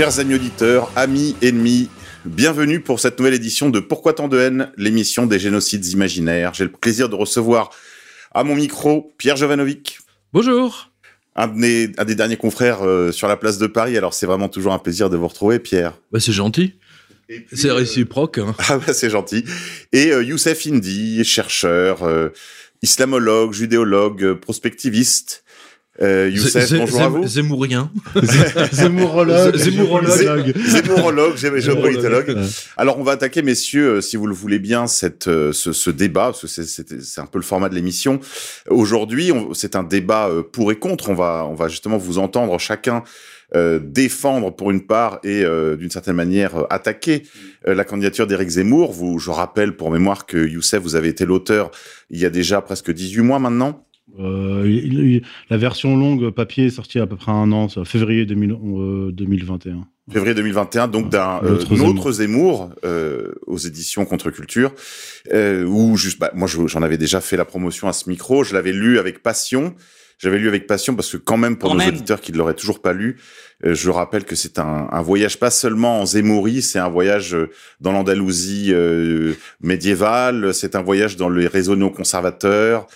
Chers amis auditeurs, amis, ennemis, bienvenue pour cette nouvelle édition de Pourquoi tant de haine, l'émission des génocides imaginaires. J'ai le plaisir de recevoir à mon micro Pierre Jovanovic, Bonjour. un des, un des derniers confrères euh, sur la place de Paris. Alors c'est vraiment toujours un plaisir de vous retrouver, Pierre. Bah, c'est gentil. C'est euh, réciproque. Hein. Ah bah c'est gentil. Et euh, Youssef Indy, chercheur, euh, islamologue, judéologue, prospectiviste. Euh, Youssef, Zé- bonjour Zé- à vous. Zé- Zémourologue. Zémorologue, gé- géopolitologue. Alors on va attaquer, messieurs, euh, si vous le voulez bien, cette, euh, ce, ce débat, parce que c'est- un peu le format de l'émission. Aujourd'hui, c'est un débat euh, pour et contre. On va, on va justement vous entendre chacun euh, défendre pour une part et euh, d'une certaine manière euh, attaquer euh, la candidature d'Éric Zemmour. Vous, je rappelle pour mémoire que Youssef, vous avez été l'auteur il y a déjà presque 18 mois maintenant. Euh, il- il- la version longue papier est sortie à peu près un an, c'est en février 2000, euh, 2021. février 2021, donc d'un euh, autre Zemmour euh, aux éditions Contre-Culture, euh, où juste, bah, moi je- j'en avais déjà fait la promotion à ce micro, je l'avais lu avec passion. J'avais lu avec passion parce que quand même pour Quand nos même. auditeurs qui ne l'auraient toujours pas lu, euh, je rappelle que c'est un, un voyage pas seulement en Zémourie, c'est un voyage euh, dans l'Andalousie euh, médiévale, c'est un voyage dans les réseaux néoconservateurs,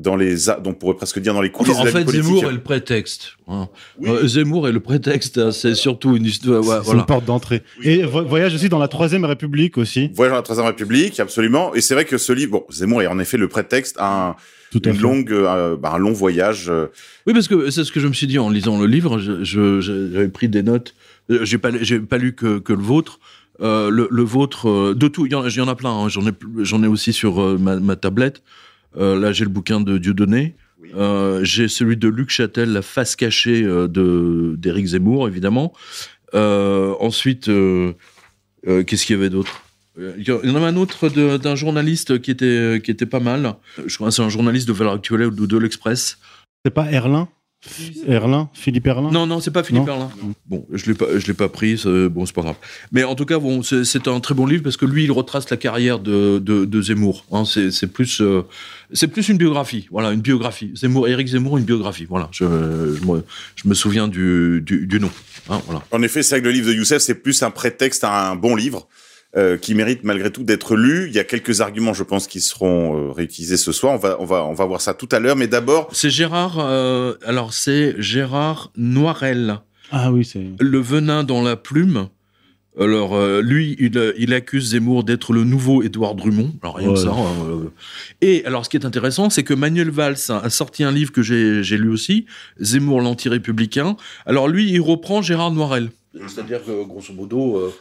dans les, on pourrait presque dire dans les coulisses en de la vie fait, politique. Zemmour est le prétexte. hein. Oui. Euh, Zemmour est le prétexte. hein, C'est surtout une histoire. ouais, c'est voilà. une porte d'entrée. Oui. Et vo- voyage aussi dans la Troisième République aussi. Voyage dans la Troisième République, absolument. Et c'est vrai que ce livre, bon, Zemmour est en effet le prétexte à un, Tout une longue, euh, bah, un long voyage. euh, Oui, parce que c'est ce que je me suis dit en lisant le livre. je- je- je- J'avais pris des notes. Euh, J'ai pas, j'ai pas lu que, que le vôtre. Euh, le, le vôtre, euh, de tout, il y en, il y en a plein. hein. J'en ai, j'en ai aussi sur euh, ma, ma tablette. Euh, là, j'ai le bouquin de Dieudonné. Oui. Euh, j'ai celui de Luc Châtel, La face cachée euh, de d'Éric Zemmour, évidemment. Euh, ensuite, euh, euh, qu'est-ce qu'il y avait d'autre? Il y en avait un autre d'un journaliste qui était, qui était pas mal. Je crois que c'est un journaliste de Valeurs Actuelles ou de, de l'Express. C'est pas Erlin? Erlin Philippe Erlin Non, non, c'est pas Philippe Non. Erlin. Bon, je l'ai pas, je l'ai pas pris. c'est- Bon, c'est pas grave. Mais en tout cas, bon, c'est- c'est un très bon livre parce que lui, il retrace la carrière de, de, de Zemmour. hein. c'est c'est plus, euh, c'est plus une biographie. Voilà, une biographie. Zemmour, Éric Zemmour, une biographie. Voilà, je, je, me, je me souviens du, du, du nom. hein, voilà. En effet, c'est vrai que le livre de Youssef, c'est plus un prétexte à un bon livre. Euh, qui mérite malgré tout d'être lu. Il y a quelques arguments, je pense, qui seront euh, réutilisés ce soir. On va, on va, on va voir ça tout à l'heure. Mais d'abord, C'est Gérard. euh, alors, c'est Gérard Noirel. Ah oui, c'est. Le venin dans la plume. Alors, euh, lui, il, il accuse Zemmour d'être le nouveau Édouard Drummond. Alors, rien que ça. euh, Et alors, ce qui est intéressant, c'est que Manuel Valls a a sorti un livre que j'ai j'ai lu aussi, Zemmour l'anti-républicain. Alors, lui, il reprend Gérard Noirel. C'est-à-dire que, grosso modo.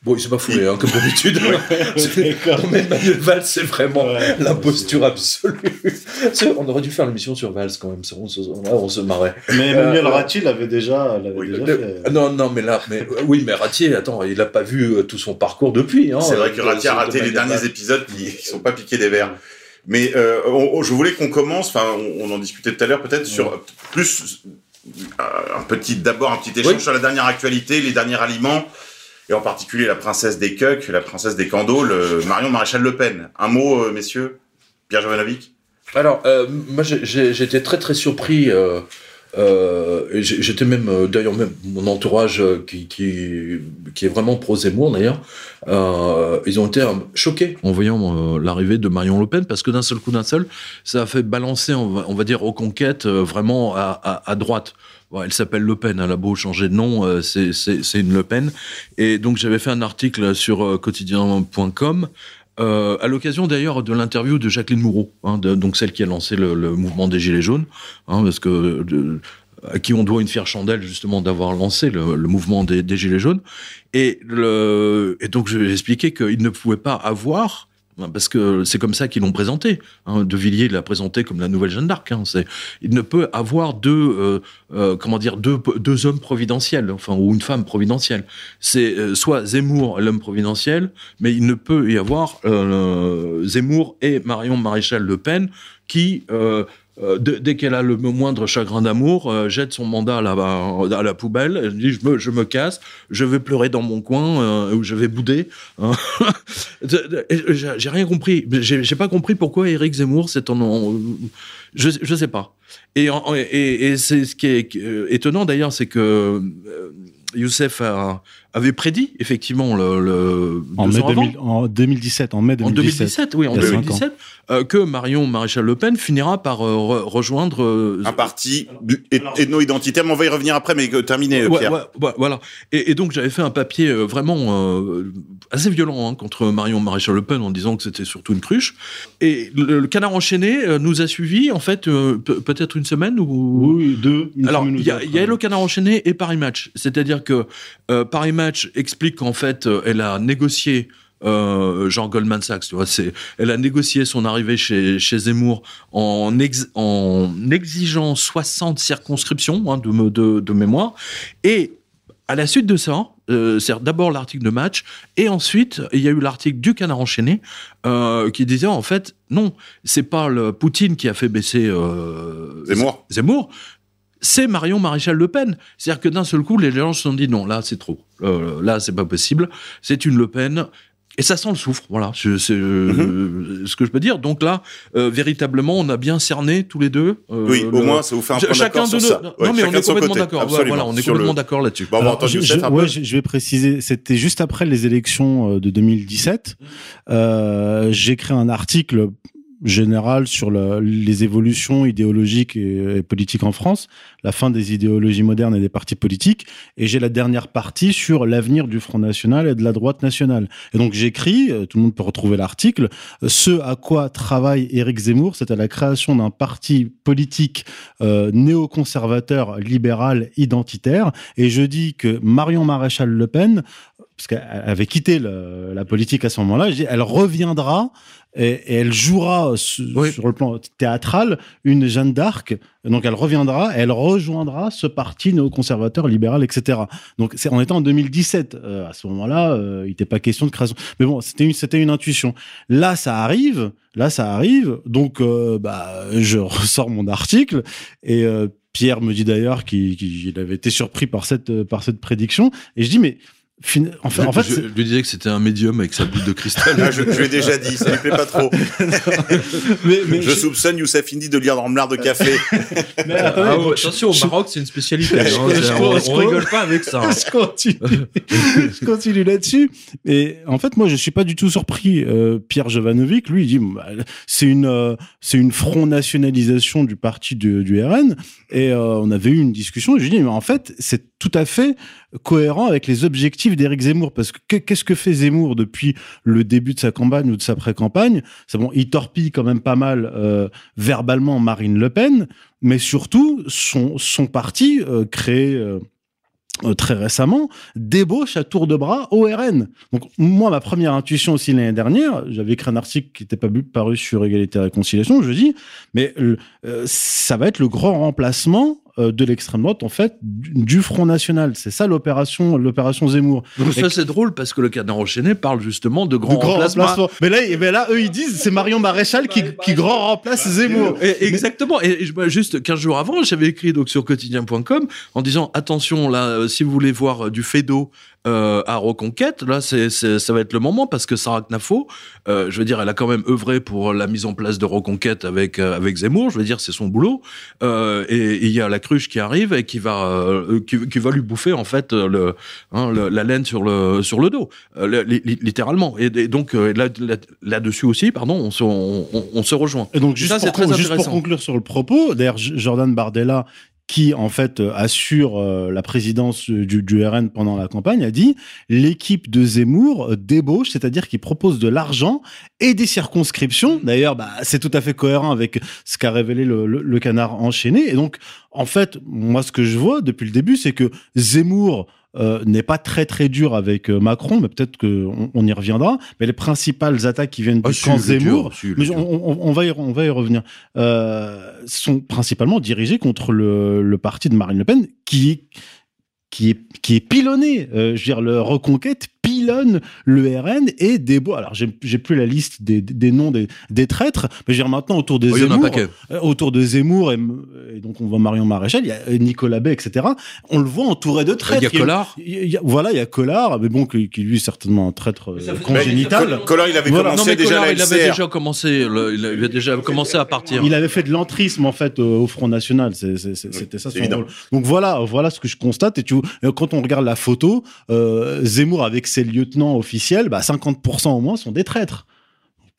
Euh, Bon, il s'est pas foulé, hein, comme d'habitude. Mais Manuel Valls, c'est vraiment l'imposture absolue. On aurait dû faire l'émission sur Valls quand même. On se, là, on se marrait. Mais Emmanuel Ratti l'avait déjà, l'avait Oui, déjà Le- fait. Ah Non, non, mais là, mais euh, oui, mais Ratier, attends, il n'a pas vu euh, tout son parcours depuis. Hein, c'est vrai que Euh, Rati a raté de les derniers épisodes qui, qui sont pas piqués des verres. Mais euh, on- on- je voulais qu'on commence. Enfin, on, on en discutait tout à l'heure, peut-être sur plus euh, un petit, d'abord un petit échange Oui. sur la dernière actualité, les derniers aliments, et en particulier la princesse des Cucs, la princesse des Candos, le Marion Maréchal Le Pen. Un mot, euh, messieurs, Pierre Jovanovic. Alors, euh, moi, j'étais très très surpris. euh, euh, J'étais même, euh, d'ailleurs, même mon entourage euh, qui, qui, est vraiment pro Zemmour d'ailleurs, euh, ils ont été euh, choqués en voyant euh, l'arrivée de Marion Le Pen parce que d'un seul coup, d'un seul, ça a fait balancer, on va, dire, aux conquêtes euh, vraiment à, à droite. Bon, elle s'appelle Le Pen, elle a beau changer de nom, euh, c'est une Le Pen. Et donc j'avais fait un article sur euh, quotidien.com euh, à l'occasion d'ailleurs de l'interview de Jacqueline Moureau, hein, donc celle qui a lancé le, mouvement des Gilets jaunes, hein, parce que à qui on doit une fière chandelle justement d'avoir lancé le, mouvement des, Gilets jaunes. Et, le, et donc j'ai expliqué qu'il ne pouvait pas avoir parce que c'est comme ça qu'ils l'ont présenté. Hein. De Villiers l'a présenté comme la nouvelle Jeanne d'Arc. Hein. Il ne peut avoir deux, euh, euh, comment deux, hommes providentiels, enfin ou une femme providentielle. C'est euh, soit Zemmour l'homme providentiel, mais il ne peut y avoir Zemmour et Marion Maréchal Le Pen qui euh, dès qu'elle a le moindre chagrin d'amour, euh, jette son mandat à la, à la poubelle, elle dit je me, casse, je vais pleurer dans mon coin, euh, ou je vais bouder. Hein. j'ai rien compris. J'ai pas compris pourquoi Éric Zemmour, c'est en, je, je sais pas. Et, et, et c'est ce qui est étonnant d'ailleurs, c'est que Youssef avait prédit effectivement le, en, mai en 2017 en mai 2017 en 2017 oui en 2017 euh, que Marion Maréchal Le Pen finira par euh, rejoindre euh, un parti ethno-identitaire mais on va y revenir après mais terminé Pierre. ouais, voilà. Et, donc j'avais fait un papier vraiment assez violent hein, contre Marion Maréchal Le Pen en disant que c'était surtout une cruche. Et le, Canard enchaîné nous a suivi en fait peut-être une semaine ou oui deux alors il y, y, a le Canard enchaîné et Paris Match. C'est-à-dire que Paris Match explique qu'en fait elle a négocié euh, Jean Goldman Sachs, tu vois, c'est, elle a négocié son arrivée chez, chez Zemmour en, en exigeant 60 circonscriptions hein, de, de, de, mémoire. Et à la suite de ça, euh, c'est d'abord l'article de Match, et ensuite il y a eu l'article du Canard enchaîné euh, qui disait en fait non, c'est pas le Poutine qui a fait baisser euh, Zemmour. Zemmour, c'est Marion Maréchal Le Pen. C'est-à-dire que d'un seul coup, les gens se sont dit non, là c'est trop, euh, là c'est pas possible. C'est une Le Pen et ça sent le soufre, voilà, c'est euh, mhm. ce que je peux dire. Donc là, euh, véritablement, on a bien cerné tous les deux. Euh, oui, au moins, ça vous fait un point d'accord sur ça. non, mais on est complètement d'accord. voilà, on est complètement d'accord là-dessus. je, je, vais préciser, c'était juste après les élections de 2017. J'ai créé un article général sur les évolutions idéologiques et, politiques en France, la fin des idéologies modernes et des partis politiques, et j'ai la dernière partie sur l'avenir du Front National et de la droite nationale. Et donc j'écris, euh, tout le monde peut retrouver l'article, ce à quoi travaille Éric Zemmour, c'est à la création d'un parti politique euh, néoconservateur, libéral, identitaire, et je dis que Marion Maréchal Le Pen, parce qu'elle avait quitté la politique à ce moment-là, elle reviendra et, elle jouera sur le plan théâtral une Jeanne d'Arc. Donc elle reviendra, elle rejoindra ce parti néoconservateur, libéral, etc. Donc c'est en étant en 2017. Euh, à ce moment-là, euh, il n'était pas question de création. Mais bon, c'était une, c'était une intuition. Là, ça arrive. Là, ça arrive. Donc, euh, bah, je ressors mon article et Pierre me dit d'ailleurs qu'il avait été surpris par cette par cette prédiction. Et je dis mais en fait, en fait je, lui disais que c'était un médium avec sa boule de cristal. Ah, je, je l'ai déjà dit, ça lui plaît pas trop. mais, mais je, soupçonne Youssef Indy de lire dans le de café. mais, ah, attention, au Maroc, c'est une spécialité. Hein, on, on, rigole pas avec ça. Hein. je continue, je continue là-dessus. Et en fait, moi, je suis pas du tout surpris. Euh, Pierre Jovanovic, lui, il dit, bah, c'est une, euh, c'est une front nationalisation du parti du, du RN. Et euh, on avait eu une discussion. Et je lui dis, mais en fait, c'est tout à fait cohérent avec les objectifs d'Éric Zemmour. Parce que qu'est-ce que fait Zemmour depuis le début de sa campagne ou de sa pré-campagne? C'est bon, il torpille quand même pas mal euh, verbalement Marine Le Pen, mais surtout son, son parti euh, créé euh, très récemment, débauche à tour de bras au RN. Donc moi, ma première intuition aussi l'année dernière, j'avais écrit un article qui n'était pas paru sur égalité et réconciliation, je dis, mais ça va être le grand remplacement euh, de l'extrême droite, en fait, du, Front National. C'est ça l'opération, l'opération Zemmour. Donc ça, c'est drôle parce que le canard enchaîné parle justement de grand, remplacement. Mais là, mais là, eux, ils disent c'est Marion Maréchal qui, qui grand remplace Zemmour. exactement. Et, juste 15 jours avant, j'avais écrit donc sur quotidien.com en disant attention là, euh, si vous voulez voir euh, du Fedo euh, à Reconquête, là, c'est, ça va être le moment parce que Sarah Knafo, euh, je veux dire, elle a quand même œuvré pour la mise en place de Reconquête avec euh, avec Zemmour. Je veux dire, c'est son boulot. Euh, et il y a la cruche qui arrive et qui va qui, qui, va lui bouffer en fait le, hein, la laine sur le sur le dos, littéralement. Et, donc là, là, dessus aussi, pardon, on se on, on, se rejoint. Et donc juste, pour, très juste pour conclure sur le propos, d'ailleurs Jordan Bardella qui en fait euh, assure euh, la présidence du, du, RN pendant la campagne, a dit l'équipe de Zemmour euh, débauche, c'est-à-dire qu'il propose de l'argent et des circonscriptions. D'ailleurs, bah, c'est tout à fait cohérent avec ce qu'a révélé le, le, le, canard enchaîné. Et donc, en fait, moi, ce que je vois depuis le début, c'est que Zemmour euh, n'est pas très très dur avec euh, Macron, mais peut-être qu'on on y reviendra. Mais les principales attaques qui viennent du Ah, camp Zemmour, dur, mais on, on- on va y, on va y revenir, euh, sont principalement dirigées contre le, le parti de Marine Le Pen, qui est qui est qui est pilonné. Euh, je veux dire, le Reconquête pilonne le RN et des beaux. Alors j'ai j'ai plus la liste des, des noms des, des traîtres, mais je veux dire maintenant autour de Oh, il y en a un Zemmour, euh, autour de Zemmour et, et donc on voit Marion Maréchal, il y a euh, Nicolas Bay, etc. On le voit entouré de traîtres. Il y a Collard. Il y a- il y a- voilà, il y a Collard, mais bon, qui, qui lui est certainement un traître euh, ça congénital. Mais- Collard, il avait Voilà. Non, commencé mais déjà Collard, la il avait déjà commencé, le- il avait déjà commencé à partir. Il avait fait de l'entrisme en fait au, Front National, C'est- c'est- c'est- c'était ça son évident. rôle. Donc voilà, voilà ce que je constate. Et tu vois, euh, quand on regarde la photo, euh, Zemmour avec ses lieutenants officiels, bah 50% au moins sont des traîtres.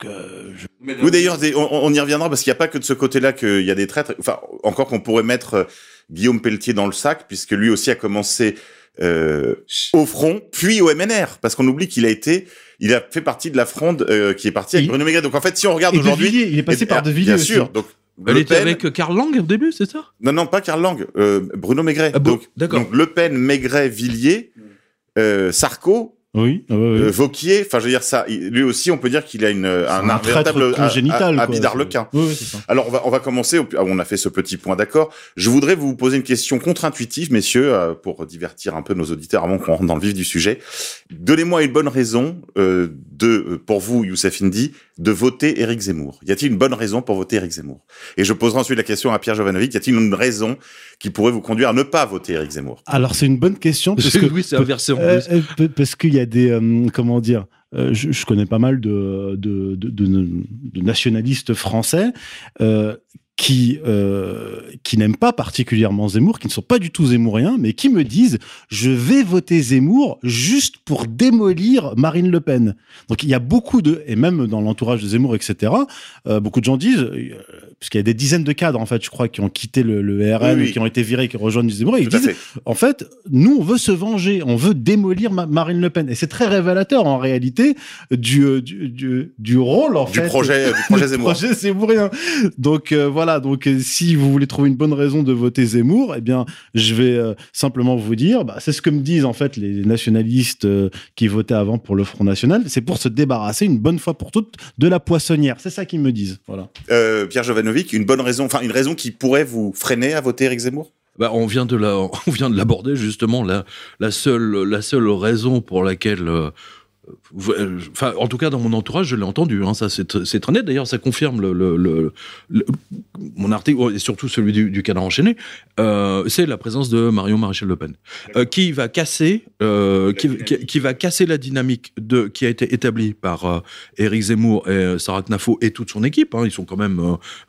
Donc, euh, je- Oui, d'ailleurs, on, on y reviendra parce qu'il n'y a pas que de ce côté-là qu'il y a des traîtres. Enfin, encore qu'on pourrait mettre euh, Guillaume Pelletier dans le sac, puisque lui aussi a commencé euh, au front, puis au MNR, parce qu'on oublie qu'il a été, il a fait partie de la fronde euh, qui est partie avec Il- Bruno Maigret. Donc en fait, si on regarde De aujourd'hui, il est passé et- par De ah, Villiers bien aussi. sûr. Donc Elle Le était Pen- avec Karl Lang au début, c'est ça? Non, non, pas Karl Lang, euh, Bruno Maigret. Ah bon, donc, Le Pen, Maigret, Villiers, euh, Sarko, Oui, ouais, ouais. euh, Vauquier. Enfin, je veux dire ça. Lui aussi, on peut dire qu'il a une un, C'est un traître véritable congénital. habit quoi. d'arlequin. Oui, oui, c'est ça. Alors on va on va commencer. ah, On a fait ce petit point d'accord. Je voudrais vous poser une question contre-intuitive, messieurs, euh, pour divertir un peu nos auditeurs avant qu'on rentre dans le vif du sujet. Donnez-moi une bonne raison euh, de euh, pour vous, Youssef Indy, de voter Éric Zemmour. Y a-t-il une bonne raison pour voter Éric Zemmour? Et je poserai ensuite la question à Pierre Jovanovic. Y a-t-il une raison qui pourrait vous conduire à ne pas voter Éric Zemmour? Alors c'est une bonne question parce que oui, c'est inversé en plus. euh, parce qu'il y a des euh, comment dire euh, je, je connais pas mal de de, de, de- de nationalistes français euh, qui euh, qui n'aiment pas particulièrement Zemmour, qui ne sont pas du tout zémouriens, mais qui me disent je vais voter Zemmour juste pour démolir Marine Le Pen. Donc il y a beaucoup de et même dans l'entourage de Zemmour, etc. euh, beaucoup de gens disent euh, parce qu'il y a des dizaines de cadres en fait, je crois, qui ont quitté le, le RN, Oui, oui. qui ont été virés, qui rejoignent Zemmour, et ils disent fait. en fait, nous, on veut se venger, on veut démolir Ma- Marine Le Pen. Et c'est très révélateur, en réalité, du, euh, du, du, du rôle, en Du fait. projet du projet du Zemmour. projet Zemmourien. Donc euh, voilà, donc euh, si vous voulez trouver une bonne raison de voter Zemmour, eh bien, je vais euh, simplement vous dire, bah, c'est ce que me disent en fait les nationalistes euh, qui votaient avant pour le Front National, c'est pour se débarrasser une bonne fois pour toutes de la poissonnière. C'est ça qu'ils me disent. Voilà. Euh, Pierre Jovanovic, une bonne raison, enfin une raison qui pourrait vous freiner à voter Éric Zemmour? Bah, on vient de la, on vient de l'aborder justement. La, la seule, la seule raison pour laquelle, enfin, en tout cas dans mon entourage, je l'ai entendu. Hein, ça, c'est tr- c'est très net. D'ailleurs, ça confirme le, le- le- le- mon article et surtout celui du, du canard enchaîné. Euh, c'est la présence de Marion Maréchal Le Pen, euh, qui va casser, euh, qui, qui- qui va casser la dynamique de qui a été établie par Éric Zemmour et Sarah Knafo et toute son équipe. hein. ils sont quand même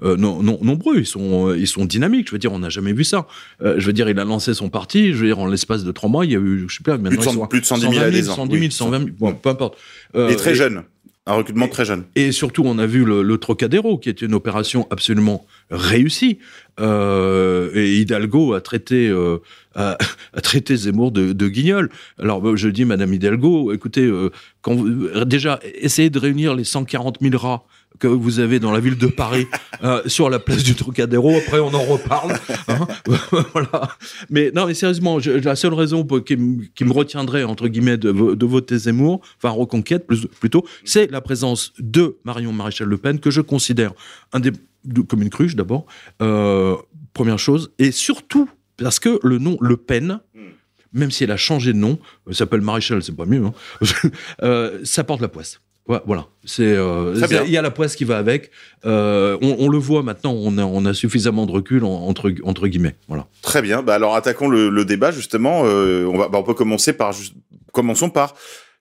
non- non- nombreux. Ils sont, ils sont dynamiques. Je veux dire, on n'a jamais vu ça. Je veux dire, il a lancé son parti. Je veux dire, en l'espace de trois mois, il y a eu, je sais pas, maintenant Plus de ils sont plus de 110 000 120 adhésants. 110 000, Oui. 120 000, bon, peu importe. Euh, Et très jeune, un recrutement très jeune. et surtout, on a vu le, le Trocadéro, qui est une opération absolument réussie. Euh, et Hidalgo a traité, euh, a, a traité Zemmour de, de guignol. Alors, je dis, Madame Hidalgo, écoutez, quand vous, déjà, essayez de réunir les 140 000 rats que vous avez dans la ville de Paris euh, sur la place du Trocadéro. Après, on en reparle. hein. Mais non, mais sérieusement, la seule raison qui, me- retiendrait entre guillemets de, de voter Zemmour, enfin reconquête plus, plutôt, c'est la présence de Marion Maréchal Le Pen que je considère comme une cruche d'abord. Euh, première chose, et surtout parce que le nom Le Pen. Même si elle a changé de nom, elle s'appelle Maréchal, c'est pas mieux. hein. Euh, ça porte la poisse. Ouais, Voilà, c'est euh, il y a la poisse qui va avec. Euh, on, on le voit maintenant, on a, on a suffisamment de recul en- entre entre guillemets. Voilà. Très bien. Bah alors attaquons le, le débat justement. Euh, on va, bah, on peut commencer par, commençons par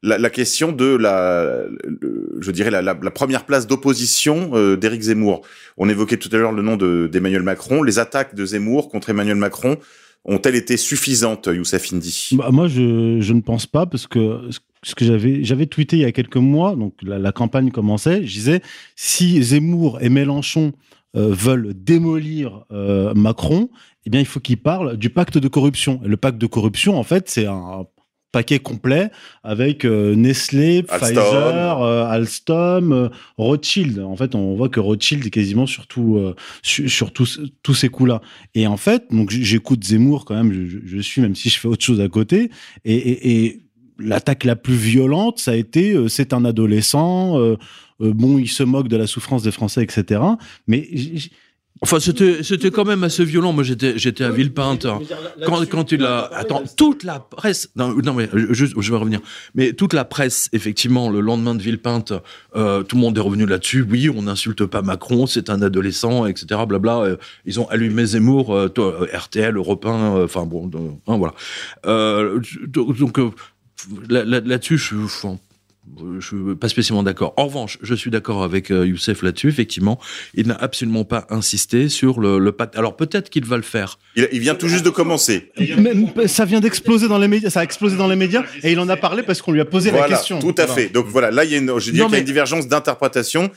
la, la question de la, le- je dirais la, la, la première place d'opposition euh, d'Éric Zemmour. On évoquait tout à l'heure le nom de- d'Emmanuel Macron. Les attaques de Zemmour contre Emmanuel Macron ont-elles été suffisantes, Youssef Indy? Bah, moi, je, ne pense pas parce que ce- que j'avais tweeté il y a quelques mois, donc la, la campagne commençait, je disais si Zemmour et Mélenchon euh, veulent démolir euh, Macron, eh bien il faut qu'ils parlent du pacte de corruption. Et le pacte de corruption, en fait, c'est un paquet complet avec euh, Nestlé, Alstom. Pfizer, euh, Alstom, euh, Rothschild. En fait, on voit que Rothschild est quasiment sur, tout, euh, sur, sur tous, tous ces coups-là. Et en fait, donc j'écoute Zemmour quand même, je, je- suis, même si je fais autre chose à côté. Et, et, et l'attaque la plus violente, ça a été, euh, c'est un adolescent, euh, bon, il se moque de la souffrance des Français, etc. Mais Enfin, c'était, c'était quand même assez violent. Moi, j'étais, j'étais à Villepinte. hein. Quand, quand il a, attends, toute la presse, non, non mais je, je vais revenir. Mais toute la presse, effectivement, le lendemain de Villepinte, euh, tout le monde est revenu là-dessus. Oui, on n'insulte pas Macron, c'est un adolescent, etc. Blabla. Euh, ils ont allumé Zemmour, euh, toi, euh, RTL, Europe 1, euh, enfin bon, euh, hein, voilà. Euh, donc, euh, là- là-dessus, je suis, enfin, je suis pas spécialement d'accord. En revanche, je suis d'accord avec euh, Youssef là-dessus. Effectivement, il n'a absolument pas insisté sur le, le pacte. Alors peut-être qu'il va le faire. Il, il vient tout juste de commencer. Même, ça vient d'exploser dans les médias, ça a explosé dans les médias, et il en a parlé parce qu'on lui a posé la question. tout à Voilà. fait. Donc voilà, là il y a une, je dirais Non, qu'il y a mais- une divergence d'interprétation.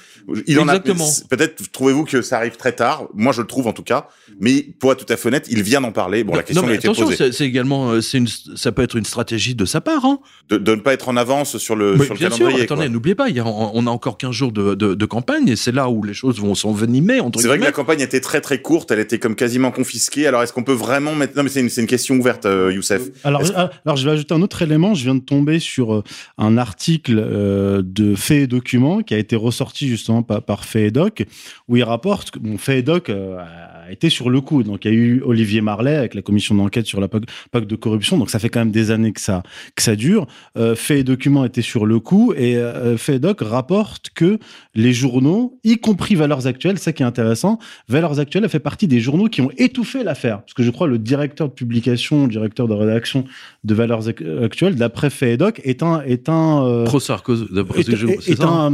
Il en a Exactement. peut-être trouvez-vous que ça arrive très tard. Moi je le trouve en tout cas. Mais pour être tout à fait honnête, il vient d'en parler. Bon, la question non, lui a été posée. c'est c'est également, euh, c'est ça peut être une stratégie de sa part. Hein. De, de ne pas être en avance sur le, Mais sur le bien sûr, calendrier. attendez, n'oubliez pas, il y a, on a encore 15 jours de, de, de campagne et c'est là où les choses vont s'envenimer. C'est vrai que la campagne était très très courte, elle était comme quasiment confisquée. Alors est-ce qu'on peut vraiment mettre Non mais c'est une, c'est une question ouverte, euh, Youssef. Alors, Est-ce- je- alors, je vais ajouter un autre élément. Je viens de tomber sur euh, un article euh, de Fait et Documents qui a été ressorti justement par, par Fait et Doc, où il rapporte que bon, Fait et Doc euh, a été sur le coup. Donc, il y a eu Olivier Marlet avec la commission d'enquête sur la PAC, PAC de corruption. Donc, ça fait quand même des années que ça, que ça dure. Euh, Fait et Documents était sur le coup et euh, Fait et Doc rapporte que les journaux, y compris Valeurs Actuelles, ça qui est intéressant, Valeurs Actuelles a fait partie des journaux qui ont étouffé l'affaire. Parce que je crois le directeur de publication, le directeur de rédaction de Valeurs Ac- Actuelles, d'après Fait et Doc, est un, est un, euh, Pro Sarkozy, d'après est, ce que je- est- hein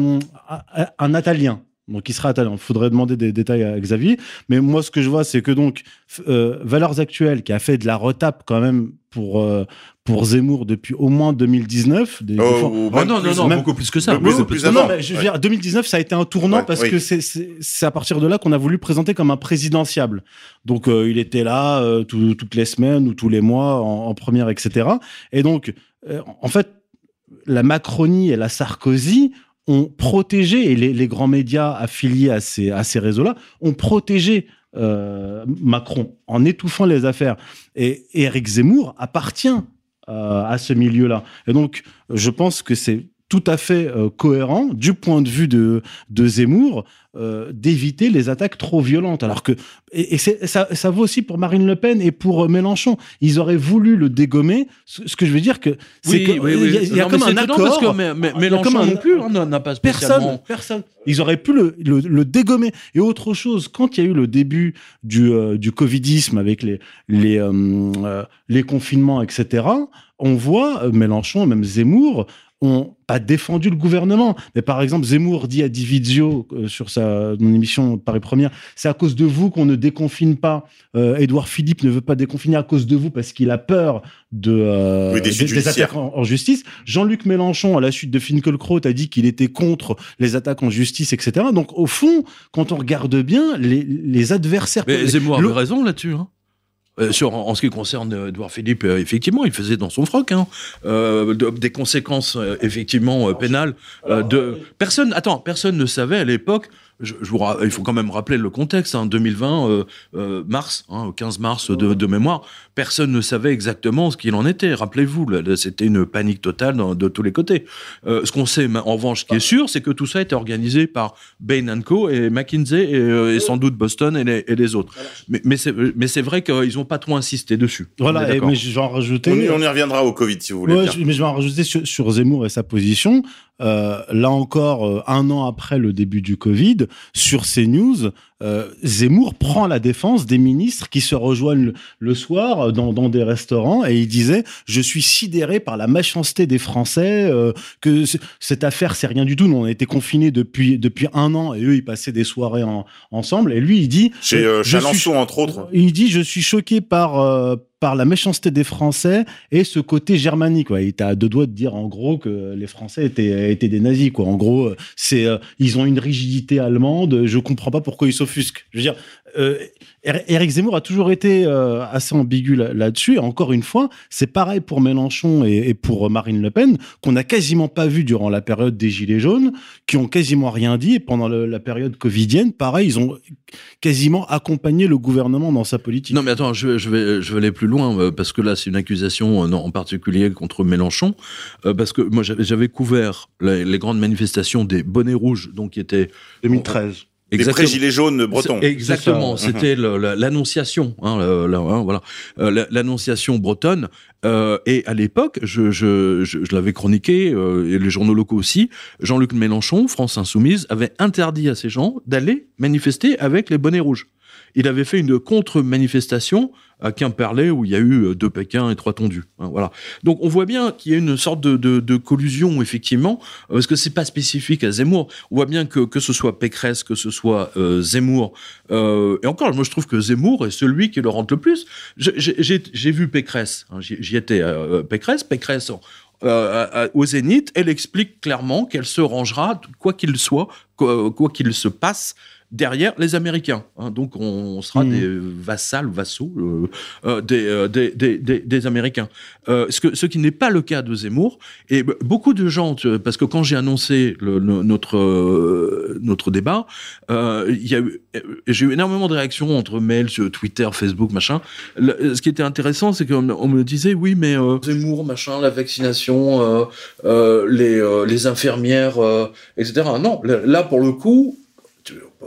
un, un, un Italien. Donc, il sera italien. Il faudrait demander des détails à Xavier. Mais moi, ce que je vois, c'est que donc, euh, Valeurs Actuelles, qui a fait de la retape quand même pour, euh, pour Zemmour depuis au moins 2019. Des, des fois- Oh, même non, plus- non, non, même- beaucoup plus que ça. plus- beaucoup plus que ça. avant. non, mais je veux dire, 2019, ça a été un tournant Ouais, parce oui. que c'est- à partir de là qu'on a voulu présenter comme un présidentiable. Donc, euh, il était là euh, tout- toutes les semaines ou tous les mois en, en première, etc. Et donc, euh, en fait, la Macronie et la Sarkozy ont protégé, et les, grands médias affiliés à ces, à ces réseaux-là ont protégé euh, Macron en étouffant les affaires. Et, et Eric Zemmour appartient euh, à ce milieu-là. Et donc, je pense que c'est tout à fait euh, cohérent du point de vue de, de Zemmour euh, d'éviter les attaques trop violentes. Alors que et, et ça, ça vaut aussi pour Marine Le Pen et pour euh, Mélenchon. Ils auraient voulu le dégommer. Ce, ce que je veux dire que c'est Oui, oui, oui. il y a, il y a Non, comme un accord. Parce que mais, Mélenchon non plus hein, n'a- pas Personne, spécialement. personne. Ils auraient pu le, le, le dégommer. Et autre chose, quand il y a eu le début du, euh, du covidisme avec les, les, euh, les confinements, etc., on voit Mélenchon, même Zemmour, ont pas défendu le gouvernement. Mais par exemple, Zemmour dit à Dividio euh, sur sa mon émission Paris Première, c'est à cause de vous qu'on ne déconfine pas. Euh, Édouard Philippe ne veut pas déconfiner à cause de vous parce qu'il a peur de euh, Oui, des attaques en, en justice. Jean-Luc Mélenchon, à la suite de Finkielkraut, a dit qu'il était contre les attaques en justice, etc. Donc au fond, quand on regarde bien, les, les adversaires... Mais Zemmour avait raison là-dessus. Hein. Euh, en, ce qui concerne euh, Edouard Philippe, euh, effectivement, il faisait dans son froc hein, de- des conséquences effectivement pénales. personne, attends, personne ne savait à l'époque. Je, je vous ra- il faut quand même rappeler le contexte. Hein, 2020, euh, euh, mars, hein, 15 mars de, de mémoire, personne ne savait exactement ce qu'il en était. Rappelez-vous, là, là, c'était une panique totale dans- de tous les côtés. Euh, ce qu'on sait, en revanche, ce qui est sûr, c'est que tout ça a été organisé par Bain Co et McKinsey et, euh, et sans doute Boston et les, et les autres. Mais, mais c'est mais c'est vrai qu'ils n'ont pas trop insisté dessus. Voilà, et- mais je vais en rajouter... On y, on y reviendra au Covid si vous voulez Ouais, je- mais je vais en rajouter sur, sur Zemmour et sa position. Euh, là encore, euh, un an après le début du Covid, sur CNews, euh, Zemmour prend la défense des ministres qui se rejoignent le, le soir euh, dans, dans des restaurants et il disait je suis sidéré par la méchanceté des Français euh, que cette affaire c'est rien du tout nous on a été confinés depuis depuis un an et eux ils passaient des soirées en- ensemble et lui il dit Chez euh, je suis Chalençon entre autres. il dit je suis choqué par par la méchanceté des Français et ce côté germanique. quoi. Il était à deux doigts de dire en gros que les Français étaient étaient des nazis. Quoi. En gros, c'est ils ont une rigidité allemande. Je comprends pas pourquoi ils se s'offusque. Je veux dire, euh, Éric Zemmour a toujours été euh, assez ambigu là- là-dessus. Et encore une fois, c'est pareil pour Mélenchon et, et pour Marine Le Pen, qu'on n'a quasiment pas vu durant la période des Gilets jaunes, qui ont quasiment rien dit. Et pendant le- la période covidienne, pareil, ils ont quasiment accompagné le gouvernement dans sa politique. Non, mais attends, je, je vais, je vais aller plus loin, euh, parce que là, c'est une accusation euh, non, en particulier contre Mélenchon, euh, parce que moi, j'avais j'avais couvert les, les grandes manifestations des bonnets rouges, donc qui étaient 2013. Les pré-gilets jaunes bretons. Exactement, c'était l'annonciation, hein, hein, voilà, Euh, la- l'annonciation bretonne. Euh, et à l'époque, je, je, je, je l'avais chroniqué, euh, et les journaux locaux aussi. Jean-Luc Mélenchon, France Insoumise, avait interdit à ces gens d'aller manifester avec les bonnets rouges. Il avait fait une contre-manifestation à Quimperlé où il y a eu euh, deux Pékins et trois tondus. hein, voilà. Donc on voit bien qu'il y a une sorte de, collusion effectivement, parce que c'est pas spécifique à Zemmour. On voit bien que que ce soit Pécresse, que ce soit euh, Zemmour, euh, et encore, moi je trouve que Zemmour est celui qui le rentre le plus. J'ai vu Pécresse, hein, j'y étais. euh, Pécresse, Pécresse. au Zénith, elle explique clairement qu'elle se rangera, quoi qu'il soit, quoi qu'il se passe, derrière les Américains. hein. donc on sera Mhm. des vassals, vassaux euh, euh, des, euh, des, des, des, des Américains. Euh, ce, que, ce qui n'est pas le cas de Zemmour. Et beaucoup de gens, tu- parce que quand j'ai annoncé le, le- notre, euh, notre débat, j'ai eu énormément de réactions entre mails, sur Twitter, Facebook, machin. Le- ce qui était intéressant, c'est qu'on me- on me disait, oui, mais euh, Zemmour, machin, la vaccination, euh, euh, les, euh, les infirmières, euh, etc. Non, là- pour le coup,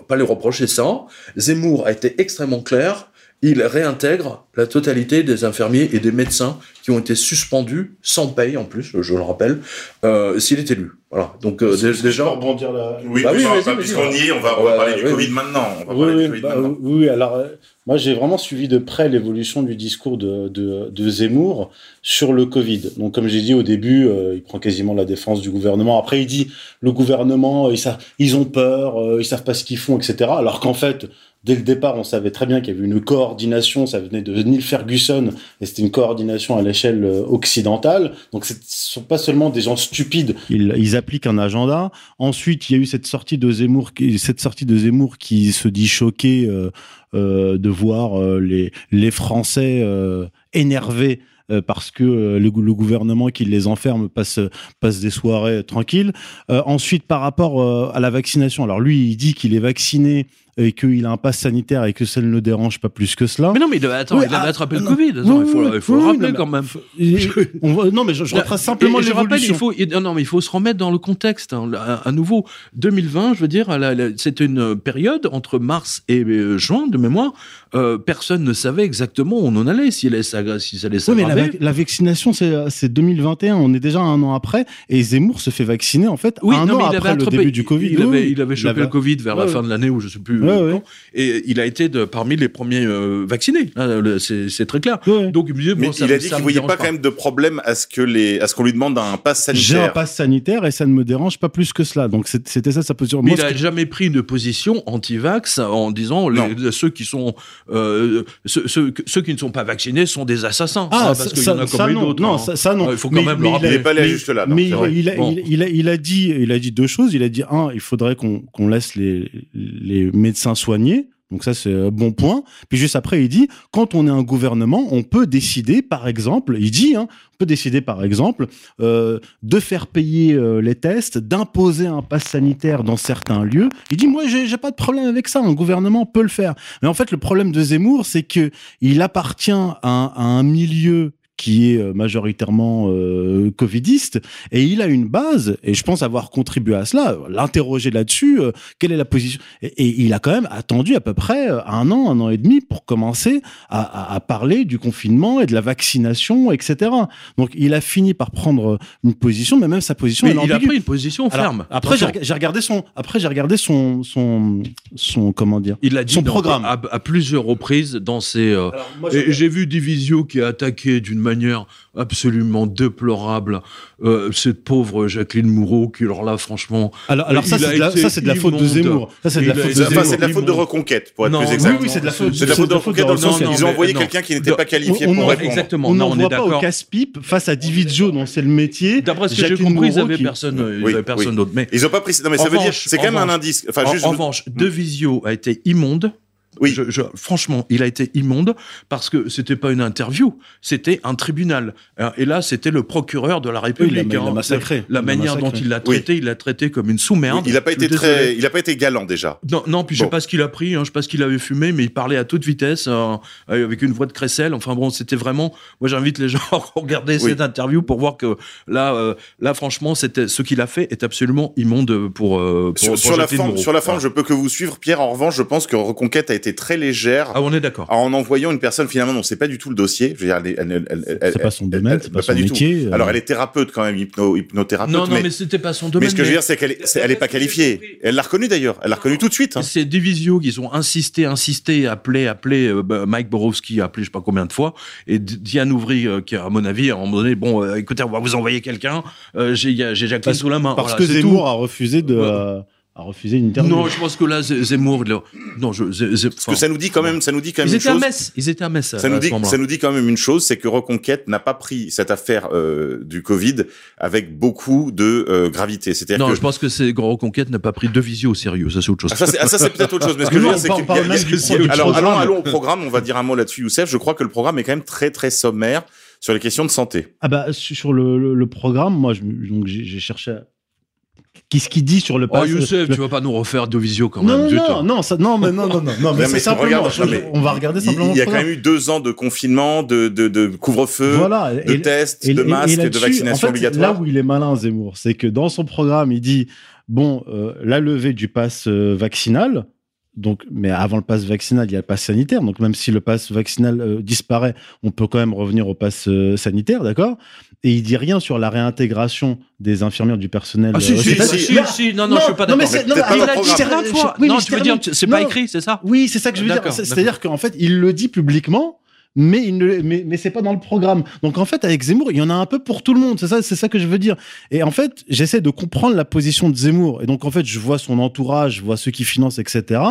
pas lui reprocher ça. Zemmour a été extrêmement clair. Il réintègre la totalité des infirmiers et des médecins qui ont été suspendus sans paye en plus, je le rappelle, euh, s'il est élu. Voilà. Donc euh, dé- déjà, rebondir là. Oui, Bah mais oui, puisqu'on y est, on va, on va parler du oui, Covid maintenant. On va Oui, parler oui, du Covid bah, maintenant. oui, oui, alors euh, moi j'ai vraiment suivi de près l'évolution du discours de, de, de Zemmour sur le Covid. Donc comme j'ai dit au début, euh, il prend quasiment la défense du gouvernement. Après il dit le gouvernement, ils, savent, ils ont peur, euh, ils savent pas ce qu'ils font, etc. Alors qu'en fait, dès le départ, on savait très bien qu'il y avait une coordination, ça venait de Neil Ferguson, et c'était une coordination à l'échelle euh, occidentale. Donc ce ne sont pas seulement des gens stupides. Ils, appliquent un agenda. Ensuite, il y a eu cette sortie de Zemmour, cette sortie de Zemmour qui se dit choqué euh, euh, de voir les, les Français énervés parce que le, gou- le gouvernement qui les enferme passe, passe des soirées tranquilles. Ensuite, par rapport à la vaccination, alors lui, il dit qu'il est vacciné et qu'il a un pass sanitaire et que ça ne le dérange pas plus que cela. Mais non, mais il avait, attends, Oui, il avait ah, attrapé le non. Covid. Oui, il faut, il le rappeler non, quand même. Et- on va- non, mais je, je retrace simplement je rappelle, il faut, non, mais il faut se remettre dans le contexte. hein. à, à nouveau, 2020, je veux dire, c'était une période entre mars et euh, juin de mémoire. euh, personne ne savait exactement où on en allait, si, s'aggra- si ça allait Oui, mais la, s'aggraver. vac- la vaccination, c'est c'est 2021. On est déjà un an après. Et Zemmour se fait vacciner, en fait, Oui, un non, an après le début du Covid. Il, Oui, avait, il avait chopé le Covid vers la fin de l'année, ou je sais plus. Ouais, ouais. quand. Et il a été de, parmi les premiers euh, vaccinés. Le- C'est très clair. Ouais. Donc il me disait, Mais bon, ça il me- a dit qu'il me voyait pas quand même de problème à ce que les, à ce qu'on lui demande un pass J'ai un sanitaire. pass sanitaire et ça ne me dérange pas plus que cela. Donc c'était ça sa position. Mais Moi, il n'a que- jamais pris une position anti-vax en disant les- ceux qui sont euh, ceux, ceux, ceux qui ne sont pas vaccinés sont des assassins. Ah, hein, ça, parce qu'il y ça- en a ça, comme d'autres. non, hein. ça, ça, non. Il faut quand même le rappeler. a- Il est pas juste là, mais il, a, Bon. il, il a, il a dit, il a dit deux choses. Il a dit un, il faudrait qu'on qu'on laisse les, les médecins soigner. Donc ça c'est un bon point. Puis juste après il dit quand on est un gouvernement, on peut décider par exemple, il dit hein, on peut décider par exemple euh, de faire payer euh, les tests, d'imposer un pass sanitaire dans certains lieux. Il dit moi j'ai pas de problème avec ça, un gouvernement peut le faire. Mais en fait le problème de Zemmour c'est que il appartient à un milieu qui est euh, majoritairement euh, covidiste et il a une base et je pense avoir contribué à cela l'interroger là-dessus euh, quelle est la position et, et il a quand même attendu à peu près un an un an et demi pour commencer à, à- à parler du confinement et de la vaccination etc donc il a fini par prendre une position mais même sa position Mais elle il a pris une position Alors, ferme. après j'ai regardé son après j'ai regardé son son son comment dire il a dit son dans- programme. à, à plusieurs reprises dans ses. euh, j'ai vu Divisio qui a attaqué d'une manière manière absolument déplorable euh, cette pauvre Jacqueline Moureau qui alors là franchement Alors, alors ça, c'est de la, ça, c'est de la faute de. Zemmour. Ça, c'est de la faute de Zemmour. c'est de la faute de reconquête, pour être Non, plus oui, exact. oui, c'est de la faute- C'est de la faute de reconquête dans le sens ils ont envoyé quelqu'un qui n'était pas qualifié on pour répondre. exactement. On est n'envoie pas au casse-pipe face à David Joe, dont c'est le métier. D'après ce que j'ai compris, ils Moreau avaient personne, euh, ils Oui, avaient personne oui. d'autre. Mais Ils ont pas pris. Non, mais ça veut dire, c'est quand même un indice. Enfin, en, revanche, De Visio a été immonde. Oui. Je- je- franchement, il a été immonde parce que c'était pas une interview, c'était un tribunal. Hein, Et là, c'était le procureur de la Oui, République. il l'a- il l'a hein. massacré. La l'a manière dont il l'a traité, il l'a traité comme une sous-merde. Oui, il a pas Je été très, il a pas été galant déjà. Non, non, puis je Bon. sais pas ce qu'il a pris, hein, je sais pas ce qu'il avait fumé, mais il parlait à toute vitesse, euh, avec une voix de crécelle. Enfin bon, c'était vraiment. Moi, j'invite les gens à regarder Oui. cette interview pour voir que là, euh, là, franchement, c'était ce qu'il a fait est absolument immonde pour. euh, pour Sur, pour sur la forme, sur la forme, je peux que vous suivre. Pierre, en revanche, je pense que Reconquête a été très légère Ah, on est d'accord. en envoyant une personne finalement dont c'est pas du tout le dossier. Je veux dire, elle, est- elle, elle- elle- elle- C'est pas son domaine, elle- c'est pas son du tout. métier. euh. Alors, elle est thérapeute quand même, hypno, hypnothérapeute. Non, non, mais, mais, c'était pas son domaine. mais ce que je veux dire, c'est qu'elle est, elle est pas qualifiée. Elle l'a reconnu d'ailleurs. Elle l'a reconnu tout de suite. hein. C'est Divisio qui ont insisté, insisté, appelé, appelé euh, bah, Mike Borowski, appelé je sais pas combien de fois, et Diane Ouvry, euh, qui à mon avis, à un moment donné, bon, euh, écoutez, on va vous envoyer quelqu'un, euh, j'ai a- Jacqueline sous la main. Parce que Zemmour a refusé de, a refusé une interview. Non, je pense que là, Zemmour, a- non, je, Z- Z- Parce que ça nous dit quand même, ça nous dit quand même Ils une étaient à chose. Metz, ils étaient à Metz. Ça à nous ce dit, ça nous dit quand même une chose, c'est que Reconquête n'a pas pris cette affaire euh, du Covid avec beaucoup de euh, gravité. C'est-à-dire Non, que je pense que c'est Reconquête n'a pas pris deux visios au sérieux, ça c'est autre chose. Ah, ça, c'est, ah, ça, c'est peut-être autre chose. Mais ce que je veux dire, c'est du alors, allons, au programme. On va dire un mot là-dessus, Youssef. Je crois que le programme est quand même très, très sommaire sur les questions de santé. Ah bah su- sur le, le, le programme, moi, je, donc j'ai j'ai cherché. à- Qu'est-ce qu'il dit sur le Oh pass Youssef, le- tu vas pas nous refaire deux visios quand Non, même. zut. non, non, ça, non, mais non, non, non, non, mais Non, c'est mais simplement. regarde, je- non, mais on va regarder Il, simplement. il y a quand même eu deux ans de confinement, de, de, de couvre-feu, Voilà. de et- tests, et- de et- et masques, de là-dessus, vaccination en fait, obligatoire. Là où il est malin, Zemmour, c'est que dans son programme, il dit bon, euh, la levée du pass euh, vaccinal. Donc, mais avant le pass vaccinal, il y a le pass sanitaire. Donc, même si le pass vaccinal euh, disparaît, on peut quand même revenir au pass euh, sanitaire, d'accord? Et il dit rien sur la réintégration des infirmières du personnel. Ah si, euh, si, si, si, Là- si, non, non, je suis pas non, mais d'accord. c'est- non, mais pas Il a dit fois. Oui, Non, je veux dire, c'est pas Non. écrit, c'est ça? Oui, c'est ça que je veux dire. D'accord, C'est- C'est-à-dire qu'en fait, il le dit publiquement, mais il ne, mais, mais c'est pas dans le programme. Donc en fait, avec Zemmour, il y en a un peu pour tout le monde. C'est ça, c'est ça que je veux dire. Et en fait, j'essaie de comprendre la position de Zemmour. Et donc en fait, je vois son entourage, je vois ceux qui financent, etc.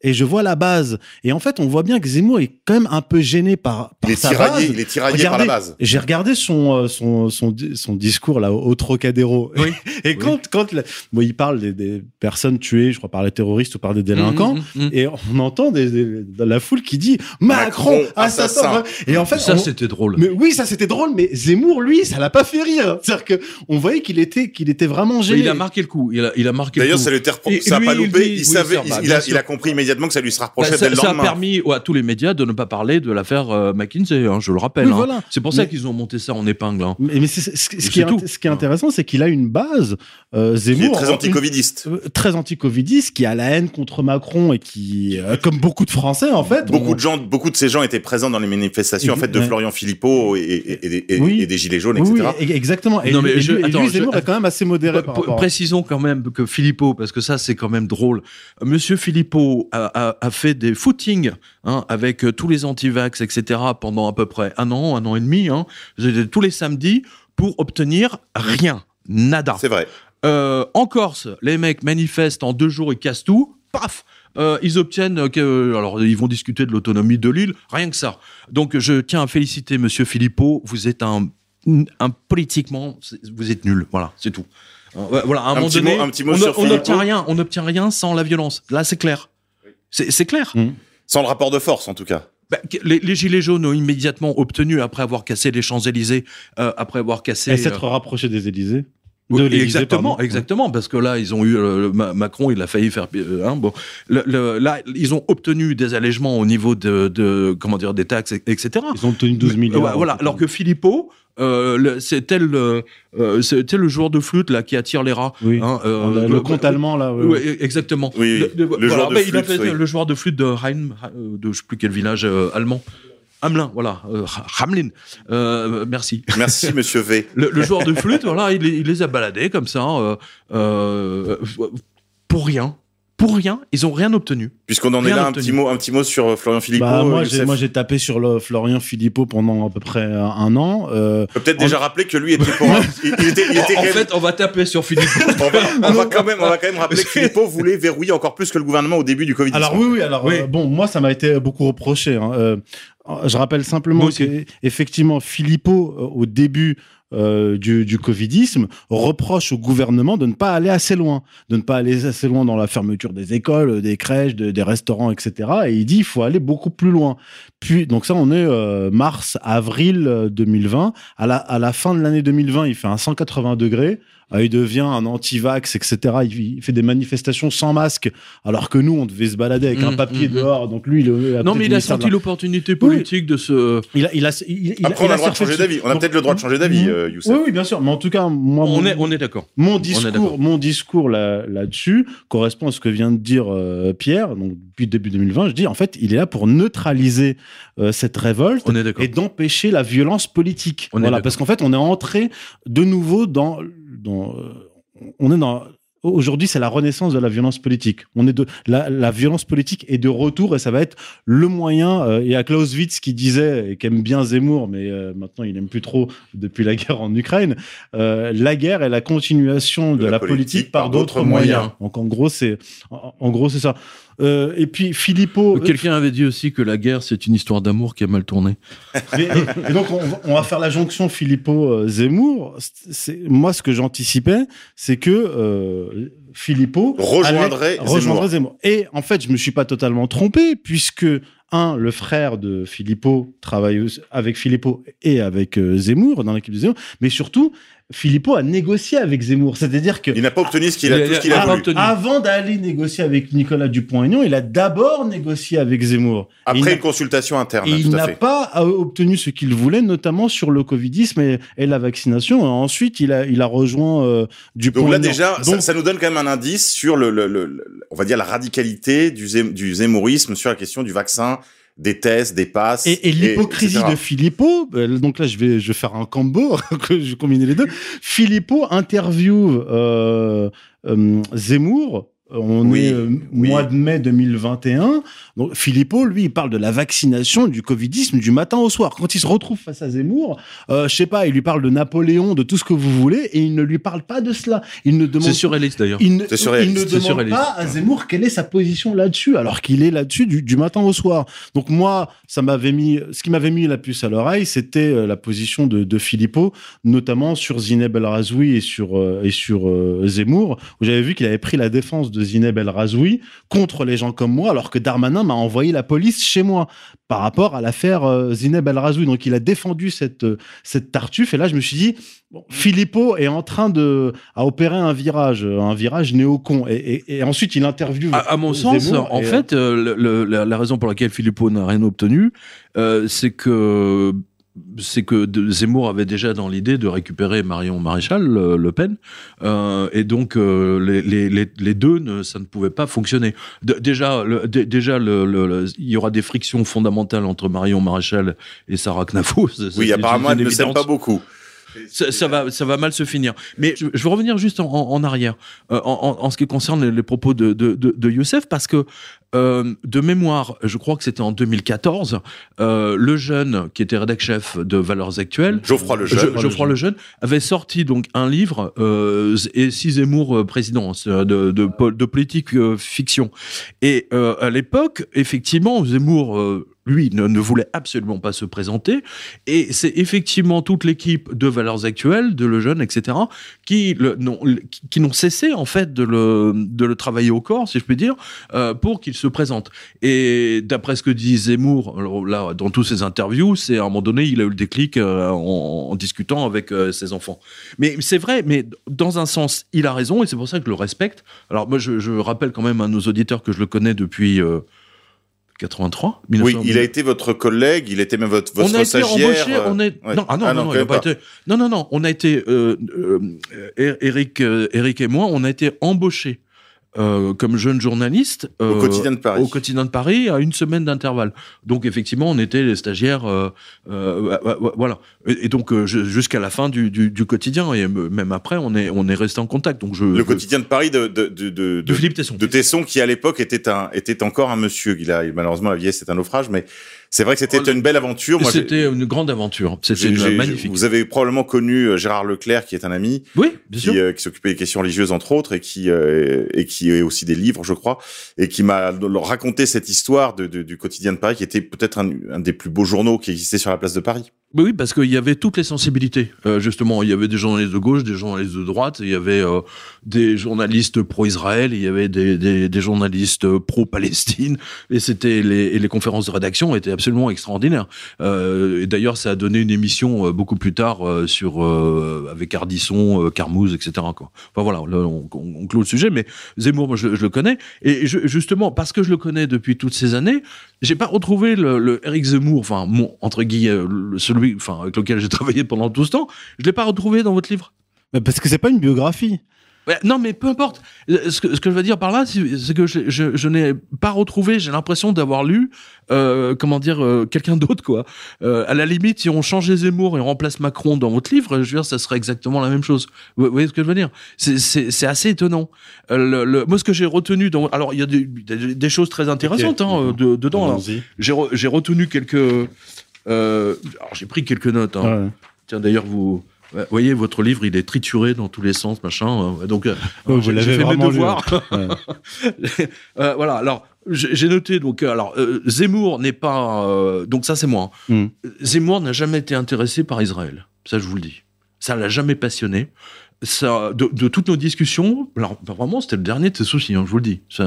Et je vois la base. Et en fait, on voit bien que Zemmour est quand même un peu gêné par, par Il est sa tiraillé, base. il est tiraillé par la Regardez, base. J'ai regardé son, euh, son, son, di- son discours là au, Trocadéro. Oui. Et quand, quand la- bon, il parle des, des personnes tuées, je crois, par les terroristes ou par des délinquants. Mmh, mmh, mmh. Et on entend des, des- de la foule qui dit Macron, Macron, assassin. Assassin. Et en fait, Ça, on- c'était drôle. mais oui, ça c'était drôle, mais Zemmour, lui, ça l'a pas fait rire. C'est-à-dire que on voyait qu'il était, qu'il était vraiment Mais gêné. il a marqué le coup. Il a, il a marqué le D'ailleurs, ça lui Et ça a pas il loupé. Il savait, ça, bah, il, a, sûr. il a compris immédiatement que ça lui sera Bah, reproché ça, dès le ça a lendemain. permis à tous les médias de ne pas parler de l'affaire euh, McKinsey, hein, je le rappelle. Oui, hein. voilà. C'est pour ça Mais- qu'ils ont monté ça en épingle. hein. Mais, ce, qui est, tout. int- ce qui est intéressant, c'est qu'il a une base, euh, Qui est Zemmour, très anti-covidiste. euh, très anti-covidiste, qui a la haine contre Macron et qui, euh, comme beaucoup de Français en fait, Beaucoup on- de gens, beaucoup de ces gens étaient présents dans les manifestations en fait de Ouais. Florian Philippot et, et- et- et- Oui. et des gilets jaunes, etc. oui, exactement. Et, Non, mais lui- je- lui, et attends, lui, je- Zemmour est quand même assez modéré par rapport. Précisons quand même que Philippot, parce que ça c'est quand même drôle. Monsieur Philippot a, a- a fait des footings hein, avec euh, tous les antivax, etc. pendant à peu près un an, un an et demi, hein, tous les samedis pour obtenir rien, nada. C'est vrai. Euh, en Corse, les mecs manifestent en deux jours, ils cassent tout, paf euh, ils obtiennent que, alors ils vont discuter de l'autonomie de l'île, rien que ça. Donc je tiens à féliciter Monsieur Philippot, vous êtes un, un politiquement, vous êtes nul, voilà, c'est tout. Euh, Voilà, à un, Un moment petit donné, mot- un petit mot on n'obtient rien, on n'obtient rien sans la violence. Là, c'est clair. C'est clair. Sans le rapport de force, en tout cas. Bah, les, les gilets jaunes ont immédiatement obtenu, après avoir cassé les Champs Élysées, euh, après avoir cassé. Et euh, s'être rapproché des Élysées. De exactement, pardon. exactement, parce que là, ils ont eu euh, Ma- Macron, il a failli faire. euh, hein, bon, Le- le- là, ils ont obtenu des allègements au niveau de, de comment dire, des taxes, etc. Ils ont obtenu 12 Mais, milliards. ouais, voilà. Alors que Philippot, euh, le, euh, c'était le joueur de flûte là qui attire les rats. Oui. hein, euh, le, le compte allemand là. ouais. Ouais, exactement. Oui. Le voilà, joueur de mais il a flûte, fait oui. le joueur de flûte de je sais plus quel village euh, allemand. Hamelin, voilà, euh, Hamelin. Euh, merci. Merci, Monsieur V. Le, le joueur de flûte, voilà, il, les- il les a baladés comme ça, euh, euh, pour rien. pour rien, ils ont rien obtenu. Puisqu'on en est là, un petit mot, un petit mot sur Florian Philippot. Bah, moi, j'ai, Youssef. moi, j'ai tapé sur le Florian Philippot pendant à peu près un, an. Euh, peut-être déjà rappeler que lui était pour. un- il, il était, il était en fait, on va taper sur Philippe. on va, on va quand même, on va quand même rappeler que Philippot voulait verrouiller encore plus que le gouvernement au début du Covid. Alors oui, oui. Alors Oui. euh, bon, moi, ça m'a été beaucoup reproché. hein. Euh, je rappelle simplement Moi aussi. que effectivement, Philippot, euh, au début euh, du, du Covidisme, reproche au gouvernement de ne pas aller assez loin, de ne pas aller assez loin dans la fermeture des écoles, des crèches, de- des restaurants, etc. Et il dit il faut aller beaucoup plus loin. Puis donc ça, on est euh, mars, avril euh, 2020. À la, à la fin de l'année 2020, il fait un 180 degrés. Euh, il devient un anti-vax, etc. Il, il fait des manifestations sans masque, alors que nous, on devait se balader avec un Mmh, papier mmh, dehors. Donc lui, il, est- non, mais il a senti l'opportunité politique de se. il a, il a, il, il- Après, on a le droit de changer d'avis. On a peut-être le droit de changer d'avis, euh, Youssef. Oui, oui, bien sûr. Mais en tout cas, moi, On mon- est, on est d'accord. mon discours, mon discours là, là-dessus correspond à ce que vient de dire euh, Pierre. Donc depuis début 2020, je dis en fait, il est là pour neutraliser euh, cette révolte On est d'accord. et d'empêcher la violence politique. On voilà, parce qu'en fait, on est entré de nouveau dans, dans euh, on est dans Aujourd'hui, c'est la renaissance de la violence politique. On est de la, la violence politique est de retour et ça va être le moyen. euh, Il y a Clausewitz qui disait et qui aime bien Zemmour, mais euh, maintenant il aime plus trop depuis la guerre en Ukraine. euh, la guerre est la continuation de, la, politique, par d'autres moyens. Donc en gros, c'est en, en gros c'est ça. Euh, et puis Philippot. Quelqu'un avait dit aussi que la guerre, c'est une histoire d'amour qui a mal tourné. Et, et- et donc, on, va- on va faire la jonction Philippot-Zemmour. C'est, moi, ce que j'anticipais, c'est que euh, Philippot Rejoindrait allait- rejoindrait Zemmour. Et en fait, je me suis pas totalement trompé, puisque, un, le frère de Philippot travaille avec Philippot et avec euh, Zemmour, dans l'équipe de Zemmour, mais surtout, Philippot a négocié avec Zemmour. C'est-à-dire que Il n'a pas obtenu ce qu'il a, tout ce qu'il a voulu. obtenu. avant d'aller négocier avec Nicolas Dupont-Aignan, il a d'abord négocié avec Zemmour. Après une consultation interne, il n'a pas euh, obtenu ce qu'il voulait, notamment sur le Covidisme et, et la vaccination. Ensuite, il a, il a rejoint euh, Dupont. Donc là déjà, ça, Donc, ça nous donne quand même un indice sur le, le, le- le- on va dire la radicalité du, zém- du zémourisme sur la question du vaccin, des tests, des passes et, et l'hypocrisie de Philippot, euh, donc là je vais, je vais faire un combo, que je vais combiner les deux. Philippot interview euh, euh, Zemmour. On Oui, est euh, oui. mois de mai 2021. Donc Philippot, lui, il parle de la vaccination, du covidisme du matin au soir. Quand il se retrouve face à Zemmour, euh, je sais pas, il lui parle de Napoléon, de tout ce que vous voulez, et il ne lui parle pas de cela. Il ne demande C'est surréaliste d'ailleurs. il ne, il demande pas à Zemmour quelle est sa position là-dessus, alors qu'il est là-dessus du, du matin au soir. Donc moi, ça m'avait mis, ce qui m'avait mis la puce à l'oreille, c'était euh, la position de, de Philippot, notamment sur Zineb El Razoui et sur euh, et sur euh, Zemmour, où j'avais vu qu'il avait pris la défense de Zineb El Razoui contre les gens comme moi, alors que Darmanin m'a envoyé la police chez moi par rapport à l'affaire euh, Zineb El Razoui. Donc il a défendu cette euh, cette tartuffe, et là je me suis dit, bon, Philippot est en train de à opérer un virage, euh, un virage néocon, et, et, et ensuite il interviewe. À, à mon sens, en fait, euh, le- le- la, la raison pour laquelle Philippot n'a rien obtenu, euh, c'est que c'est que Zemmour avait déjà dans l'idée de récupérer Marion Maréchal Le, Le Pen, euh, et donc euh, les, les, les, les deux, ne, ça ne pouvait pas fonctionner. De- déjà, le, déjà, le, le- le- il y aura des frictions fondamentales entre Marion Maréchal et Sarah Knafo. Oui, apparemment, elle ne s'aime pas beaucoup. ça, ça va, ça va mal se finir. Mais je, je veux revenir juste en, en- en arrière, euh, en, ce qui concerne les, les propos de, de Youssef, parce que euh, de mémoire, je crois que c'était en 2014, euh, le jeune qui était rédac chef de Valeurs Actuelles, Geoffroy le Je- jeune. Geoffroy Lejeune avait sorti donc un livre euh, et si Zemmour président euh, de, de, po- de politique fiction. Et à l'époque, effectivement, Zemmour lui ne, ne voulait absolument pas se présenter. Et c'est effectivement toute l'équipe de Valeurs Actuelles, de Lejeune, etc., qui le- n'ont qui- qui n'ont cessé en fait de le, de le travailler au corps, si je puis dire, euh, pour qu'il se présente. Et d'après ce que dit Zemmour, alors là, dans tous ses interviews, c'est à un moment donné, il a eu le déclic euh, en, en discutant avec euh, ses enfants. Mais c'est vrai, mais dans un sens, il a raison, et c'est pour ça que je le respecte. Alors moi, je, je rappelle quand même à nos auditeurs que je le connais depuis euh, 83. Oui, 1900. il a été votre collègue, il était même votre, votre on a été stagiaire. embauché, euh, on est ouais. non ah non Ah non, non, non, il a quand pas même été non non non on a été euh, euh, Eric euh, Eric et moi on a été embauchés euh, comme jeune journaliste Au quotidien de Paris. Au quotidien de Paris, à une semaine d'intervalle. Donc effectivement, on était les stagiaires, euh, euh, voilà. Et, et donc euh, jusqu'à la fin du, du, du quotidien et me- même après, on est on est resté en contact. Donc je Le quotidien de Paris de, de, de, de, de de- Philippe Tesson. de Tesson, qui à l'époque était un était encore un monsieur. Il a malheureusement la vieillesse c'est un naufrage, mais c'est vrai que c'était Oh, une belle aventure. C'était une grande aventure. C'était magnifique. Vous avez probablement connu euh, Gérard Leclerc, qui est un ami, Oui, bien qui, sûr. euh, qui s'occupait des questions religieuses entre autres, et qui euh, et qui est aussi des livres, je crois, et qui m'a raconté cette histoire de, de- du quotidien de Paris, qui était peut-être un, un des plus beaux journaux qui existait sur la place de Paris. Oui, oui, parce qu'il y avait toutes les sensibilités. Euh, justement, il y avait des journalistes de gauche, des journalistes de droite, il y avait euh, des journalistes pro-Israël, il y avait des, des, des journalistes pro-Palestine, et c'était les, les conférences de rédaction étaient absolument extraordinaires. Euh, et d'ailleurs, ça a donné une émission euh, beaucoup plus tard euh, sur euh, avec Ardisson, euh, Carmouze, etc. Quoi. Enfin voilà, là, on, on, clôt le sujet, mais Zemmour, moi, je, le connais, et je, justement parce que je le connais depuis toutes ces années, j'ai pas retrouvé le, le Eric Zemmour, enfin mon entre guillemets, le- enfin avec lequel j'ai travaillé pendant tout ce temps, je l'ai pas retrouvé dans votre livre. Mais Parce que c'est pas une biographie. Ouais, non, mais peu importe. Ce que, ce que je veux dire par là, c'est que je, je, je n'ai pas retrouvé. J'ai l'impression d'avoir lu, euh, comment dire, euh, quelqu'un d'autre, quoi. Euh, à la limite, si on changeait Zemmour et on remplace Macron dans votre livre, je veux dire, ça serait exactement la même chose. Vous, vous voyez ce que je veux dire? C'est- assez étonnant. Le, le- moi, ce que j'ai retenu, dans, alors il y a des, des, des choses très intéressantes hein, de- dedans. J'ai re- j'ai retenu quelques. Euh, alors j'ai pris quelques notes. hein. Ouais. Tiens, d'ailleurs, vous. voyez, votre livre, il est trituré dans tous les sens, machin. euh, Donc, vous j'ai- fait mes devoirs. Ouais. Euh, voilà. Alors, j'ai noté. Donc, alors, euh, Zemmour n'est pas. euh, donc ça, c'est moi. hein. Mm. Zemmour n'a jamais été intéressé par Israël. Ça, je vous le dis. Ça l'a jamais passionné. De, toutes nos discussions, alors bah, vraiment, c'était le dernier de ses soucis. hein, je vous le dis. C'est,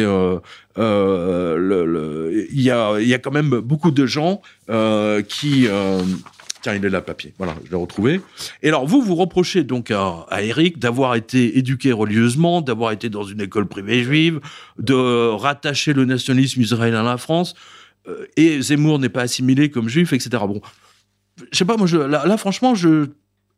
euh, euh, le- il y a, il y a quand même beaucoup de gens euh, qui. euh, Tiens, il est là, papier. Voilà, je l'ai retrouvé. Et alors, vous, vous reprochez donc à, à Eric d'avoir été éduqué religieusement, d'avoir été dans une école privée juive, de rattacher le nationalisme israélien à la France. euh, et Zemmour n'est pas assimilé comme juif, etc. Bon, je sais pas, moi, là, franchement, je,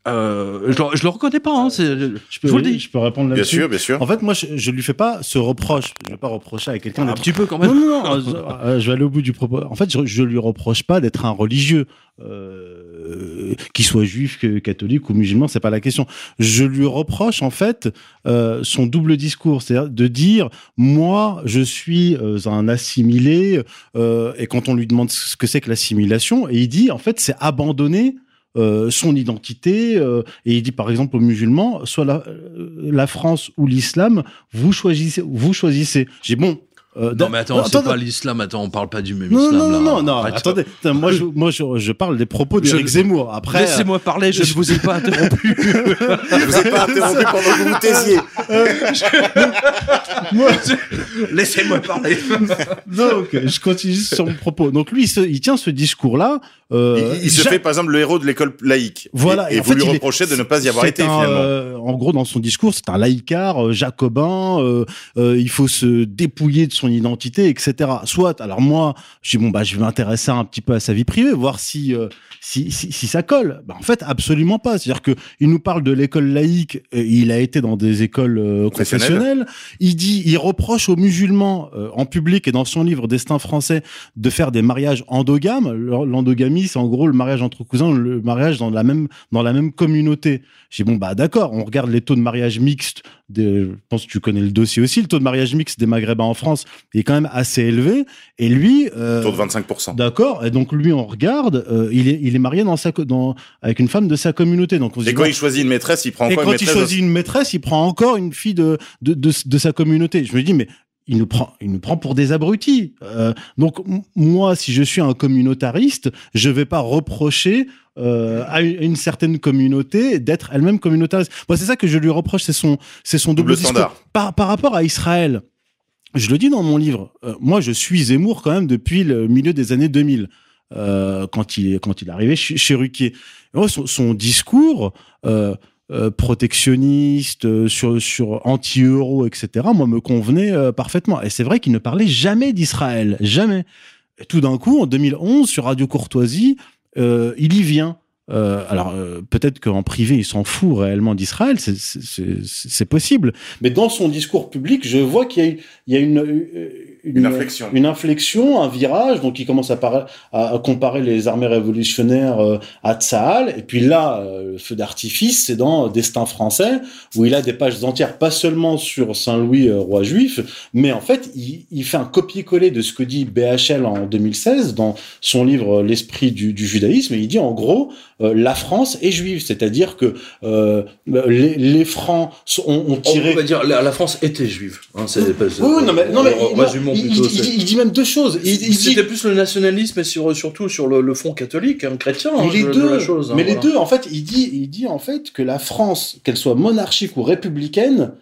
euh, je, le- je le reconnais pas. Hein, c'est- Je peux, je vous le dis. je peux répondre Bien là-dessus. sûr, bien sûr. En fait, moi, je, je lui fais pas ce reproche. Je vais pas reprocher à quelqu'un Un d'être petit peu quand même. Non, non, non. je, euh, je vais aller au bout du propos. En fait, je, je lui reproche pas d'être un religieux, euh, qu'il soit juif, que catholique ou musulman, c'est pas la question. Je lui reproche en fait euh, son double discours, c'est-à-dire de dire moi, je suis euh, un assimilé, euh, et quand on lui demande ce que c'est que l'assimilation, et il dit en fait c'est abandonner euh, son identité euh, et il dit par exemple aux musulmans soit la, euh, la France ou l'islam vous choisissez vous choisissez. J'ai bon euh, Non, mais attends, c'est attends, pas l'islam. Attends, on parle pas du même non, islam. non, là. non, non, non, Arrête. attendez. Moi, je, moi, je, je parle des propos d'Éric Zemmour. Après, Laissez-moi parler, je ne vous ai pas interrompu. Je vous ai pas interrompu pendant que vous vous taisiez. Laissez-moi parler. donc, je continue sur mon propos. Donc, lui, il, se- il tient ce discours-là. Euh, il, il se fait par exemple le héros de l'école laïque. Voilà, Et, et vous fait, lui est- reprochez de ne pas y avoir c'est été un, finalement. euh, en gros, dans son discours, c'est un laïcard, euh, jacobin. euh, euh, il faut se dépouiller de son identité, etc. Soit, alors moi, je dis bon bah, je vais m'intéresser un petit peu à sa vie privée, voir si euh, si, si, si ça colle. Bah, en fait, absolument pas. C'est-à-dire que il nous parle de l'école laïque. il a été dans des écoles euh, Confessionnelles. Il dit, il reproche aux musulmans euh, en public et dans son livre Destin français de faire des mariages endogames. L'endogamie, c'est en gros le mariage entre cousins, le mariage dans la même dans la même communauté. J'ai dit, bon bah d'accord, on regarde les taux de mariage mixte. De, je pense que tu connais le dossier aussi. Le taux de mariage mixte des Maghrébins en France il est quand même assez élevé. Et lui, euh, Autour de 25%. d'accord. Et donc lui, on regarde, euh, il est il est marié dans sa co- dans avec une femme de sa communauté. Donc on Et quand il choisit une maîtresse, il prend et encore quand une il choisit une maîtresse, il prend encore une fille de, de, de, de sa communauté. Je me dis, mais il nous prend, il nous prend pour des abrutis. Euh, donc, moi, si je suis un communautariste, je vais pas reprocher euh, à une, certaine communauté d'être elle-même communautariste. Moi, c'est ça que je lui reproche, c'est son, c'est son double, Double standard. Par, par rapport à Israël, je le dis dans mon livre, euh, moi, je suis Zemmour quand même depuis le milieu des années 2000. Euh, quand il quand il est arrivé chez, Ruquier. Son, discours euh, euh, protectionniste, sur, sur anti-euro, etc., moi, me convenait parfaitement. Et c'est vrai qu'il ne parlait jamais d'Israël, jamais. Tout d'un coup, en 2011, sur Radio Courtoisie, il y vient. Euh, alors euh, peut-être qu'en privé il s'en fout réellement d'Israël, c'est- possible. Mais dans son discours public, je vois qu'il y a, il y a une, Une inflexion. une inflexion, un virage. Donc il commence à, para- à, à comparer les armées révolutionnaires euh, à Tsahal. Et puis là, euh, le feu d'artifice, c'est dans Destin français où il a des pages entières, pas seulement sur Saint-Louis, euh, roi juif, mais en fait il, il fait un copier-coller de ce que dit BHL en 2016 dans son livre L'esprit du, du judaïsme. Et il dit en gros euh, la France est juive, c'est-à-dire que euh, les, les francs ont, ont On tiré. va dire la, la France était juive. Hein, c'est pas- Oui, oui, non, mais, non, mais il, plutôt, il- c'est- il- il dit même deux choses. Il, il dit C'était plus le nationalisme et sur, surtout sur le, le front catholique, hein, chrétien, hein, les de- de deux, la chose. hein, mais les deux, en fait, il dit, il dit en fait que la France, qu'elle soit monarchique ou républicaine,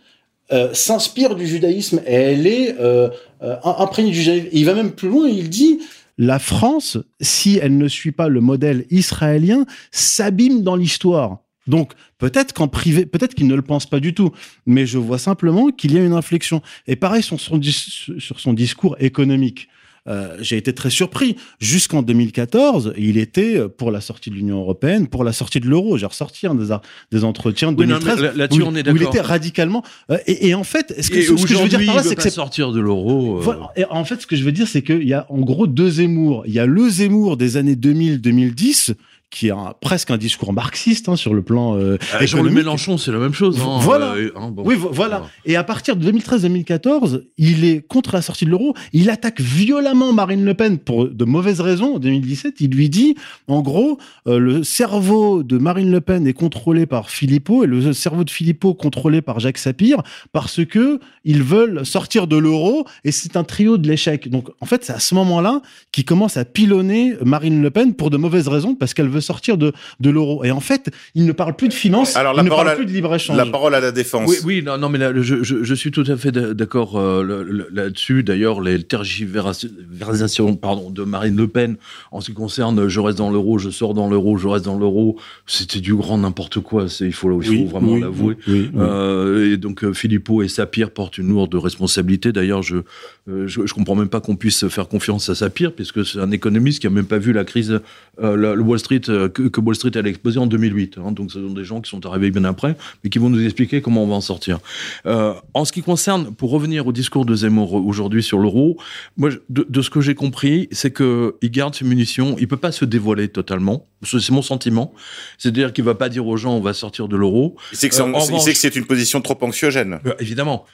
euh, s'inspire du judaïsme et elle est euh, euh, imprégnée du judaïsme. Et il va même plus loin, il dit la France, si elle ne suit pas le modèle israélien, s'abîme dans l'histoire. Donc peut-être qu'en privé, peut-être qu'il ne le pense pas du tout, mais je vois simplement qu'il y a une inflexion. Et pareil sur son, dis- sur son discours économique. Euh, j'ai été très surpris. Jusqu'en 2014, il était pour la sortie de l'Union européenne, pour la sortie de l'euro. J'ai ressorti des, des entretiens de Oui, non, mais 2013 là- où, on est où il était radicalement. euh, et, et en fait, est-ce que, ce que je veux dire par là, c'est que sortir de l'euro. euh. Et en fait, ce que je veux dire, c'est qu'il y a en gros deux Zemmour. Il y a le Zemmour des années 2000-2010, qui a presque un discours marxiste hein, sur le plan euh, euh, Jean-Le économique. Mélenchon, c'est la même chose. hein, Voilà. euh, hein, bon. Oui, vo- voilà. Et à partir de 2013-2014, il est contre la sortie de l'euro. Il attaque violemment Marine Le Pen pour de mauvaises raisons. En 2017, il lui dit, en gros, euh, le cerveau de Marine Le Pen est contrôlé par Philippot et le cerveau de Philippot contrôlé par Jacques Sapir parce que ils veulent sortir de l'euro et c'est un trio de l'échec. Donc, en fait, c'est à ce moment-là qu'il commence à pilonner Marine Le Pen pour de mauvaises raisons parce qu'elle veut sortir de, de l'euro. Et en fait, il ne parle plus de finances, Alors, il ne parle à- plus de libre-échange. La parole à la défense. Oui, oui, non, non, mais là, je, je, je suis tout à fait d'a- d'accord euh, là-dessus. D'ailleurs, les tergiversations pardon, de Marine Le Pen en ce qui concerne je reste dans l'euro, je sors dans l'euro, je reste dans l'euro, c'était du grand n'importe quoi. Il faut, il faut Oui, vraiment oui, l'avouer. oui, oui. Euh, et donc euh, Philippot et Sapir portent une lourde responsabilité. D'ailleurs, je, je je comprends même pas qu'on puisse faire confiance à Sapir, puisque c'est un économiste qui a même pas vu la crise, euh, la- le Wall Street que, que Wall Street allait exploser en 2008. hein. donc, ce sont des gens qui sont arrivés bien après, mais qui vont nous expliquer comment on va en sortir. Euh, en ce qui concerne, pour revenir au discours de Zemmour aujourd'hui sur l'euro, moi, de, de ce que j'ai compris, c'est que il garde ses munitions. Il peut pas se dévoiler totalement. C'est mon sentiment. C'est-à-dire qu'il va pas dire aux gens on va sortir de l'euro. Il sait que c'est Euh, une position trop anxiogène. Euh, évidemment.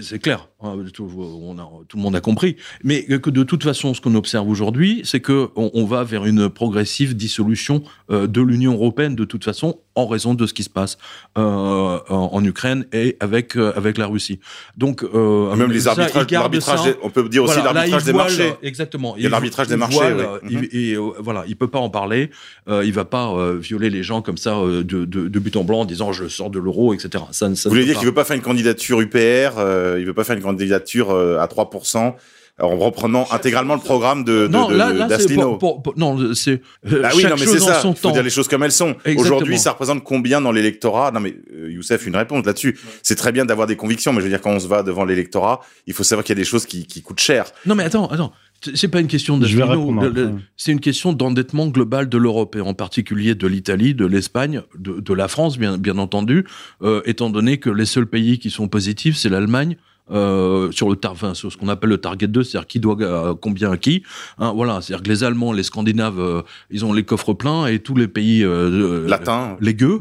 C'est clair, hein, tout, le monde a compris. Mais que de toute façon, ce qu'on observe aujourd'hui, c'est que on, on va vers une progressive dissolution euh, de l'Union européenne de toute façon, en raison de ce qui se passe euh, en, en Ukraine et avec euh, avec la Russie. Donc euh, Même les arbitrages, ça. des- on peut dire aussi Voilà, l'arbitrage des marchés. Exactement. Il y a l'arbitrage des marchés, voile, oui. il- et, voilà, il peut pas en parler. Euh, il va pas euh, violer les gens comme ça euh, de, de, de but en blanc en disant je sors de l'euro, etc. Ça, ça Vous voulez dire qu'il veut pas faire une candidature UPR, il veut pas faire une candidature à 3%, en reprenant intégralement le programme de, de, non, de- là, de- là, pour, pour- pour- non, c'est euh, Ah oui, chaque non, mais chose c'est en ça. son Il faut dire les choses comme elles sont. Exactement. Aujourd'hui, ça représente combien dans l'électorat? Non, mais euh, Youssef, une réponse là-dessus. C'est très bien d'avoir des convictions, mais je veux dire, quand on se va devant l'électorat, il faut savoir qu'il y a des choses qui, qui coûtent cher. Non, mais attends, attends. C'est- pas une question de Je vais répondre après. c'est une question d'endettement global de l'Europe et en particulier de l'Italie, de l'Espagne, de, de la France, bien, bien entendu, euh, étant donné que les seuls pays qui sont positifs, c'est l'Allemagne. Euh, sur le tar, enfin, sur ce qu'on appelle le target 2, c'est-à-dire qui doit euh, combien à qui. Hein, voilà, c'est-à-dire que les Allemands, les Scandinaves, euh, ils ont les coffres pleins et tous les pays euh, Latin, les gueux,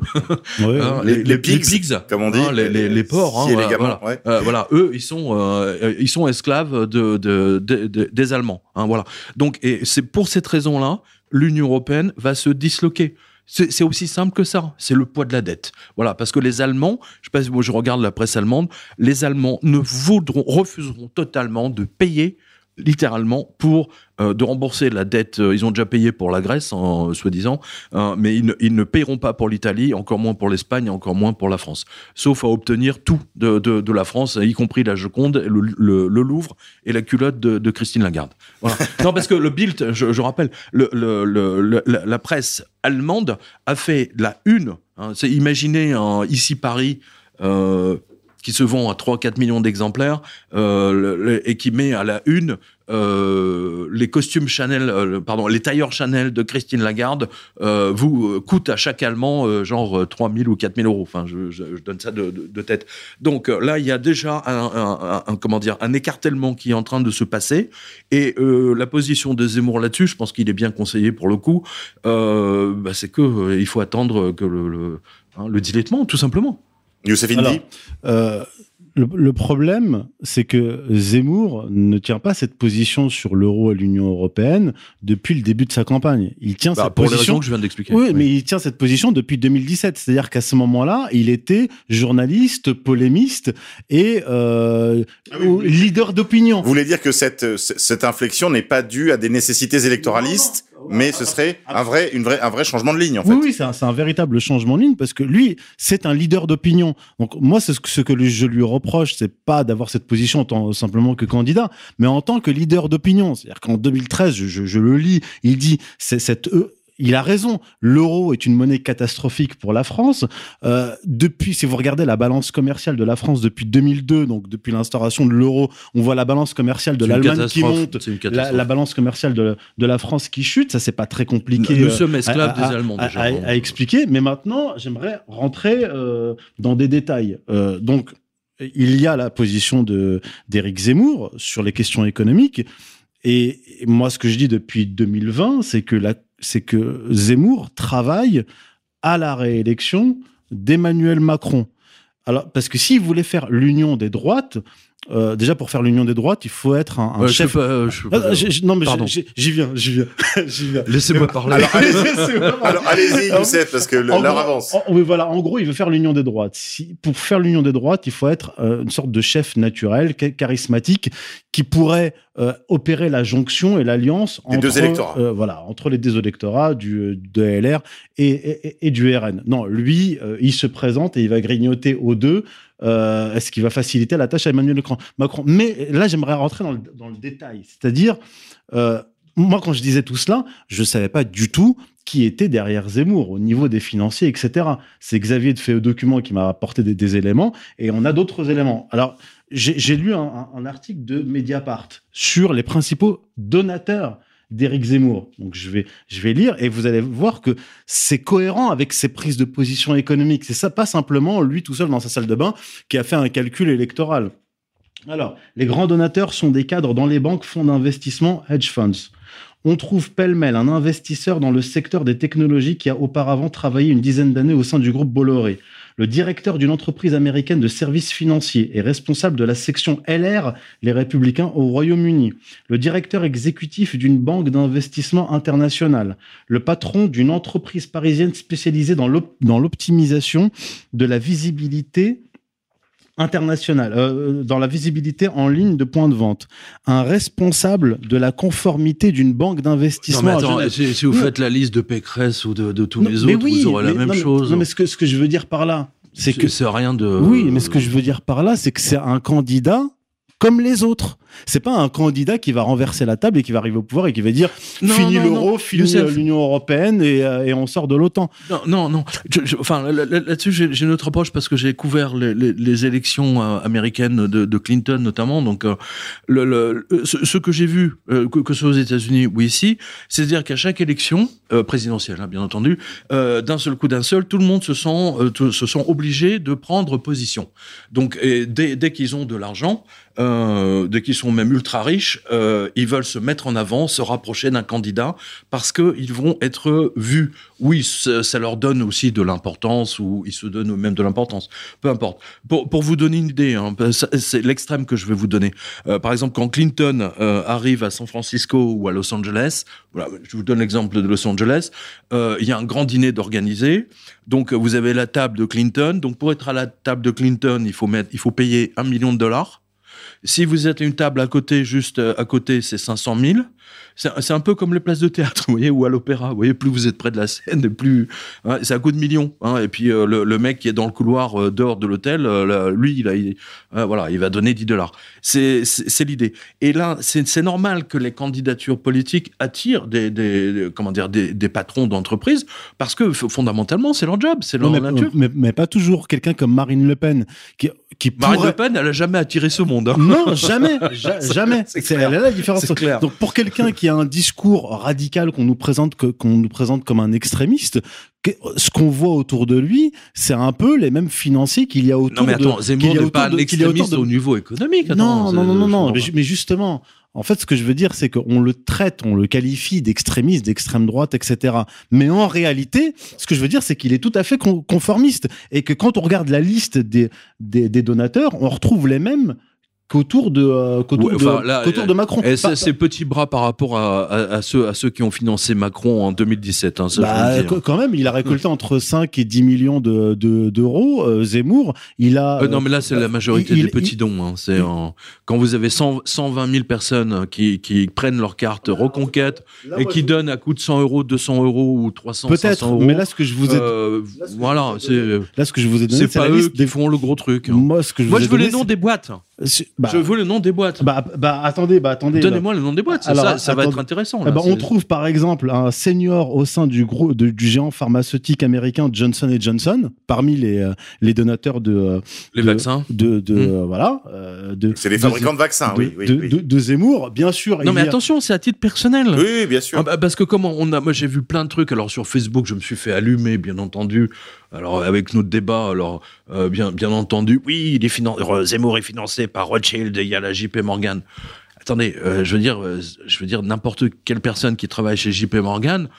Ouais. hein, Les- les pigs, comme on dit, hein, les, les, les porcs, hein, voilà, voilà. ouais. Euh, voilà, eux, ils sont, euh, ils sont esclaves de, de, de- de- des Allemands. Hein, voilà. Donc, et c'est pour cette raison-là, l'Union européenne va se disloquer. C'est aussi simple que ça. C'est le poids de la dette. Voilà, parce que les Allemands, je sais pas si moi je regarde la presse allemande, les Allemands ne voudront, refuseront totalement de payer littéralement pour euh, de rembourser la dette. euh, ils ont déjà payé pour la Grèce, en soi-disant, euh, mais ils ne, ils ne paieront pas pour l'Italie, encore moins pour l'Espagne, encore moins pour la France. Sauf à obtenir tout de, de, de la France, y compris la Joconde, le, le, le Louvre et la culotte de, de Christine Lagarde. Voilà. non, parce que le Bild, je, je rappelle, le, le, le- le- la, la presse allemande a fait la une. Hein, C'est imaginez un ici Paris. Euh, qui se vend à 3-4 millions d'exemplaires euh, et qui met à la une euh, les costumes Chanel, euh, pardon, les tailleurs Chanel de Christine Lagarde vous coûtent à chaque Allemand genre 3 000 ou 4 000 euros. Enfin, je, donne ça de, tête. Donc là, il y a déjà un, un- comment dire, un écartèlement qui est en train de se passer. Et la position de Zemmour là-dessus, je pense qu'il est bien conseillé pour le coup. Bah, c'est que il faut attendre que le, le, hein, le dilettement, tout simplement. Youssef Alors, Indy Euh, le, le problème, c'est que Zemmour ne tient pas cette position sur l'euro et l'Union européenne depuis le début de sa campagne. Il tient Bah, cette pour les position. raisons que je viens d'expliquer. Oui, mais il tient cette position depuis 2017. C'est-à-dire qu'à ce moment-là, il était journaliste, polémiste et euh, ou leader d'opinion. Vous voulez dire que cette, cette inflexion n'est pas due à des nécessités électoralistes, mais ce serait un vrai, une vraie, un vrai changement de ligne, en fait. Oui, oui, c'est un, véritable changement de ligne parce que lui, c'est un leader d'opinion. Donc moi, c'est ce que, je lui reproche, c'est pas d'avoir cette position en tant simplement que candidat, mais en tant que leader d'opinion. C'est-à-dire qu'en 2013, je, je- je le lis, il dit c'est cette euh, il a raison. L'euro est une monnaie catastrophique pour la France. Euh, depuis, si vous regardez la balance commerciale de la France depuis 2002, donc depuis l'instauration de l'euro, on voit la balance commerciale de l'Allemagne qui monte, la, balance commerciale de, de la France qui chute. Ça, c'est pas très compliqué. Nous euh, sommes esclaves à- des Allemands, à, déjà. à- à expliquer. Mais maintenant, j'aimerais rentrer euh, dans des détails. Euh, donc, il y a la position de d'Éric Zemmour sur les questions économiques. Et moi, ce que je dis depuis 2020, c'est que la, c'est que Zemmour travaille à la réélection d'Emmanuel Macron. Parce que s'il voulait faire l'union des droites, euh, déjà pour faire l'union des droites, il faut être un, un chef. pas, euh, je Ah, j'ai- non, mais j'y viens, j'y viens. Laissez-moi parler. Alors, allez-y, Youssef, parce que l'heure avance. en- oui, voilà. En gros, il veut faire l'union des droites. Si, pour faire l'union des droites, il faut être euh, une sorte de chef naturel, cha- charismatique, qui pourrait euh, opérer la jonction et l'alliance entre deux électorats. euh, voilà, entre les deux électorats du de LR et, et, et du RN. Non, lui, euh, il se présente et il va grignoter aux deux. Euh, Est-ce qu'il va faciliter la tâche à Emmanuel Macron? Mais là, j'aimerais rentrer dans le, détail, c'est-à-dire. Euh, moi, quand je disais tout cela, je savais pas du tout qui était derrière Zemmour au niveau des financiers, etc. C'est Xavier de Fait Document qui m'a apporté des, éléments et on a d'autres éléments. Alors, j'ai lu un article de Mediapart sur les principaux donateurs d'Éric Zemmour. Donc, je vais, je vais lire et vous allez voir que c'est cohérent avec ses prises de position économiques. C'est ça, pas simplement lui tout seul dans sa salle de bain qui a fait un calcul électoral. Alors, les grands donateurs sont des cadres dans les banques, fonds d'investissement, hedge funds. On trouve pêle-mêle un investisseur dans le secteur des technologies qui a auparavant travaillé une dizaine d'années au sein du groupe Bolloré. Le directeur d'une entreprise américaine de services financiers est responsable de la section LR, les Républicains, au Royaume-Uni. Le directeur exécutif d'une banque d'investissement internationale. Le patron d'une entreprise parisienne spécialisée dans l'optimisation de la visibilité internationale, euh, dans la visibilité en ligne de points de vente. Un responsable de la conformité d'une banque d'investissement. si, si vous faites la liste de Pécresse ou de, de tous Non, les autres, oui, vous aurez la même non, mais- chose. Non, mais ce que, ce que je veux dire par là, c'est que c'est rien de. oui, mais ce que je veux dire par là, c'est que c'est un candidat comme les autres. C'est pas un candidat qui va renverser la table et qui va arriver au pouvoir et qui va dire Non, fini l'euro, fini euh, l'Union européenne et, euh, et on sort de l'OTAN. Non, non, non. Je- je- enfin, là- là- là-dessus, j'ai une autre approche parce que j'ai couvert les, les- les élections euh, américaines de, de Clinton notamment. Donc, euh, le, le- le- ce, ce que j'ai vu, euh, que, que ce soit aux États-Unis ou ici, c'est-à-dire qu'à chaque élection euh, présidentielle, hein, bien entendu, d'un seul coup, d'un seul, tout le monde se sent, tout- se sont obligés de prendre position. Donc, et dès, dès qu'ils ont de l'argent, dès qu'ils sont même ultra riches, euh, ils veulent se mettre en avant, se rapprocher d'un candidat parce que ils vont être vus. Oui, ça, leur donne aussi de l'importance ou ils se donnent eux-mêmes de l'importance. Peu importe. Pour, vous donner une idée, hein, c'est l'extrême que je vais vous donner. Euh, par exemple, quand Clinton euh, arrive à San Francisco ou à Los Angeles, voilà, je vous donne l'exemple de Los Angeles, il y a un grand dîner d'organisé. Donc, vous avez la table de Clinton. Donc, pour être à la table de Clinton, il faut mettre, il faut payer un million de dollars. Si vous êtes à une table à côté, juste euh, à côté, c'est 500 000. C'est un peu comme les places de théâtre, vous voyez, ou à l'opéra. Vous voyez, plus vous êtes près de la scène, et plus hein, c'est à coup de millions. Hein, et puis euh, le, le mec qui est dans le couloir euh, dehors de l'hôtel, euh, lui, il, a, il- voilà, il va donner 10 dollars. C'est l'idée. Et là, c'est normal que les candidatures politiques attirent des, comment dire des, des patrons d'entreprise parce que fondamentalement, c'est leur job, c'est leur Non, mais, nature. mais, mais pas toujours quelqu'un comme Marine Le Pen qui, qui Marine pourrait- Le Pen, elle a jamais attiré ce monde. Non, jamais, ja- jamais. c'est là la différence. Clair. Donc pour quelqu'un qui a un discours radical qu'on nous présente qu'on nous présente comme un extrémiste, ce qu'on voit autour de lui, c'est un peu les mêmes financiers qu'il y a autour Non mais attends, de Zemmour n'est pas un de- extrémiste de- au niveau économique. non, attends, non, non, non, non. Mais, justement, en fait, ce que je veux dire, c'est qu'on le traite, on le qualifie d'extrémiste, d'extrême droite, etc. Mais en réalité, ce que je veux dire, c'est qu'il est tout à fait con- conformiste et que quand on regarde la liste des, des, des donateurs, on retrouve les mêmes qu'autour de, euh, qu'autour Ouais, de, enfin, qu'autour de Macron. Et Bah, ses petits bras par rapport à, à, à ceux, à ceux qui ont financé Macron en 2017. Hein, ça, bah, dire. qu- quand même, il a récolté entre 5 et 10 millions de, de- d'euros. euh, Zemmour, il a. Euh, non, mais là, c'est la majorité il- des petits il- dons. Hein. C'est quand vous avez 100, 120 000 personnes qui, qui prennent leur carte Reconquête Là, et qui je- donnent à coût de 100 euros, 200 euros ou 300, 500 Peut-être, euros. mais là, ce que je vous ai, euh, là, ce voilà, c'est là, ce que je vous ai donné, c'est pas la eux liste qui des. font le gros truc. hein. Moi, ce que je Moi, vous je veux les noms des boîtes. Bah, je veux le nom des boîtes. bah, bah, attendez, bah, attendez. bah, Donnez-moi le nom des boîtes. Alors, ça, ça va être intéressant. Eh là, ben, on trouve par exemple un senior au sein du gros de- du géant pharmaceutique américain Johnson Johnson parmi les euh, les donateurs de euh, les de- vaccins. de, de Hmm. euh, voilà de C'est les fabricants de vaccins, de, oui, oui, de, oui. de- de Zemmour bien sûr Non, mais a- attention, c'est à titre personnel. Oui, oui, bien sûr. Ah bah, parce que comment on a, moi j'ai vu plein de trucs. Alors sur Facebook, je me suis fait allumer, bien entendu. Alors avec notre débat, alors euh, bien, bien entendu, oui, finan- euh, Zemmour est financé par Rothschild, il y a la JP Morgan. Attendez, euh, je veux dire, euh, je veux dire, n'importe quelle personne qui travaille chez JP Morgan,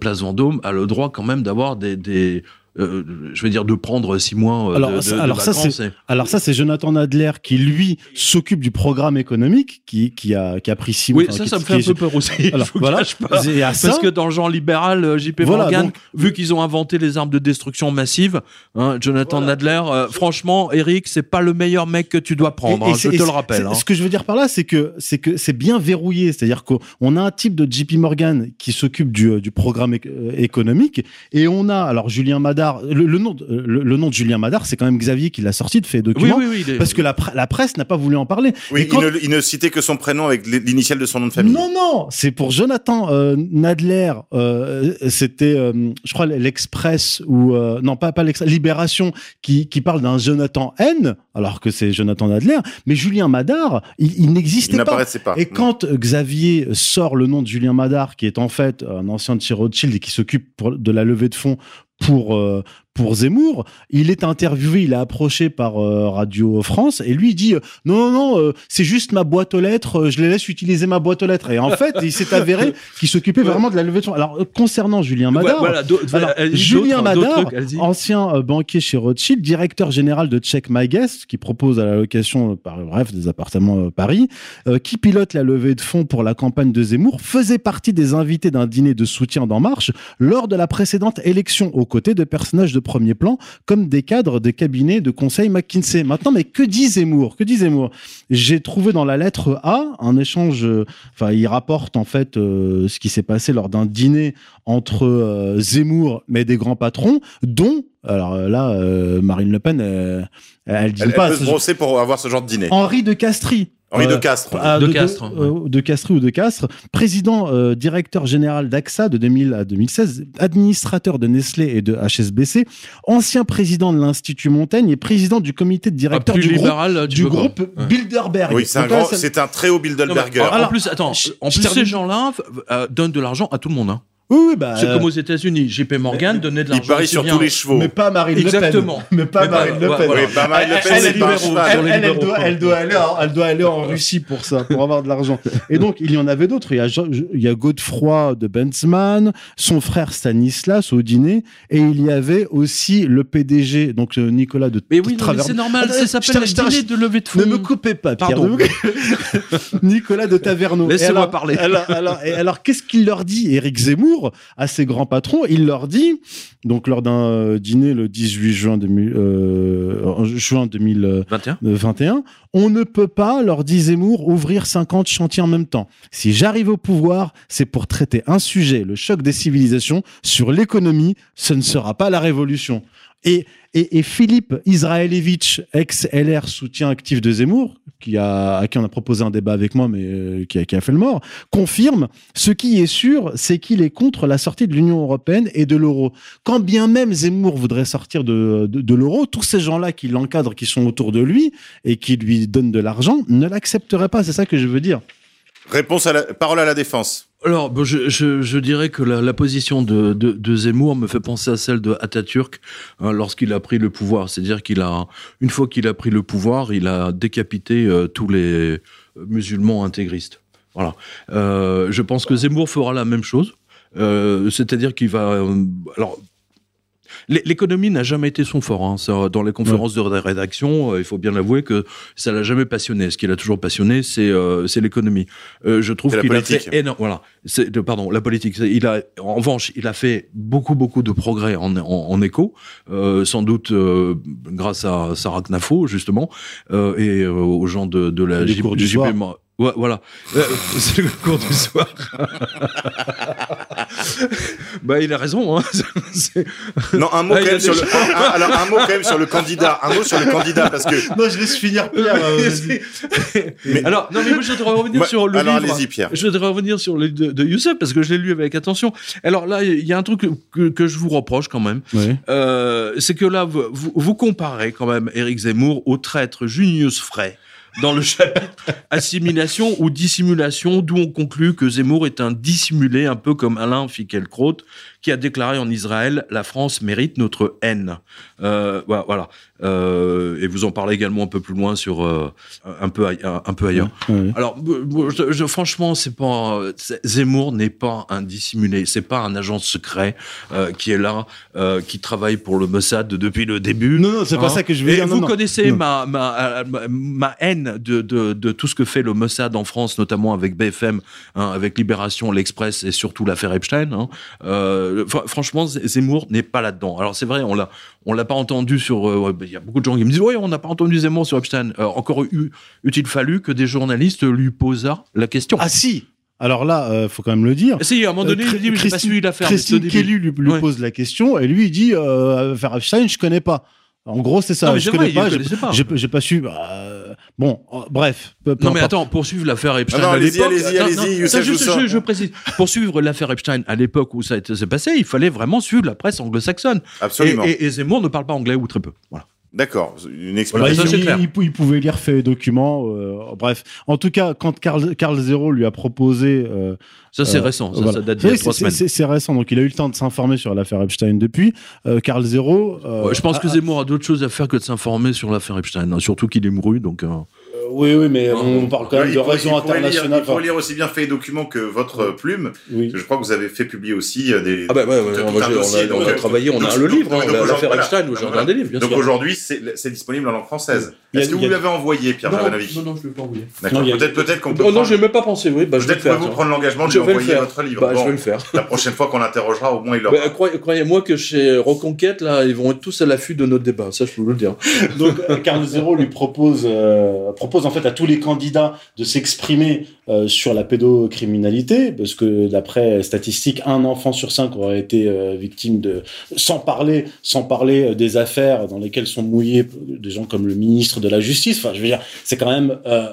Place Vendôme, a le droit quand même d'avoir des euh, je veux dire, de prendre six mois euh, Alors, de, de- ça- de alors ça, vacances et- alors ça c'est Jonathan Nadler qui lui s'occupe du programme économique qui qui a qui a pris six Oui, enfin, ça, qui- ça me qui fait un peu peur aussi. Alors, je voilà. pas. Et à ça- Parce que dans le genre libéral, euh, JP Voilà, Morgan, donc- vu qu'ils ont inventé les armes de destruction massive, hein, Jonathan Voilà. Euh, franchement, Eric, c'est pas le meilleur mec que tu dois prendre. Et- et hein, je c'est- te le c'est- rappelle. c'est- hein. Ce que je veux dire par là, c'est que c'est que c'est bien verrouillé, c'est-à-dire qu'on a un type de JP Morgan qui s'occupe du, du programme éc- économique, et on a alors Julien Madar. Le, le nom de, le, le nom de Julien Madar, c'est quand même Xavier qui l'a sorti de fait Oui, document. oui, oui. est- Parce que la, pre- la presse n'a pas voulu en parler. Oui, quand- il, ne, il ne citait que son prénom avec l'initiale de son nom de famille. Non, non, c'est pour Jonathan euh, Nadler. euh, C'était, euh, je crois, l'Express ou euh, non, pas pas l'Express, Libération qui qui parle d'un Jonathan N, alors que c'est Jonathan Nadler. Mais Julien Madar, il, n'existait pas. n'apparaissait pas. Et quand euh, Xavier sort le nom de Julien Madar, qui est en fait un ancien de chez Rothschild et qui s'occupe de la levée de fonds pour euh, pour Zemmour, il est interviewé, il est approché par euh, Radio France et lui dit euh, non non non, euh, c'est juste ma boîte aux lettres, je les laisse utiliser ma boîte aux lettres. Et en fait, il s'est avéré qu'il s'occupait vraiment de la levée de fonds. Alors concernant Julien Ouais, Madar, voilà, alors, Julien d'autres Madar, trucs, ancien banquier chez Rothschild, directeur général de Check My Guest, qui propose à la location, par, bref, des appartements à Paris, qui pilote la levée de fonds pour la campagne de Zemmour, faisait partie des invités d'un dîner de soutien d'En Marche lors de la précédente élection, aux côtés de personnages de premier plan, comme des cadres des cabinets de conseil McKinsey. Maintenant, mais que dit Zemmour? Que dit Zemmour? J'ai trouvé dans la lettre A un échange, euh, enfin, il rapporte en fait euh, ce qui s'est passé lors d'un dîner entre euh, Zemmour, mais des grands patrons, dont, alors là, euh, Marine Le Pen, euh, elle dit Elle, elle pas, peut se brosser pour avoir ce genre de dîner. Henri de Castries. De Euh, Castres. ah, De Castres, euh, de Castries ou de Castres, président euh, directeur général d'AXA de 2000 à 2016, administrateur de Nestlé et de HSBC, ancien président de l'Institut Montaigne et président du comité de Ah, directeur plus du groupe, libéral, tu du peux pas. groupe Ouais. Bilderberg. Oui, c'est un là, ça- très haut Non, mais, Bilderberger. en Alors, plus, attends, en plus, ces gens-là euh, donnent de l'argent à tout le monde. Hein. Oui, oui, bah, C'est euh, comme aux États-Unis. JP Morgan donnait de il l'argent. parie aussi sur tous les chevaux. mais pas Marine Exactement. Le Pen. Mais pas Mais pas- Marine Le Pen. voilà. Oui, pas Marine Le Pen, Elle, c'est elle, doit, elle, doit aller en, elle doit aller en Russie pour ça, pour avoir de l'argent. Et donc, il y en avait d'autres. Il y a, il y a Godefroy de Benzman, son frère Stanislas au dîner, et il y avait aussi le PDG, donc euh, Nicolas de Mais oui, non, mais Traverne. c'est normal. Ça s'appelle le dîner de levée de fonds. Ne me coupez pas, Pierre. Pardon. Nicolas de Taverneau. Laissez-moi alors- parler. Alors, alors, qu'est-ce qu'il leur dit, Éric Zemmour, à ses grands patrons Il leur dit, donc lors d'un euh, dîner le 18 juin, 2000, euh, juin 2021, 21. on ne peut pas, leur dit Zemmour, ouvrir 50 chantiers en même temps. Si j'arrive au pouvoir, c'est pour traiter un sujet, le choc des civilisations, sur l'économie, ce ne sera pas la révolution. Et, et, et Philippe Israelevich, ex-LR soutien actif de Zemmour, qui a, à qui on a proposé un débat avec moi, mais euh, qui, a, qui a fait le mort, confirme ce qui est sûr, c'est qu'il est contre la sortie de l'Union européenne et de l'euro. Quand bien même Zemmour voudrait sortir de, de, de l'euro, tous ces gens-là qui l'encadrent, qui sont autour de lui et qui lui donnent de l'argent, ne l'accepteraient pas. C'est ça que je veux dire. Réponse à la parole à la défense. Alors, je, je, je dirais que la, la position de, de, de Zemmour me fait penser à celle de Atatürk hein, lorsqu'il a pris le pouvoir. C'est-à-dire qu'il a, une fois qu'il a pris le pouvoir, il a décapité euh, tous les musulmans intégristes. Voilà. Euh, je pense que Zemmour fera la même chose. Euh, C'est-à-dire qu'il va. euh, alors. L'é- L'économie n'a jamais été son fort. Hein. Ça, dans les conférences de rédaction, euh, il faut bien l'avouer que ça l'a jamais passionné. Ce qui l'a toujours passionné, c'est euh, c'est l'économie. Euh, je trouve qu'il a politique. fait énorme. Voilà, de- pardon, la politique. Il a, en revanche, il a fait beaucoup beaucoup de progrès en, en, en éco, euh, sans doute euh, grâce à Sarah Knafo justement euh, et aux gens de, de la du JP. Ouais, voilà, Euh, c'est le cours du soir. bah, il a raison. Hein. Non, un mot Ah, quand même sur le. un- alors un mot quand même sur le candidat. Un mot sur le candidat parce que. Non, je laisse finir Pierre. euh, Mais- Alors, non, mais moi, je voudrais revenir sur le alors livre. Pierre. Je voudrais revenir sur le livre de, de Youssef parce que je l'ai lu avec attention. Alors là, il y a un truc que, que, que je vous reproche quand même. Euh, c'est que là, vous, vous, vous comparez quand même Éric Zemmour au traître Junius Frey dans le chapitre assimilation ou dissimulation, d'où on conclut que Zemmour est un dissimulé, un peu comme Alain Finkielkraut, qui a déclaré en Israël la France mérite notre haine. Euh, voilà. Euh, et vous en parlez également un peu plus loin sur euh, un peu aille- un peu ailleurs. Alors, moi, je, je- franchement, c'est pas Zemmour n'est pas un dissimulé, c'est pas un agent secret qui est là, qui travaille pour le Mossad depuis le début. Non, non, c'est pas Hein ça que je veux Et dire. vous non. connaissez Non. ma, ma, ma, ma haine de, de, de tout ce que fait le Mossad en France, notamment avec BFM, hein, avec Libération, l'Express et surtout l'affaire Epstein. Hein. Euh, fr- franchement, Zemmour n'est pas là-dedans. Alors c'est vrai, on l'a, on l'a pas entendu sur. euh, ouais, Il y a beaucoup de gens qui me disent, oui, on n'a pas entendu Zemmour sur Epstein. Euh, encore eût-il fallu que des journalistes lui posât la question? Ah si Alors là, euh, faut quand même le dire. si, à un moment donné, il dit, mais j'ai pas Christine- suivi l'affaire. Kelly lui, lui Ouais. pose la question et lui il dit euh, faire Epstein, je connais pas. En gros, c'est ça. Non, mais je connais vrai, pas. le j'ai- connaissait pas. J'ai pas su. bah, euh, bon, euh, bref. peu- peu Non mais attends, poursuivre l'affaire Epstein Ah non, à allez-y, l'époque. allez-y, Joussin. je, je précise. Poursuivre l'affaire Epstein à l'époque où ça s'est passé, il fallait vraiment suivre la presse anglo-saxonne. Et, Absolument. et, et Zemmour ne parle pas anglais ou très peu. Voilà. D'accord. Une Bah, explication. ça, il, il- il pouvait lire fait documents. euh, bref, en tout cas, quand Carl, Carl Zero lui a proposé, euh, Ça c'est Euh, récent, ça, voilà. ça date d'il y a trois c'est- semaines. c'est c'est récent, donc il a eu le temps de s'informer sur l'affaire Epstein depuis. Euh, Carl Zero. euh, Ouais, je pense que Zemmour a d'autres choses à faire que de s'informer sur l'affaire Epstein, hein, surtout qu'il est mouru. Donc, oui, oui, mais on parle quand même de pourrait- réseau il faut lire aussi bien fait et documents que votre euh, plume. oui. Je crois que vous avez fait publier aussi euh, des. Ah bah ouais, ouais, ouais, un j'ai- on a- on a euh, travaillé, on a donc- le donc- livre, hein, l'affaire voilà. Epstein, où j'ai voilà. un des livres, bien Donc aujourd'hui, c'est c'est disponible en langue française. Est-ce que vous l'avez envoyé, Pierre Non, Javanovic non, non, je ne l'ai pas envoyé. D'accord. Peut-être peut-être qu'on peut Oh non, prendre- j'ai même pas pensé, oui, bah je vais peut-être pouvez-vous prendre l'engagement de Je lui envoyer faire. votre livre. Bah, je Bon, vais le faire. La prochaine fois qu'on l'interrogera, au moins il l'aura. Bah, croyez- Croyez-moi que chez Reconquête, là, ils vont être tous à l'affût de notre débat. Ça, je peux vous le dire. Donc, euh, Carl Zero lui propose, euh, propose en fait à tous les candidats de s'exprimer euh, sur la pédocriminalité, parce que d'après statistiques, un enfant sur cinq aurait été euh, victime de, sans parler, sans parler euh, des affaires dans lesquelles sont mouillés des gens comme le ministre de la Justice. Enfin, je veux dire, c'est quand même euh,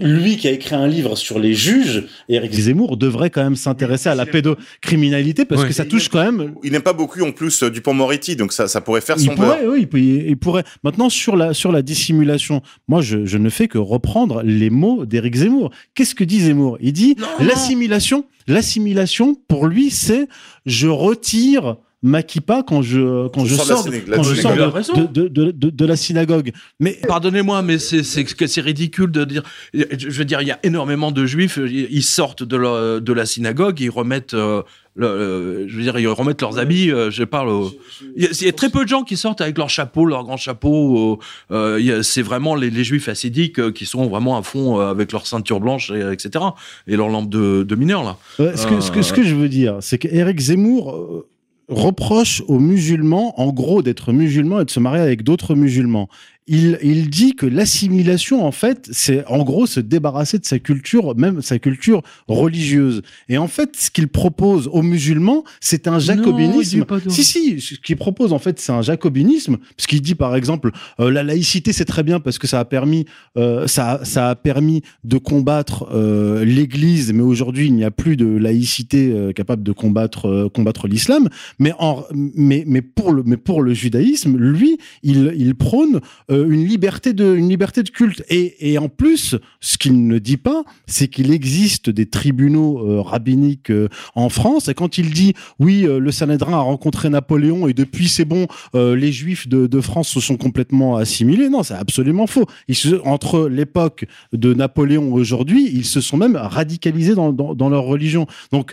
lui qui a écrit un livre sur les juges. Et Eric Zemmour devrait quand même s'intéresser à la pédocriminalité parce Ouais. que ça touche quand même Il n'aime pas beaucoup en plus euh, Dupont-Moretti, donc ça, ça pourrait faire il son beurre. pourrait, oui, il, peut- il pourrait. Maintenant, sur la, sur la dissimulation, moi, je, je ne fais que reprendre les mots d'Éric Zemmour. Qu'est-ce que dit Zemmour? Il dit l'assimilation. L'assimilation, pour lui, c'est je retire ma kippa quand je quand Je sors quand je sors de, de, de, de, de la synagogue. Mais Pardonnez-moi, mais c'est c'est ridicule de dire. Je veux dire, il y a énormément de juifs. Ils sortent de la, de la synagogue, ils remettent. euh, le, euh, je veux dire, ils remettent leurs habits. euh, je parle. au- Il y, a, il y a très peu de gens qui sortent avec leur chapeau, leur grand chapeau. euh, c'est vraiment les, les juifs assidiques euh, qui sont vraiment à fond euh, avec leur ceinture blanche, et, etc. Et leur lampe de, de mineur là. Ce, que, ce, que, ce que je veux dire, c'est qu'Éric Zemmour euh, reproche aux musulmans, en gros, d'être musulmans et de se marier avec d'autres musulmans. Il, il dit que l'assimilation, en fait, c'est en gros se débarrasser de sa culture, même sa culture religieuse. Et en fait, ce qu'il propose aux musulmans, c'est un jacobinisme. si, si, ce qu'il propose, en fait, c'est un jacobinisme, parce qu'il dit, par exemple, euh, la laïcité, c'est très bien parce que ça a permis, euh, ça, ça a permis de combattre euh, l'Église, mais aujourd'hui, il n'y a plus de laïcité euh, capable de combattre, euh, combattre l'islam. Mais, en, mais, mais, pour le, mais pour le judaïsme, lui, il, il prône euh, une, liberté de, une liberté de culte. Et, et en plus, ce qu'il ne dit pas, c'est qu'il existe des tribunaux euh, rabbiniques euh, en France. Et quand il dit, oui, le Sanhédrin a rencontré Napoléon et depuis, c'est bon, les Juifs de, France se sont complètement assimilés. Non, c'est absolument faux. Ils se- entre l'époque de Napoléon aujourd'hui, ils se sont même radicalisés dans, dans, dans leur religion. Donc,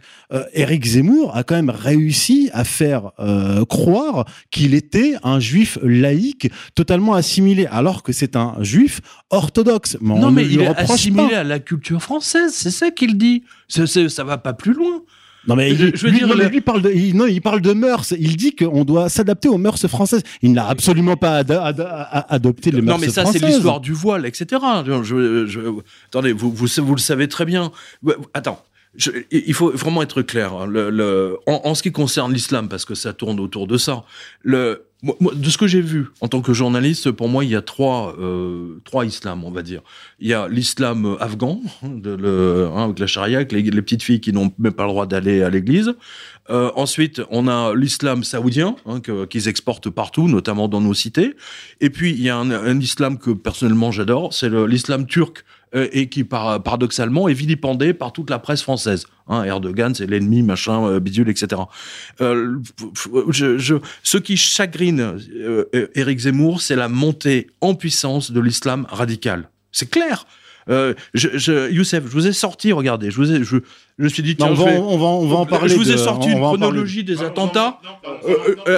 Éric Zemmour a quand même réussi à faire croire qu'il était un juif laïque totalement assimilé, alors que c'est un juif orthodoxe. Mais on non, ne mais lui il est assimilé pas. à la culture française, c'est ça qu'il dit. C'est- ça va pas plus loin. Non mais Je- il, je veux lui, dire, non, mais le- lui, il parle de, il, non, il parle de mœurs. Il dit qu'on doit s'adapter aux mœurs françaises. Il n'a absolument pas adopté les mœurs Non, mais ça, françaises. c'est l'histoire du voile, etc. Je, je- je- attendez, vous, vous, vous le savez très bien. Attends. il faut vraiment être clair. hein. Le, le- en, en ce qui concerne l'islam, parce que ça tourne autour de ça, le, moi- de ce que j'ai vu en tant que journaliste, pour moi, il y a trois, euh, trois islams, on va dire. Il y a l'islam afghan, hein, de, le, hein, avec la charia, avec les, les petites filles qui n'ont même pas le droit d'aller à l'église. Euh, ensuite, on a l'islam saoudien, hein, qu'ils exportent partout, notamment dans nos cités. Et puis, il y a un, islam que personnellement j'adore, c'est l'islam turc, euh, et qui par- paradoxalement est vilipendé par toute la presse française. Hein, Erdogan, c'est l'ennemi, machin, euh, bidule, etc. Ce qui chagrine Éric Zemmour, c'est la montée en puissance de l'islam radical. C'est clair. Euh, je, je, Youssef, je vous ai sorti, regardez, je vous ai, je, je me suis dit, Non, tiens, on, je va, vais- on va, on va en parler. je vous ai de- sorti on une chronologie des attentats.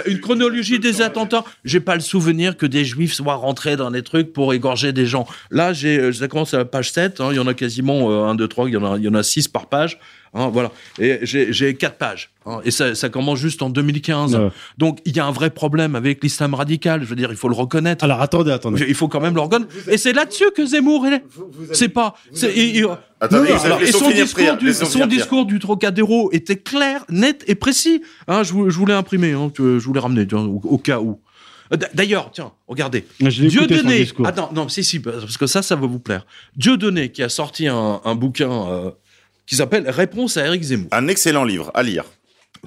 Une chronologie des attentats. J'ai pas le souvenir que des juifs soient rentrés dans des trucs pour égorger des gens. Là, j'ai, euh, ça commence à la page 7. hein, il y en a quasiment euh, 1, 2, 3, il y en a, il y en a 6 par page. Hein, voilà. Et j'ai, 4 pages. hein, et ça, ça commence juste en 2015. Ouais. Donc, il y a un vrai problème avec l'islam radical. Je veux dire, il faut le reconnaître. Alors attendez, attendez. Il faut quand même le reconnaître. Et c'est là-dessus que Zemmour, est. C'est pas. Attendez, non, alors, et son discours, du, son discours du Trocadéro était clair, net et précis. Hein, je, vous- je voulais imprimer, hein, je voulais ramener au, au cas où. Euh, D'ailleurs, tiens, regardez. Je l'ai Dieu donné. discours. Attends, non, si, si, parce que ça, ça va vous plaire. Dieu donné qui a sorti un, un bouquin euh, qui s'appelle Réponse à Eric Zemmour. Un excellent livre à lire.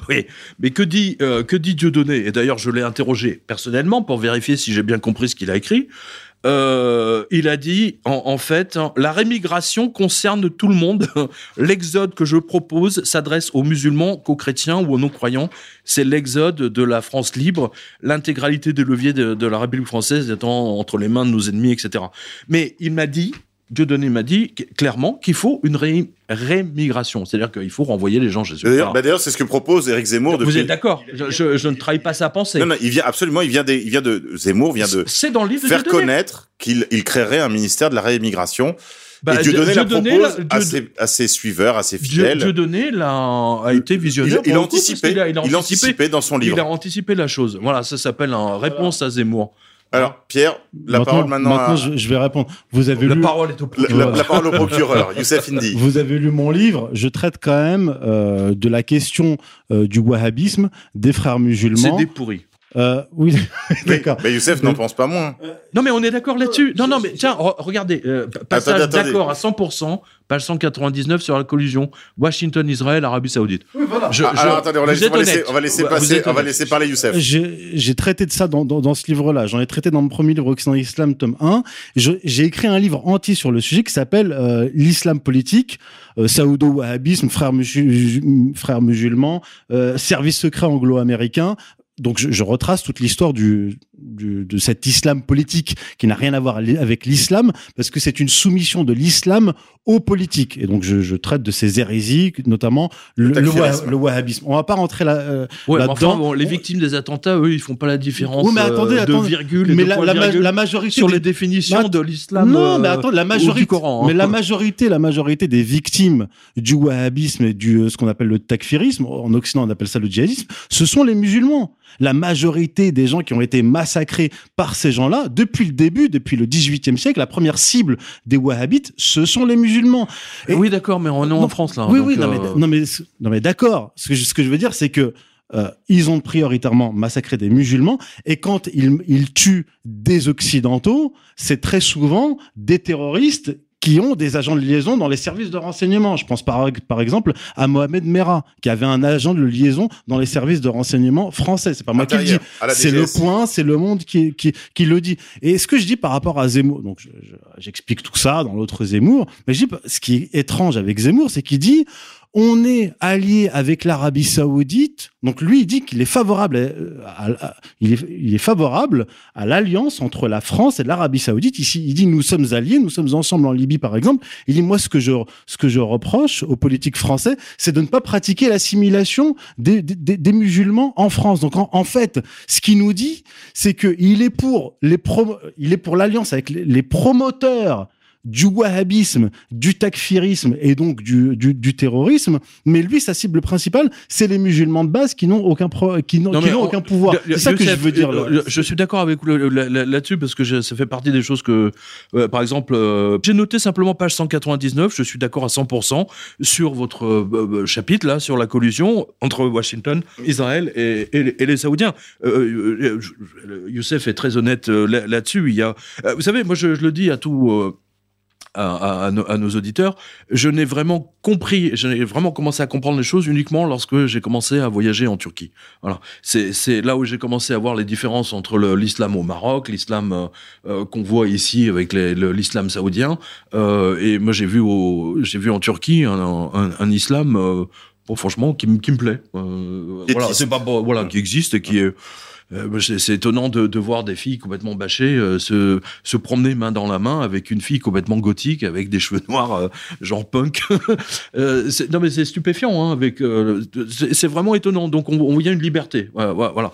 Oui, mais que dit euh, que dit Dieudonné? Et d'ailleurs, je l'ai interrogé personnellement pour vérifier si j'ai bien compris ce qu'il a écrit. Euh, il a dit, en, en fait, hein, la rémigration concerne tout le monde. L'exode que je propose s'adresse aux musulmans, qu'aux chrétiens ou aux non-croyants. C'est l'exode de la France libre, l'intégralité des leviers de, de la République française étant entre les mains de nos ennemis, etc. Mais il m'a dit, Dieudonné m'a dit clairement qu'il faut une ré- rémigration, c'est-à-dire qu'il faut renvoyer les gens chez eux. D'ailleurs, bah, c'est ce que propose Éric Zemmour depuis. vous êtes d'accord? Je, je- je ne trahis pas sa pensée. Non, non, il vient absolument. Il vient des, il vient de Zemmour vient de C'est dans le livre de faire connaître qu'il il créerait un ministère de la réimmigration. Bah, et Dieudonné la Dieudonné, propose à, Dieu- ses, à ses suiveurs, à ses Dieu, fidèles. Dieudonné là, a été il, visionnaire. il pour le coup, anticipait, parce qu'il a- il a il anticipé, anticipait dans son il livre. a anticipé la chose. Voilà, ça s'appelle un réponse à Zemmour. Alors, Pierre, la parole maintenant, à, je, je vais répondre. Vous avez La lu, parole est au la, pouvoir. la- la parole au procureur, Youssef Indy. vous avez lu mon livre. Je traite quand même euh, de la question euh, du wahhabisme, des frères C'est musulmans. des pourris. Euh, oui, d'accord. mais Youssef n'en pense pas moins. Non, mais on est d'accord là-dessus. Non, non, mais tiens, re- regardez, euh, passage d'accord à 100%, page 199 sur la collusion Washington, Israël, Arabie Saoudite. Je- Ah, je- alors attendez, on, va laisser- êtes on va laisser, honnête. on va laisser Vous passer, on va laisser parler Youssef. J'ai traité de ça dans, dans, dans ce livre-là. J'en ai traité dans mon premier livre, Occident et Islam, tome 1. Je- J'ai écrit un livre entier sur le sujet qui s'appelle euh, L'islam politique, euh, saoudo-wahhabisme, frères, musu- frères musulmans, euh, service secret anglo-américain. Donc je, je retrace toute l'histoire du, du, de cet islam politique qui n'a rien à voir avec l'islam parce que c'est une soumission de l'islam aux politiques. Et donc je, je traite de ces hérésies, notamment le, le, wah- le wahhabisme. On va pas rentrer là. euh, Ouais, enfin, bon, les victimes des attentats, eux, ils font pas la différence Oui, mais attendez, euh, de attendez. virgule et mais de la, point la, ma- virgule la majorité sur des- les définitions de l'islam. non, mais euh, attends, la ou majorité, du Coran. hein. mais la majorité, la majorité des victimes du wahhabisme et du euh, ce qu'on appelle le takfirisme, en Occident on appelle ça le djihadisme, ce sont les musulmans. La majorité des gens qui ont été massacrés par ces gens-là, depuis le début, depuis le 18e siècle, la première cible des wahhabites, ce sont les musulmans. Et- Oui, d'accord, mais on est en France là. oui, oui, non, euh, mais, non, mais, non, mais d'accord. Ce que, je, ce que je veux dire, c'est que euh, ils ont prioritairement massacré des musulmans et quand ils, ils tuent des occidentaux, c'est très souvent des terroristes qui ont des agents de liaison dans les services de renseignement. Je pense par, par exemple à Mohamed Merah, qui avait un agent de liaison dans les services de renseignement français. C'est pas moi qui le dis. C'est le point, c'est le monde qui, qui, qui le dit. Et ce que je dis par rapport à Zemmour, donc je- je- j'explique tout ça dans l'autre Zemmour, mais je dis, ce qui est étrange avec Zemmour, c'est qu'il dit, on est allié avec l'Arabie Saoudite. Donc lui, il dit qu'il est favorable, il, est, il est favorable à l'alliance entre la France et l'Arabie Saoudite. Ici, il dit nous sommes alliés, nous sommes ensemble en Libye, par exemple. Il dit moi ce que je ce que je reproche aux politiques français, c'est de ne pas pratiquer l'assimilation des, musulmans en France. Donc en, fait, ce qu'il nous dit, c'est que il est pour les il est pour l'alliance avec les promoteurs du wahhabisme, du takfirisme et donc du, du, du terrorisme, mais lui, sa cible principale, c'est les musulmans de base qui n'ont aucun pro- qui n'ont aucun pouvoir. C'est ça que je veux dire. euh, euh, Je suis d'accord avec vous là-dessus parce que je- ça fait partie des choses que, euh, par exemple, euh, j'ai noté simplement page 199. Je suis d'accord à 100% sur votre euh, chapitre là sur la collusion entre Washington, Israël et, et les- et les Saoudiens. Youssef est très honnête là- là-dessus. Il y a, vous savez, moi je, je le dis à tout. À, nos, à nos auditeurs, je n'ai vraiment compris, j'ai vraiment commencé à comprendre les choses uniquement lorsque j'ai commencé à voyager en Turquie. Voilà, c'est là où j'ai commencé à voir les différences entre l'islam au Maroc, l'islam euh, euh, qu'on voit ici avec l'islam saoudien. Euh, et moi, j'ai vu au, j'ai vu en Turquie un, un, un islam, euh, bon, franchement, qui, me- qui me plaît. Voilà, c'est pas voilà, qui existe et qui est euh, c'est c'est étonnant de, voir des filles complètement bâchées euh, se, promener main dans la main avec une fille complètement gothique avec des cheveux noirs euh, genre punk. Non mais c'est stupéfiant hein, c'est vraiment étonnant. Donc on, on voit une liberté, voilà,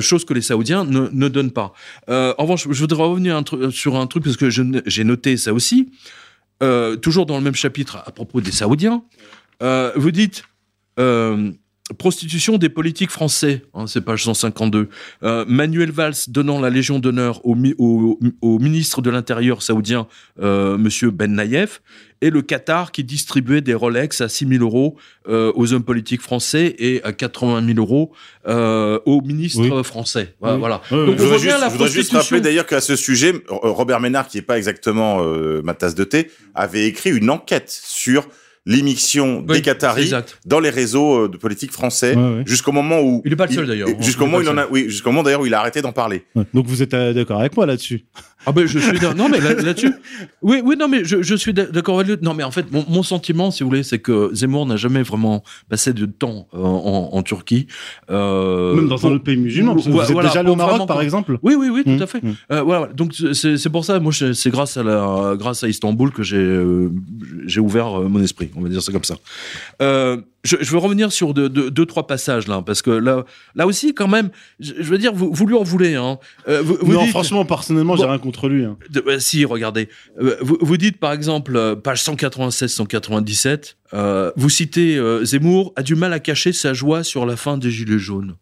chose que les Saoudiens ne, ne donnent pas. En revanche, je voudrais revenir sur un truc parce que j'ai noté ça aussi. Toujours dans le même chapitre à propos des Saoudiens, vous dites prostitution des politiques français, hein, c'est page 152. Euh, Manuel Valls donnant la Légion d'honneur au, mi- au, au ministre de l'Intérieur saoudien, euh, Monsieur Ben Naïef, et le Qatar qui distribuait des Rolex à 6 000 euros euh, aux hommes politiques français et à 80 000 euros euh, aux ministres Oui. français. Voilà. Oui. voilà. Oui, oui. Donc, Je voudrais juste, la je voudrais juste rappeler d'ailleurs qu'à ce sujet, Robert Ménard, qui est pas exactement euh, ma tasse de thé, avait écrit une enquête sur l'émission Oui, des Qataris dans les réseaux euh, de politique français, Ouais, ouais. jusqu'au moment où Il est pas le seul, d'ailleurs. Jusqu'au Il est moment où il en a, oui, jusqu'au moment d'ailleurs où il a arrêté d'en parler. Ouais. Donc vous êtes euh, d'accord avec moi là-dessus Ah ben je suis d'accord. non mais là- là-dessus oui oui non mais je, je suis d'a- d'accord avec lui non mais en fait mon, mon sentiment si vous voulez c'est que Zemmour n'a jamais vraiment passé de temps euh, en, en Turquie euh, Même dans pour- un autre pays musulman. parce que vous êtes voilà, déjà allé au Maroc, par exemple oui oui oui tout Mmh, à fait mmh. Euh, voilà donc c'est c'est pour ça moi c'est grâce à la grâce à Istanbul que j'ai euh, j'ai ouvert euh, mon esprit on va dire ça comme ça euh, je, je veux revenir sur deux, deux, deux, trois passages là parce que là là aussi quand même je, je veux dire vous, vous lui en voulez hein Euh, vous, vous Non, dites- franchement, personnellement, j'ai Bon. rien contre lui. hein. de- euh, si, regardez. Euh, vous, vous dites par exemple, euh, page 196-197, euh, vous citez Zemmour a du mal à cacher sa joie sur la fin des Gilets jaunes.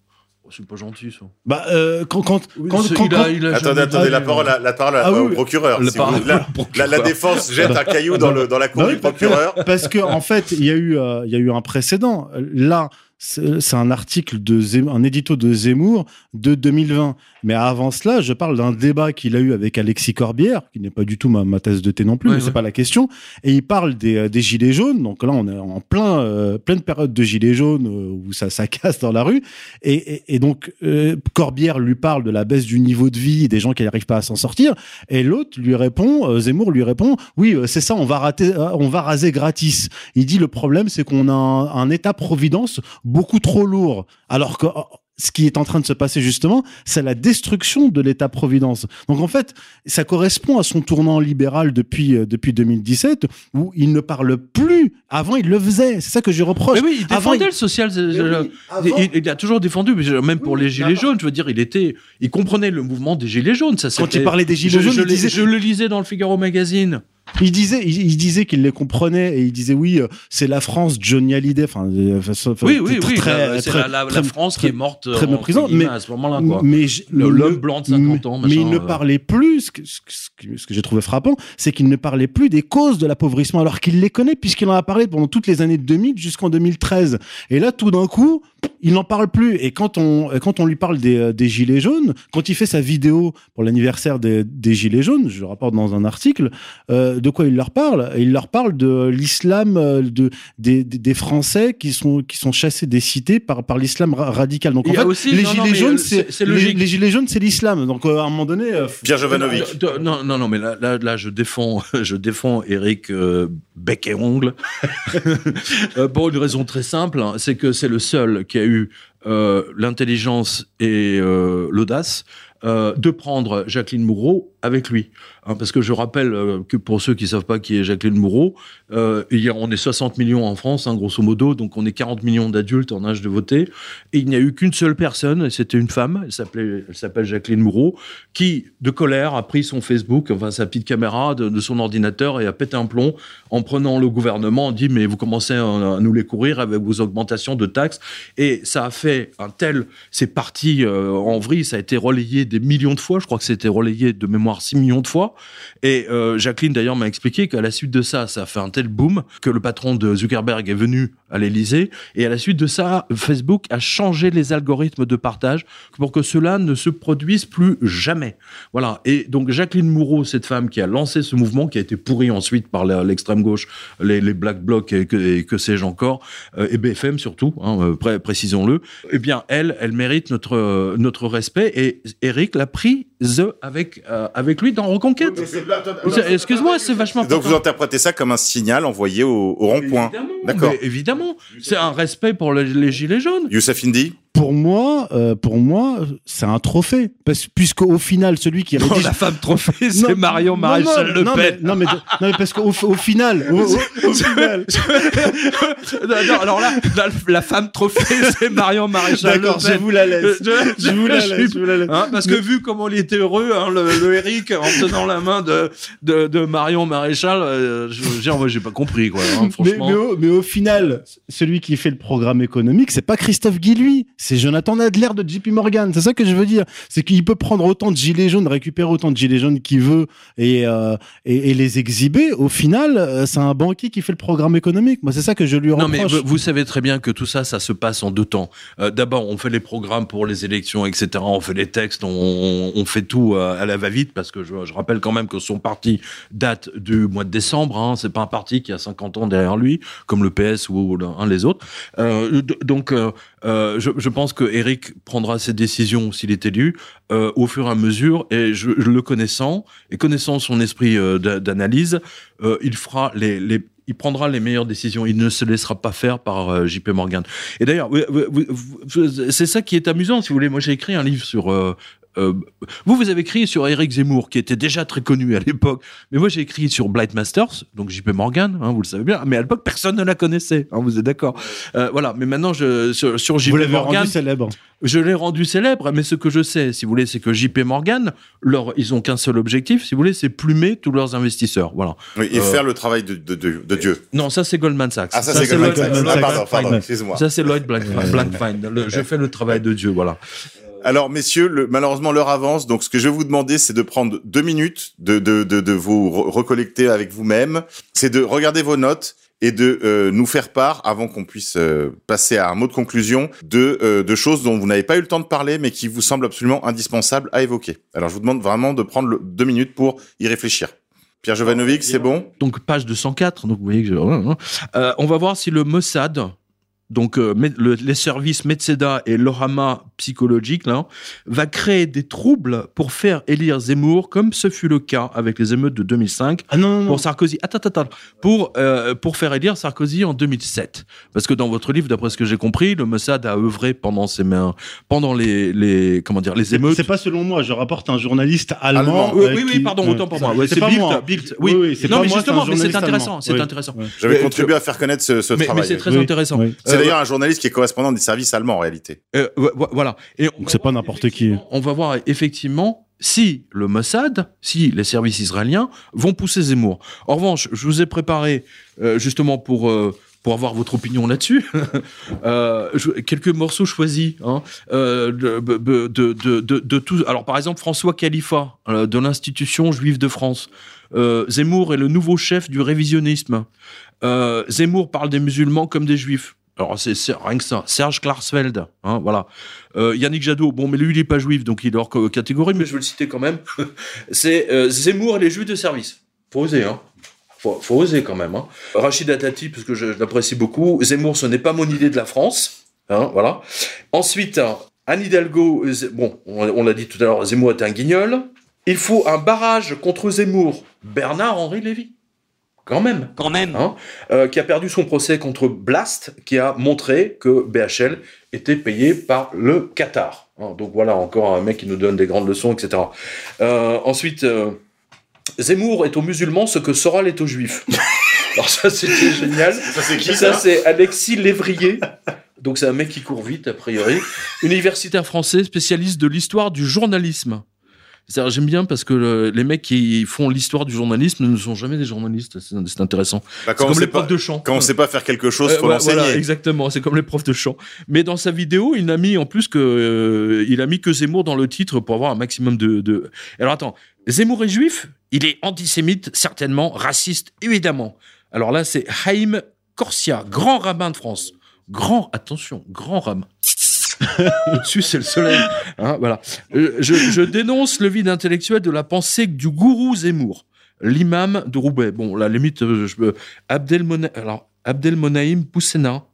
C'est pas gentil ça. Bah, euh, quand, quand, quand, C'est- quand- il a- il a Attendez, attendez, la oui, parole, à- la parole à- Ah, oui, au oui. procureur. Si vous la, la- la défense jette un caillou dans le dans la cour du oui, procureur. parce que en fait, il y a eu, euh, il y a eu un précédent. Là, c'est un article de Zemmour, un édito de Zemmour de 2020. Mais avant cela, je parle d'un débat qu'il a eu avec Alexis Corbière, qui n'est pas du tout ma, ma thèse de thé non plus, Ouais, mais ouais. c'est pas la question. Et il parle des, euh, des gilets jaunes. Donc là, on est en plein, euh, pleine période de gilets jaunes euh, où ça, ça casse dans la rue. Et, et, et donc, euh, Corbière lui parle de la baisse du niveau de vie des gens qui n'arrivent pas à s'en sortir. Et l'autre lui répond, Zemmour lui répond, oui, c'est ça, on va rater, on va raser gratis. Il dit le problème, c'est qu'on a un, un État-providence beaucoup trop lourd, alors que euh, ce qui est en train de se passer justement, c'est la destruction de l'État-providence. Donc en fait, ça correspond à son tournant libéral depuis euh, depuis 2017, où il ne parle plus. Avant, il le faisait. C'est ça que je reproche. Mais oui, il Avant, défendait il- le social. oui, avant- il, il a toujours défendu, mais même pour Oui, les gilets jaunes, je veux dire, il était, il comprenait le mouvement des gilets jaunes. Ça, Quand c'était- il parlait des je, gilets jaunes, je il l'ai- disait je le lisais dans le Figaro magazine. Il disait, il, il disait qu'il les comprenait et il disait oui, euh, c'est la France, Johnny Hallyday. Enfin, euh, Oui, oui, oui. très- c'est la, la- France très- qui est morte très méprisante, mais- à ce moment-là. Quoi. Mais je- Le- mais l'homme blanc de 50 ans, Mais, mais il ne euh. parlait plus. Ce que, ce que- ce que- ce que j'ai trouvé frappant, c'est qu'il ne parlait plus des causes de l'appauvrissement, alors qu'il les connaît puisqu'il en a parlé pendant toutes les années de 2000 jusqu'en 2013. Et là, tout d'un coup, il n'en parle plus. Et quand on quand on lui parle des, euh, des gilets jaunes, quand il fait sa vidéo pour l'anniversaire des, des gilets jaunes, je le rapporte dans un article, euh, de quoi il leur parle Il leur parle de l'islam euh, de des, des, Français qui sont qui sont chassés des cités par par l'islam ra- radical. Donc en Il y a fait, aussi- les non, gilets jaunes, euh, les, gilets jaunes, c'est l'islam. Donc euh, à un moment donné, euh, Pierre Jovanovic. Non, non, non, mais là, là, là, je défends, je défends Eric euh, bec et ongle Euh, pour une raison très simple, hein, c'est que c'est le seul qui a eu euh, l'intelligence et euh, l'audace euh, de prendre Jacqueline Moureau avec lui. Hein, parce que je rappelle euh, que pour ceux qui savent pas qui est Jacqueline Moureau, euh, on est 60 millions en France, hein, grosso modo, donc on est 40 millions d'adultes en âge de voter. Et il n'y a eu qu'une seule personne, c'était une femme, elle s'appelle Jacqueline Moureau, qui, de colère, a pris son Facebook, enfin sa petite caméra de, son ordinateur et a pété un plomb en prenant le gouvernement, a dit mais vous commencez à, à nous les courir avec vos augmentations de taxes. Et ça a fait un tel, c'est parti euh, en vrille, ça a été relayé des millions de fois, je crois que c'était relayé de mémoire 6 millions de fois. Et euh, Jacqueline d'ailleurs m'a expliqué qu'à la suite de ça, ça a fait un tel boom que le patron de Zuckerberg est venu à l'Elysée. Et à la suite de ça, Facebook a changé les algorithmes de partage pour que cela ne se produise plus jamais. Voilà. Et donc Jacqueline Moureau, cette femme qui a lancé ce mouvement, qui a été pourri ensuite par l'extrême gauche, les, Black Blocs et que, sais-je encore, euh, et BFM surtout, hein, euh, pré- précisons-le. Eh bien, elle, elle mérite notre notre respect. Et Eric l'a prise avec euh, avec lui dans Reconquête. Excuse-moi, c'est vachement. Donc important. vous interprétez ça comme un signal envoyé au, au rond-point. Évidemment, D'accord. Évidemment, c'est un respect pour les, les gilets jaunes. Youssef Indy pour moi, euh, pour moi, c'est un trophée. Parce puisqu'au final, celui qui Non, rédige la femme trophée, c'est Non, Marion non, Maréchal non, Le non, Pen. mais- non, mais, non, mais parce qu'au au final, au, au- au final, non, non, alors là, la, la femme trophée, c'est Marion Maréchal Le d'accord, je Pen. vous la laisse. Je, Je vous la laisse, je vous la laisse. hein, parce que vu comment il était heureux, hein, le, le Eric, en tenant la main de, de, de Marion Maréchal, euh, je veux dire, moi, j'ai pas compris, quoi. hein, Mais, franchement. mais au, mais au final, celui qui fait le programme économique, c'est pas Christophe Guy, lui. C'est Jonathan Adler de JP Morgan. C'est ça que je veux dire. C'est qu'il peut prendre autant de gilets jaunes, récupérer autant de gilets jaunes qu'il veut et, euh, et, et les exhiber. Au final, euh, c'est un banquier qui fait le programme économique. Moi, c'est ça que je lui Non, reproche. mais vous, savez très bien que tout ça, ça se passe en deux temps. Euh, D'abord, on fait les programmes pour les élections, etc. On fait les textes, on, fait tout à la va-vite, parce que je, je rappelle quand même que son parti date du mois de décembre. Hein. C'est pas un parti qui a 50 ans derrière lui, comme le PS ou l'un des autres. Euh, donc, je, je pense que Eric prendra ses décisions s'il est élu euh, au fur et à mesure. Et je, je le connaissant et connaissant son esprit euh, d'a- d'analyse, euh, il fera les, il prendra les meilleures décisions. Il ne se laissera pas faire par JP Morgan. Et d'ailleurs, c'est ça qui est amusant, si vous voulez. Moi, j'ai écrit un livre sur. Euh, vous, vous avez écrit sur Eric Zemmour, qui était déjà très connu à l'époque. Mais moi, j'ai écrit sur Blight Masters, donc JP Morgan, hein, vous le savez bien. Mais à l'époque, personne ne la connaissait. hein, vous êtes d'accord Euh, Voilà. Mais maintenant, je, sur, sur JP vous l'avez Morgan, rendu célèbre. je l'ai rendu célèbre, mais ce que je sais, si vous voulez, c'est que JP Morgan, leur, ils ont qu'un seul objectif, si vous voulez, c'est plumer tous leurs investisseurs. Voilà. Oui, et Euh, faire le travail de, de, de- de Dieu. Non, ça c'est Goldman Sachs. Ah, ça, c'est Goldman Lloyd- Sachs. Ah, pardon, pardon, Ouais. excusez-moi. Ça c'est Lloyd Blankfein. Je fais le travail de Dieu, voilà. Alors, messieurs, le, malheureusement, l'heure avance. Donc, ce que je vais vous demander, c'est de prendre deux minutes, de, de, de, de vous re- recollecter avec vous-même. C'est de regarder vos notes et de euh, nous faire part, avant qu'on puisse euh, passer à un mot de conclusion, de, euh, de choses dont vous n'avez pas eu le temps de parler, mais qui vous semblent absolument indispensables à évoquer. Alors, je vous demande vraiment de prendre le- deux minutes pour y réfléchir. Pierre Jovanovic, c'est bon? Donc page 204. Donc vous voyez que je... Euh, on va voir si le Mossad, donc euh, le- les services Metseda et l'Orama psychologique, là, va créer des troubles pour faire élire Zemmour, comme ce fut le cas avec les émeutes de 2005. Ah non, non, non. pour Sarkozy. Attends, attends, attends. Pour, euh, pour faire élire Sarkozy en 2007. Parce que dans votre livre, d'après ce que j'ai compris, le Mossad a œuvré pendant ses mains, pendant les, les, comment dire, les C'est émeutes. c'est pas selon moi, je rapporte un journaliste allemand. Allemand. Oui, euh, oui, oui, qui- pardon, autant pour moi. Ouais, c'est Bild, moi. Bild, oui. oui, c'est non, pas mais moi, justement, c'est mais intéressant, c'est Oui. intéressant. J'avais Euh, contribué à faire connaître ce, ce Mais, mais travail. c'est très Oui, intéressant. C'est Euh, d'ailleurs un journaliste qui est correspondant des services allemands, en réalité. euh, vo- vo- voilà. Et on Donc va c'est pas voir n'importe qui. effectivement- On va voir effectivement si le Mossad, si les services israéliens vont pousser Zemmour. En revanche, je vous ai préparé euh, justement pour euh, pour avoir votre opinion là-dessus, euh, je- quelques morceaux choisis hein, de, de, de, de, de tout. Alors par exemple François Khalifa de l'institution juive de France. Euh, Zemmour est le nouveau chef du révisionnisme. Euh, Zemmour parle des musulmans comme des juifs. Alors c'est rien que ça. Serge Klarsfeld, hein, voilà. Euh, Yannick Jadot, bon, mais lui il est pas juif, donc il est hors catégorie, mais je vais le citer quand même. c'est euh, Zemmour et les juifs de service. Faut oser, hein. Faut, faut oser quand même. Hein. Rachid Dati, parce que je, l'apprécie beaucoup. Zemmour, ce n'est pas mon idée de la France, hein, voilà. Ensuite, Anne Hidalgo, bon, on, on l'a dit tout à l'heure, Zemmour est un guignol. Il faut un barrage contre Zemmour. Bernard-Henri Lévy. Quand même. Quand même. Hein, euh, qui a perdu son procès contre Blast, qui a montré que BHL était payé par le Qatar. Hein, donc voilà, encore un mec qui nous donne des grandes leçons, etc. Euh, ensuite, euh, Zemmour est aux musulmans ce que Soral est aux juifs. Alors ça, c'était génial. Ça, c'est qui, Ça, ça c'est Alexis Lévrier. Donc c'est un mec qui court vite, a priori. Universitaire français, spécialiste de l'histoire du journalisme. J'aime bien parce que le- les mecs qui font l'histoire du journalisme ne sont jamais des journalistes. C'est intéressant. Bah, C'est comme les pas- profs de chant. Quand on sait pas faire quelque chose, Euh, faut l'enseigner. voilà, exactement, c'est comme les profs de chant. Mais dans sa vidéo, il a mis en plus que euh, il a mis que Zemmour dans le titre pour avoir un maximum de. de... Alors attends, Zemmour est juif, il est antisémite certainement, raciste évidemment. Alors là, c'est Haïm Corsia, grand rabbin de France, grand attention, grand rabbin. Au-dessus, c'est le soleil. Hein, voilà. Euh, je, je dénonce le vide intellectuel de la pensée du gourou Zemmour, l'imam de Roubaix. Bon, la limite, euh, je peux. Abdelmona... Alors, Abdelmonaïm Poussena.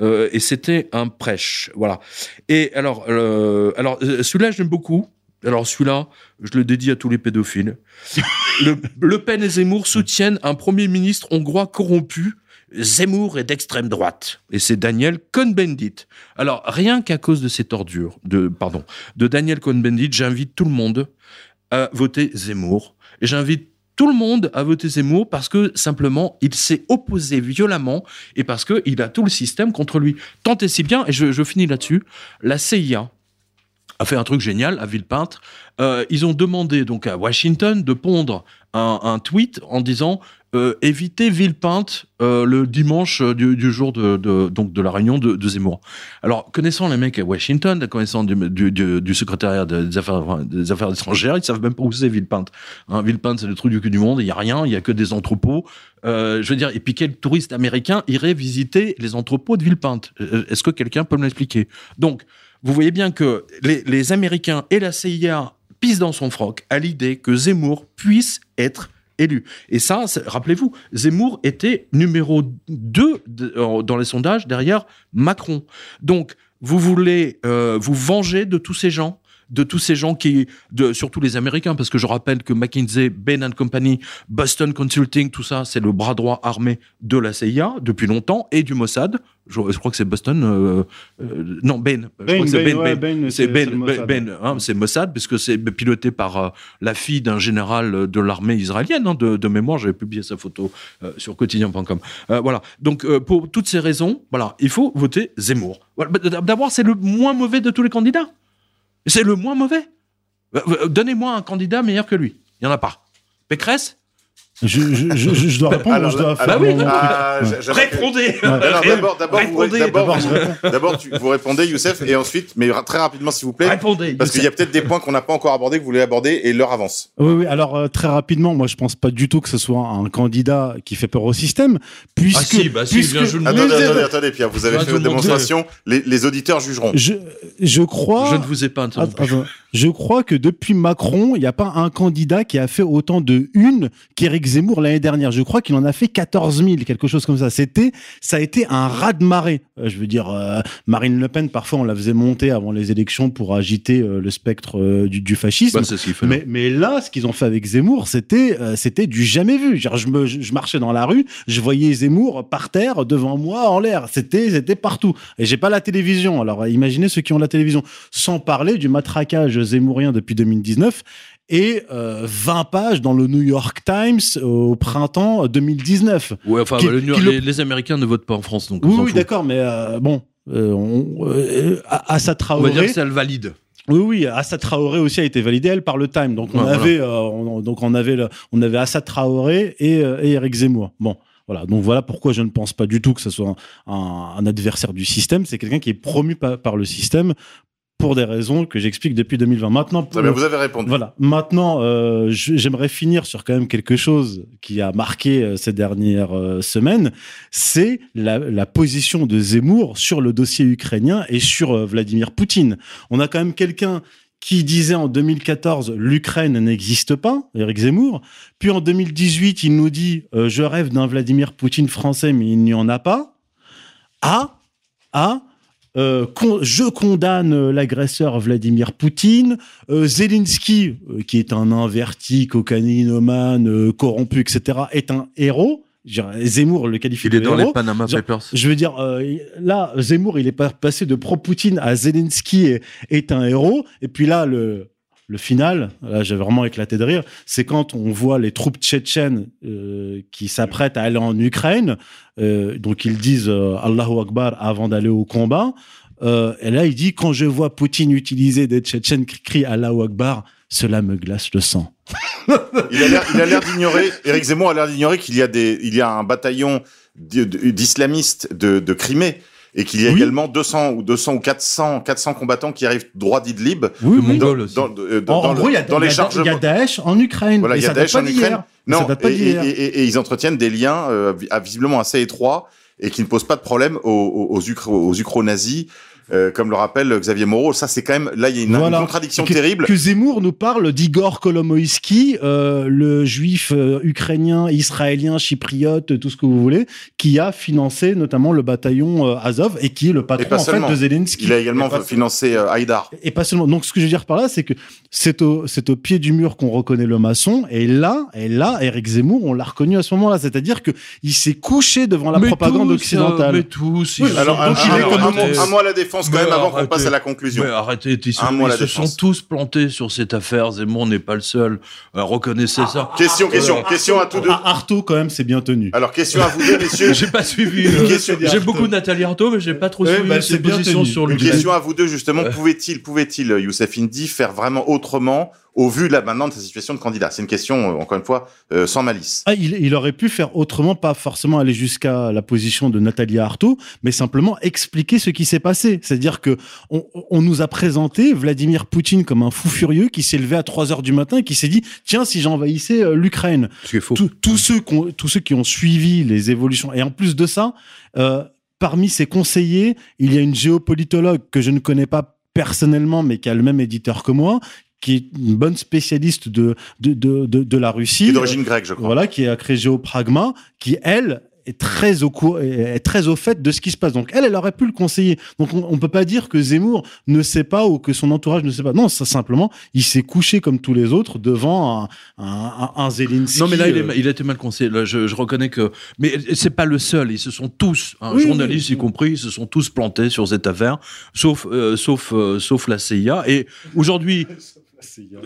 euh, et c'était un prêche, voilà. Et alors, euh, alors celui-là, j'aime beaucoup. Alors celui-là, je le dédie à tous les pédophiles. le, le Pen et Zemmour soutiennent un premier ministre hongrois corrompu. Zemmour est d'extrême droite. Et c'est Daniel Cohn-Bendit. Alors, rien qu'à cause de ces tordures, de, pardon, de Daniel Cohn-Bendit, j'invite tout le monde à voter Zemmour. Et j'invite tout le monde à voter Zemmour parce que simplement, il s'est opposé violemment et parce qu'il a tout le système contre lui. Tant et si bien, et je, finis là-dessus, la CIA a fait un truc génial à Villepinte. Euh, ils ont demandé donc à Washington de pondre un tweet en disant euh, évitez Villepinte euh, le dimanche euh, du, jour de, donc de la réunion de, Zemmour. Alors connaissant les mecs à Washington, connaissant du, du, du- secrétariat des affaires, des affaires étrangères, ils savent même pas où c'est Villepinte. Hein, Villepinte c'est le truc du cul du monde, il y a rien, il y a que des entrepôts. Je veux dire, et puis quel touriste américain irait visiter les entrepôts de Villepinte Est-ce que quelqu'un peut me l'expliquer? Donc vous voyez bien que les Américains et la CIA pissent dans son froc à l'idée que Zemmour puisse être élu. Et ça, rappelez-vous, Zemmour était numéro 2 dans les sondages derrière Macron. Donc, vous voulez euh, vous venger de tous ces gens? De tous ces gens qui, de, surtout les Américains, parce que je rappelle que McKinsey, Bain Company, Boston Consulting, tout ça, c'est le bras droit armé de la CIA depuis longtemps et du Mossad. Je, je crois que c'est Boston, euh, euh, non Ben, crois que c'est Ben, ouais, c'est. Ben, hein, c'est Mossad, puisque c'est piloté par euh, la fille d'un général de l'armée israélienne, hein, de, de mémoire. J'avais publié sa photo sur quotidien.com. Voilà. Donc, pour toutes ces raisons, voilà, il faut voter Zemmour. D'abord, c'est le moins mauvais de tous les candidats. C'est le moins mauvais. Euh, euh, Donnez-moi un candidat meilleur que lui. Il n'y en a pas. Pécresse Je, je, je, je dois répondre Alors, ou je dois faire bah oui, mon truc Ah, Ouais. que- Répondez D'abord, d'abord, vous, Répondez. d'abord, D'abord, je vous- d'abord, tu- vous répondez, Youssef, et ensuite, mais très rapidement, s'il vous plaît, Répondez parce qu'il y a peut-être des points qu'on n'a pas encore abordés que vous voulez aborder, et l'heure avance. Oui, oui. Alors euh, très rapidement, moi je pense pas du tout que ce soit un candidat qui fait peur au système, puisque Ah si, bah si, puisque- bien, je ne- Attendez, Mais- attendez, attendez, Pierre, vous avez fait monde démonstration, les, les auditeurs jugeront. je je crois. Je ne vous ai pas interrompu. Attends. Je crois que depuis Macron, il n'y a pas un candidat qui a fait autant de une qu'Éric Zemmour l'année dernière. Je crois qu'il en a fait 14 000, quelque chose comme ça. C'était, ça a été un raz de marée. Euh, je veux dire, euh, Marine Le Pen, parfois, on la faisait monter avant les élections pour agiter euh, le spectre euh, du, du fascisme. Bah, ce fait. Mais, mais là, ce qu'ils ont fait avec Zemmour, c'était c'était du jamais vu. Genre, je, me, je, marchais dans la rue, je voyais Zemmour par terre devant moi en l'air. C'était c'était partout. Et j'ai pas la télévision. Alors imaginez ceux qui ont la télévision. Sans parler du matraquage zémourien depuis 2019 et euh, 20 pages dans le New York Times au printemps 2019. Ouais, enfin, Qui- le- qui le- les, les Américains ne votent pas en France, donc on Oui, oui, d'accord, mais euh, bon, euh, on, euh, à, à sa On va Traoré, dire que ça le valide. Oui, oui, Assad Traoré aussi a été validé elle par le Time. Donc on Ouais, voilà. avait, euh, on, donc on avait, le- on avait Assad Traoré et, euh, et Eric Zemmour. Bon, voilà. Donc voilà pourquoi je ne pense pas du tout que ce soit un, un- un adversaire du système. C'est quelqu'un qui est promu par, par le système pour des raisons que j'explique depuis 2020. Maintenant, bien, le- vous avez répondu. voilà. Maintenant, euh, j'aimerais finir sur quand même quelque chose qui a marqué euh, ces dernières euh, semaines. C'est la, la position de Zemmour sur le dossier ukrainien et sur Vladimir Poutine. On a quand même quelqu'un qui disait en 2014 l'Ukraine n'existe pas, Eric Zemmour. Puis en 2018, il nous dit je rêve d'un Vladimir Poutine français, mais il n'y en a pas. À à euh, con- je condamne l'agresseur Vladimir Poutine. Euh, Zelensky, euh, qui est un inverti, cocaïnomane, euh, corrompu, etc., est un héros. Je veux dire, Zemmour le qualifie Il est de dans héros. les Panama Genre, Papers. Je veux dire, euh, là, Zemmour, il est pas passé de pro-Poutine à Zelensky est, est un héros. Et puis là, le, le final, là, j'ai vraiment éclaté de rire, c'est quand on voit les troupes tchétchènes euh, qui s'apprêtent à aller en Ukraine. Euh, donc, ils disent euh, Allahu Akbar avant d'aller au combat. Euh, et là, il dit quand je vois Poutine utiliser des Tchétchènes qui crient Allahu Akbar, cela me glace le sang. Il a l'air, d'ignorer, Éric Zemmour a l'air d'ignorer qu'il y a y a un bataillon d'i- d'islamistes de Crimée et qu'il y a Oui. également 200 ou 200 ou 400, 400 combattants qui arrient droit d'Idlib. Oui, oui. Mongol aussi. Dans, euh, dans- En, dans en le- gros, il y a, dans les chargements. y a Daesh en Ukraine. Voilà, il y a Daesh en Ukraine. Non, et, et, d'hier. et- et- et ils entretiennent des liens euh, ah, visiblement assez étroits et qui ne posent pas de problème aux, aux, aux, Ukra- aux Ukro-nazis, euh, comme le rappelle Xavier Moreau. Ça, c'est quand même là, il y a une, Voilà. une contradiction que, terrible. Que Zemmour nous parle d'Igor Kolomoïski, euh, le juif euh, ukrainien, israélien, chypriote, tout ce que vous voulez, qui a financé notamment le bataillon euh, Azov et qui est le pas patron en fait de Zelensky. Il a également pas- financé euh, Haïdar. et pas seulement. Donc, ce que je veux dire par là, c'est que c'est au, c'est au pied du mur qu'on reconnaît le maçon. Et là, et là, Eric Zemmour, on l'a reconnu à ce moment-là. C'est-à-dire que il s'est couché devant la Mais propagande tous, occidentale. euh, mais tous. Oui, ils Alors, sont- un, donc il est un- comme un un- mot, un mot à la défense quand Mais même avant qu'on passe à la conclusion. Mais arrêtez, ils, sont, ils se sont défense. tous plantés sur cette affaire. Zemmour n'est pas le seul. Euh, reconnaissez ça. Question, question, question à tous deux. Ah, Artaud, quand même, c'est bien tenu. Alors, question à vous deux, messieurs. J'ai pas suivi. Euh, J'ai beaucoup Nathalie Arthaud, mais j'ai pas trop suivi bah, ses positions sur le Une question à vous deux, justement. Pouvait-il, pouvait-il, euh, Youssef Indy, faire vraiment autrement au vu là maintenant de sa situation de candidat C'est une question, euh, encore une fois, euh, sans malice. Ah, il, il aurait pu faire autrement, pas forcément aller jusqu'à la position de Nathalie Arthaud, mais simplement expliquer ce qui s'est passé. C'est-à-dire que on, on nous a présenté Vladimir Poutine comme un fou furieux qui s'est levé à 3 heures du matin et qui s'est dit tiens si j'envahissais euh, l'Ukraine. Ce qui est faux. Tous- Tous ceux qui ont, tous ceux qui ont suivi les évolutions et en plus de ça, euh, parmi ses conseillers, il y a une géopolitologue que je ne connais pas personnellement, mais qui a le même éditeur que moi, qui est une bonne spécialiste de de de, de, de la Russie. Est d'origine grecque, je crois. Voilà, qui a créé Géopragma, qui elle est très au cour- est très au fait de ce qui se passe. Donc elle, elle aurait pu le conseiller. Donc on, on peut pas dire que Zemmour ne sait pas ou que son entourage ne sait pas. Non, ça simplement, il s'est couché comme tous les autres devant un, un, Zelensky. Non, mais là, il, est, euh, il a été mal conseillé. Là, je, je reconnais que. Mais c'est pas le seul. Ils se sont tous, hein, Oui, journalistes oui. y compris, ils se sont tous plantés sur cette affaire, sauf, euh, sauf, euh, sauf la CIA. Et aujourd'hui.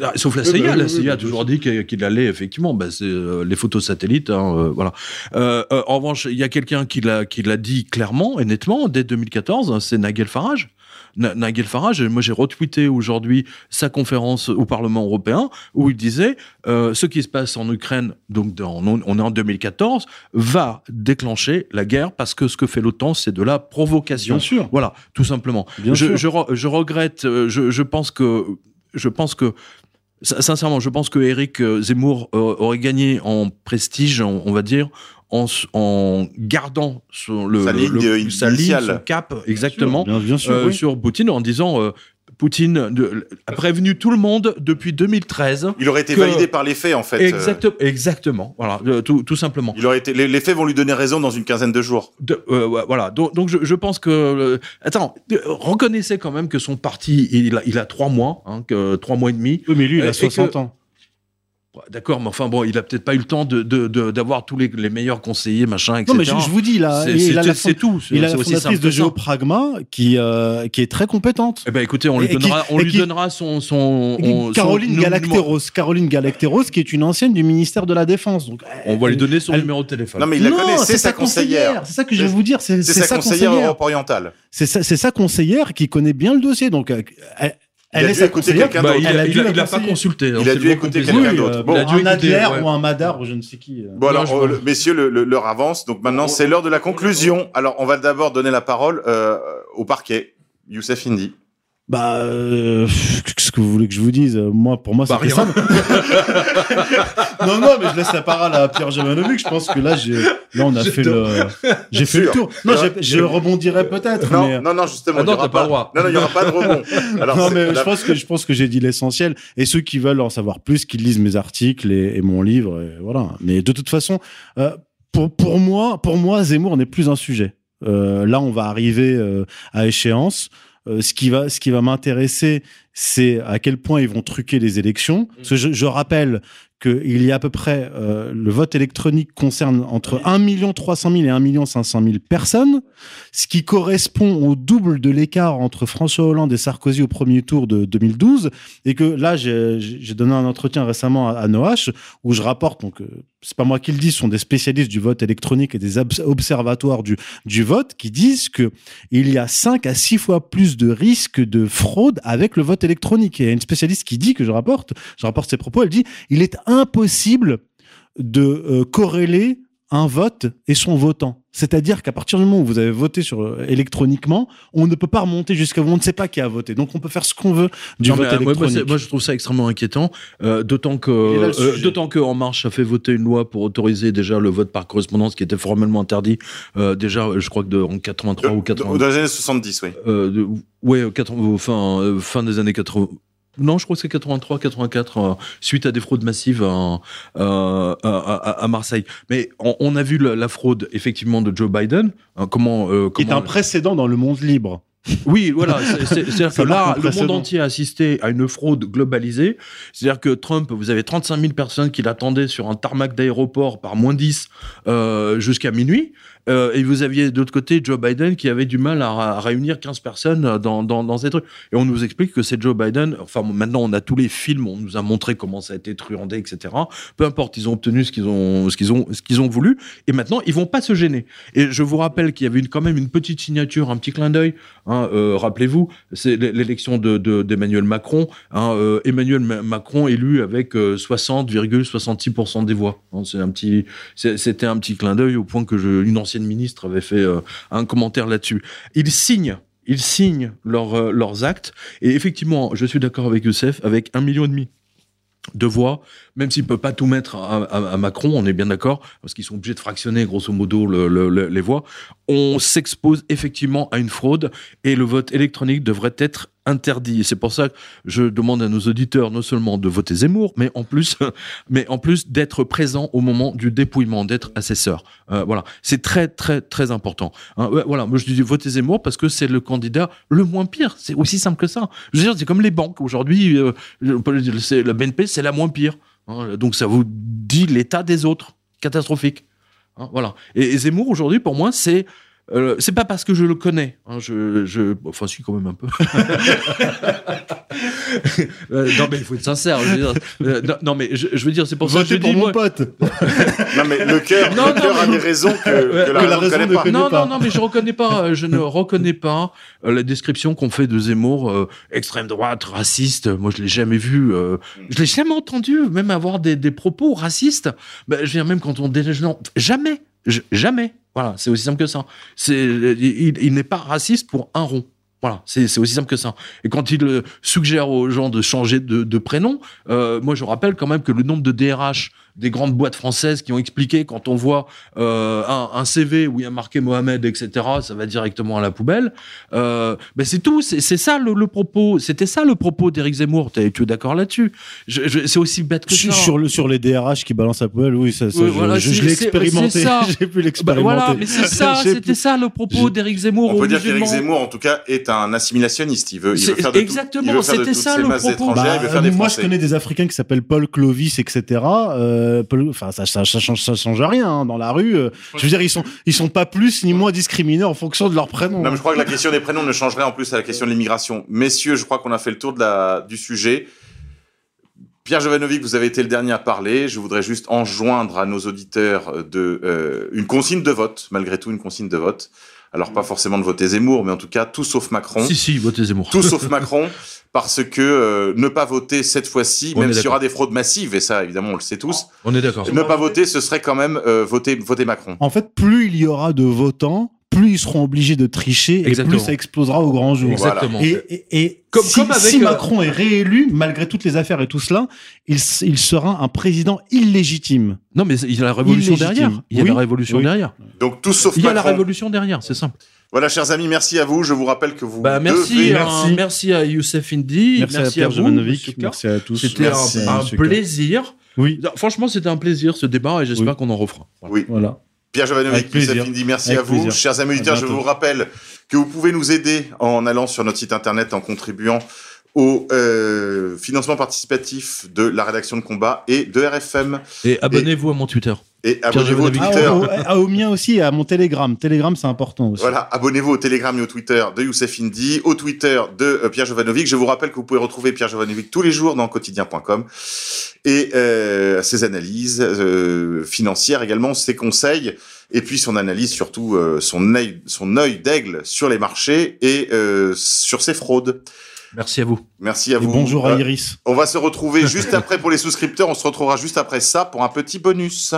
Ah, Sauf la CIA, la CIA a toujours dit qu'il allait effectivement, bah, c'est euh, les photos satellites, hein, euh, voilà. Euh, en revanche, il y a quelqu'un qui l'a qui l'a dit clairement et nettement dès 2014, hein, c'est Nigel Farage. Na- Nigel Farage, moi j'ai retweeté aujourd'hui sa conférence au Parlement européen où il disait euh, ce qui se passe en Ukraine, donc dans- on, est en 2014, va déclencher la guerre parce que ce que fait l'OTAN, c'est de la provocation. Bien sûr. Voilà, tout simplement. Bien je, sûr. je, re- je regrette, je, je pense que, je pense que, sin- sincèrement, je pense que Eric euh, Zemmour euh, aurait gagné en prestige, on, on va dire, en, s- en gardant son, le, Sa ligne, le- sa ligne, son cap, exactement, Bien, bien sûr. euh, oui. sur Poutine en disant. euh, Poutine de- a prévenu tout le monde depuis 2013. Il aurait été que- validé par les faits, en fait. euh, Exact- exactement. Voilà, euh, tout, tout simplement. Il aurait été, les, les faits vont lui donner raison dans une quinzaine de jours. De- euh, ouais, voilà. Donc, donc je, je pense que euh, attends, reconnaissez quand même que son parti il a, il a trois mois, hein, que trois mois et demi. Oui, mais lui, il a 60 que- ans. D'accord, mais enfin bon, il a peut-être pas eu le temps de de- de- d'avoir tous les, les meilleurs conseillers, machin, etc. Non, mais je, je vous dis, il a, C'est- il a c'est- la, c'est tout. Il a la aussi fondatrice de. Géopragma qui, euh, qui est très compétente. Eh ben écoutez, on lui qui- donnera, on lui qui- donnera son son. on- Caroline son- Galacteros, Caroline Galacteros, qui est une ancienne du ministère de la Défense. Donc, On va lui donner son Elle- numéro de téléphone. Non, mais il la non, connaît, c'est sa conseillère. C'est ça que je vais vous dire. C'est sa conseillère. Europe orientale. C'est sa, c'est sa conseillère qui connaît bien le dossier. Donc, euh, elle, a est dû sa écouter conseillère. quelqu'un Bah, d'autre. il, Elle a, a dû il a- la il a pas consulté. Il a dû écouter quelqu'un d'autre. Bon. Il a dû un écouter, Adler ouais. ou un Madar ou je ne sais qui. euh. Bon alors, euh, messieurs, l'heure avance, donc maintenant c'est l'heure de la conclusion. Alors on va d'abord donner la parole euh, au parquet. Youssef Indy. Bah, euh, qu'est-ce que vous voulez que je vous dise? Moi, pour moi, Bah, c'était rien. ça. non, non, mais je laisse la parole à Pierre Jovanovic. Je pense que là, j'ai, là, on a fait le, j'ai fait le tour. Non, je, je rebondirai peut-être, Non, mais. non, non, justement. Ah non, t'as pas le droit. Non, non, il y aura pas de rebond. Alors, non, mais la- je pense que je pense que j'ai dit l'essentiel. Et ceux qui veulent en savoir plus, qu'ils lisent mes articles et, et mon livre, et voilà. Mais de toute façon, euh, pour pour moi, pour moi, Zemmour n'est plus un sujet. Euh, là, on va arriver euh, à échéance. Euh, ce qui va, ce qui va m'intéresser, c'est à quel point ils vont truquer les élections. Parce que je, je rappelle qu'il y a à peu près euh, le vote électronique concerne entre 1 300 000 et 1 500 000 personnes, ce qui correspond au double de l'écart entre François Hollande et Sarkozy au premier tour de 2012. Et que là, j'ai donné un entretien récemment à, à Noach où je rapporte, donc euh, c'est pas moi qui le dis, ce sont des spécialistes du vote électronique et des obs- observatoires du, du vote qui disent que il y a 5 à 6 fois plus de risques de fraude avec le vote électronique. Et il y a une spécialiste qui dit que je rapporte, je rapporte ses propos, elle dit il est impossible de euh, corréler un vote et son votant. C'est-à-dire qu'à partir du moment où vous avez voté sur euh, électroniquement, on ne peut pas remonter jusqu'à vous, on ne sait pas qui a voté. Donc on peut faire ce qu'on veut du Non, vote euh, moi, moi, électronique. moi, je trouve ça extrêmement inquiétant, euh, d'autant que euh, d'autant que En Marche a fait voter une loi pour autoriser déjà le vote par correspondance qui était formellement interdit euh, déjà, je crois que de, en 83 ou 80. Dans les années 70, oui. Euh, de- ouais, 80, fin, euh, fin des années 80. Non, je crois que c'est 83, 84, euh, suite à des fraudes massives à, à, à- à Marseille. Mais on, on a vu la, la fraude effectivement de Joe Biden. hein, comment, euh, qui est comment un précédent dans le monde libre. oui, voilà. c'est- c'est- C'est-à-dire que là, le monde entier a assisté à une fraude globalisée. C'est-à-dire que Trump, vous avez 35 000 personnes qui l'attendaient sur un tarmac d'aéroport par moins 10 euh, jusqu'à minuit. Euh, et vous aviez de l'autre côté Joe Biden qui avait du mal à, réunir 15 personnes dans, ces trucs. Et on nous explique que c'est Joe Biden. Enfin, maintenant, on a tous les films, on nous a montré comment ça a été truandé, etc. Peu importe, ils ont obtenu ce qu'ils ont, ce ont, ce ont voulu. Et maintenant, ils vont pas se gêner. Et je vous rappelle qu'il y avait quand même une petite signature, un petit clin d'œil. Hein, euh, Rappelez-vous, c'est l'é- l'élection de- de- d'Emmanuel Macron. Hein, euh, Emmanuel Ma- Macron élu avec euh, 60,66% des voix. Hein, c'est un c'était un petit clin d'œil au point que une ancienne ministre avait fait euh, un commentaire là-dessus. Ils signent. Ils signent leurs, euh, leurs actes. Et effectivement, je suis d'accord avec Youssef, avec un million et demi de voix, même s'il peut pas tout mettre à, Macron, on est bien d'accord, parce qu'ils sont obligés de fractionner grosso modo le- le- le- les voix, on s'expose effectivement à une fraude et le vote électronique devrait être interdit. C'est pour ça que je demande à nos auditeurs non seulement de voter Zemmour, mais en plus, mais en plus d'être présent au moment du dépouillement, d'être assesseur. Euh, voilà, c'est très très très important. Hein, voilà, moi je dis voter Zemmour parce que c'est le candidat le moins pire. C'est aussi simple que ça. Je veux dire, c'est comme les banques aujourd'hui. euh, la BNP, c'est la moins pire. Hein, donc ça vous dit l'état des autres, catastrophique. Hein, voilà. Et Zemmour aujourd'hui, pour moi, c'est euh, c'est pas parce que je le connais. hein, je, je, enfin, si quand même un peu. Euh, non, mais il faut être sincère. Je veux dire, euh, non, non, mais je, je veux dire, c'est pour ça que je pour dis, mon moi- pote. Non, mais le cœur, Non, le non, cœur a mais- des raisons que, que la que la raison ne raison ne pas. connaît non, pas. non, non, mais je reconnais pas, je ne reconnais pas euh, la description qu'on fait de Zemmour, euh, extrême droite, raciste. Moi, je l'ai jamais vu, euh, je l'ai jamais entendu, même avoir des, des propos racistes. Ben, je veux dire, même quand on non, jamais, Jamais. Voilà, c'est aussi simple que ça. Il, il n'est pas raciste pour un rond. Voilà, c'est aussi simple que ça. Et quand il euh, suggère aux gens de changer de, de prénom, euh, moi je rappelle quand même que le nombre de DRH des grandes boîtes françaises qui ont expliqué quand on voit euh, un, un CV où il y a marqué Mohamed, etc., ça va directement à la poubelle. Euh, ben c'est tout, c'est c'est ça le, le propos. C'était ça le propos d'Éric Zemmour. T'es- Tu es d'accord là-dessus? Je- je- C'est aussi bête que Sur, ça. sur le, sur les DRH qui balancent la poubelle, oui, ça, ça, Oui, je, voilà, je- je l'ai expérimenté. c'est ça. J'ai pu Bah, l'expérimenter. voilà, mais c'est ça, c'était ça le propos d'Éric Zemmour. On peut dire qu'Éric. Zemmour, en tout cas, est un assimilationniste. Il veut, il veut faire de tout- exactement, c'était ça, le propos. étrangères, il veut Bah, faire des moi, Français. je connais des Africains qui s'appellent Paul Clovis, etc. Euh, Enfin, ça, ça, change, rien hein, dans la rue. euh. Je veux dire, ils sont, sont pas plus ni moins discriminés en fonction de leur prénom. Non, je crois que la question des prénoms ne changerait en plus à la question de l'immigration. Messieurs, je crois qu'on a fait le tour du sujet. Pierre Jovanovic, vous avez été le dernier à parler. Je voudrais juste enjoindre à nos auditeurs de, euh, une consigne de vote, malgré tout une consigne de vote. Alors pas forcément de voter Zemmour, mais en tout cas tout sauf Macron. Si, si, votez Zemmour. Tout sauf Macron, parce que euh, ne pas voter cette fois-ci, même s'il y aura des fraudes massives, et ça évidemment on le sait tous, On est d'accord. ne pas voter, ce serait quand même euh, voter, voter Macron. En fait, plus il y aura de votants, plus ils seront obligés de tricher et plus ça explosera au grand jour. Exactement. Et, et- et Comme- si, comme avec, si euh, Macron est réélu, malgré toutes les affaires et tout cela, il, sera un président illégitime. Non, mais il y a la révolution Illégitime. derrière. Il y a Oui, la révolution oui. derrière. Donc tout sauf Il y a la révolution derrière, c'est simple. Voilà, chers amis, merci à vous. Je vous rappelle que vous Bah, merci, devez... euh, Merci. merci. à Youssef Indy, Merci, merci, à Pierre vous, merci à tous. C'était un, plaisir. Oui, Franchement, c'était un plaisir ce débat et j'espère Oui. qu'on en refera. Voilà. Oui. voilà. Pierre Jovanovic, Indy, merci Avec à vous. plaisir. Chers amis auditeurs, je vous rappelle que vous pouvez nous aider en allant sur notre site internet en contribuant au euh, financement participatif de la rédaction de combat et de RFM. Et abonnez-vous à mon Twitter. Et abonnez-vous au Jovanovic. Ah, Twitter. au, au- au mien aussi, et à mon Telegram. Telegram, c'est important aussi. Voilà, abonnez-vous au Telegram et au Twitter de Youssef Indy, au Twitter de euh, Pierre Jovanovic. Je vous rappelle que vous pouvez retrouver Pierre Jovanovic tous les jours dans quotidien.com et euh, ses analyses euh, financières également, ses conseils et puis son analyse surtout euh, son œil son œil d'aigle sur les marchés et euh, sur ses fraudes. Merci à vous. Merci à Et vous. bonjour à Euh, Iris. on va se retrouver juste après pour les souscripteurs. On se retrouvera juste après ça pour un petit bonus.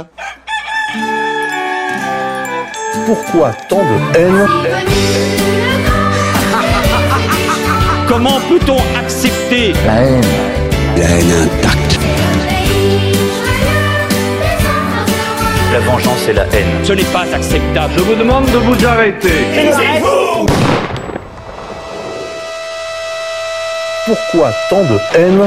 Pourquoi tant de haine Comment peut-on accepter La haine intacte. La vengeance et la haine. Ce n'est pas acceptable. Je vous demande de vous arrêter. Pourquoi tant de haine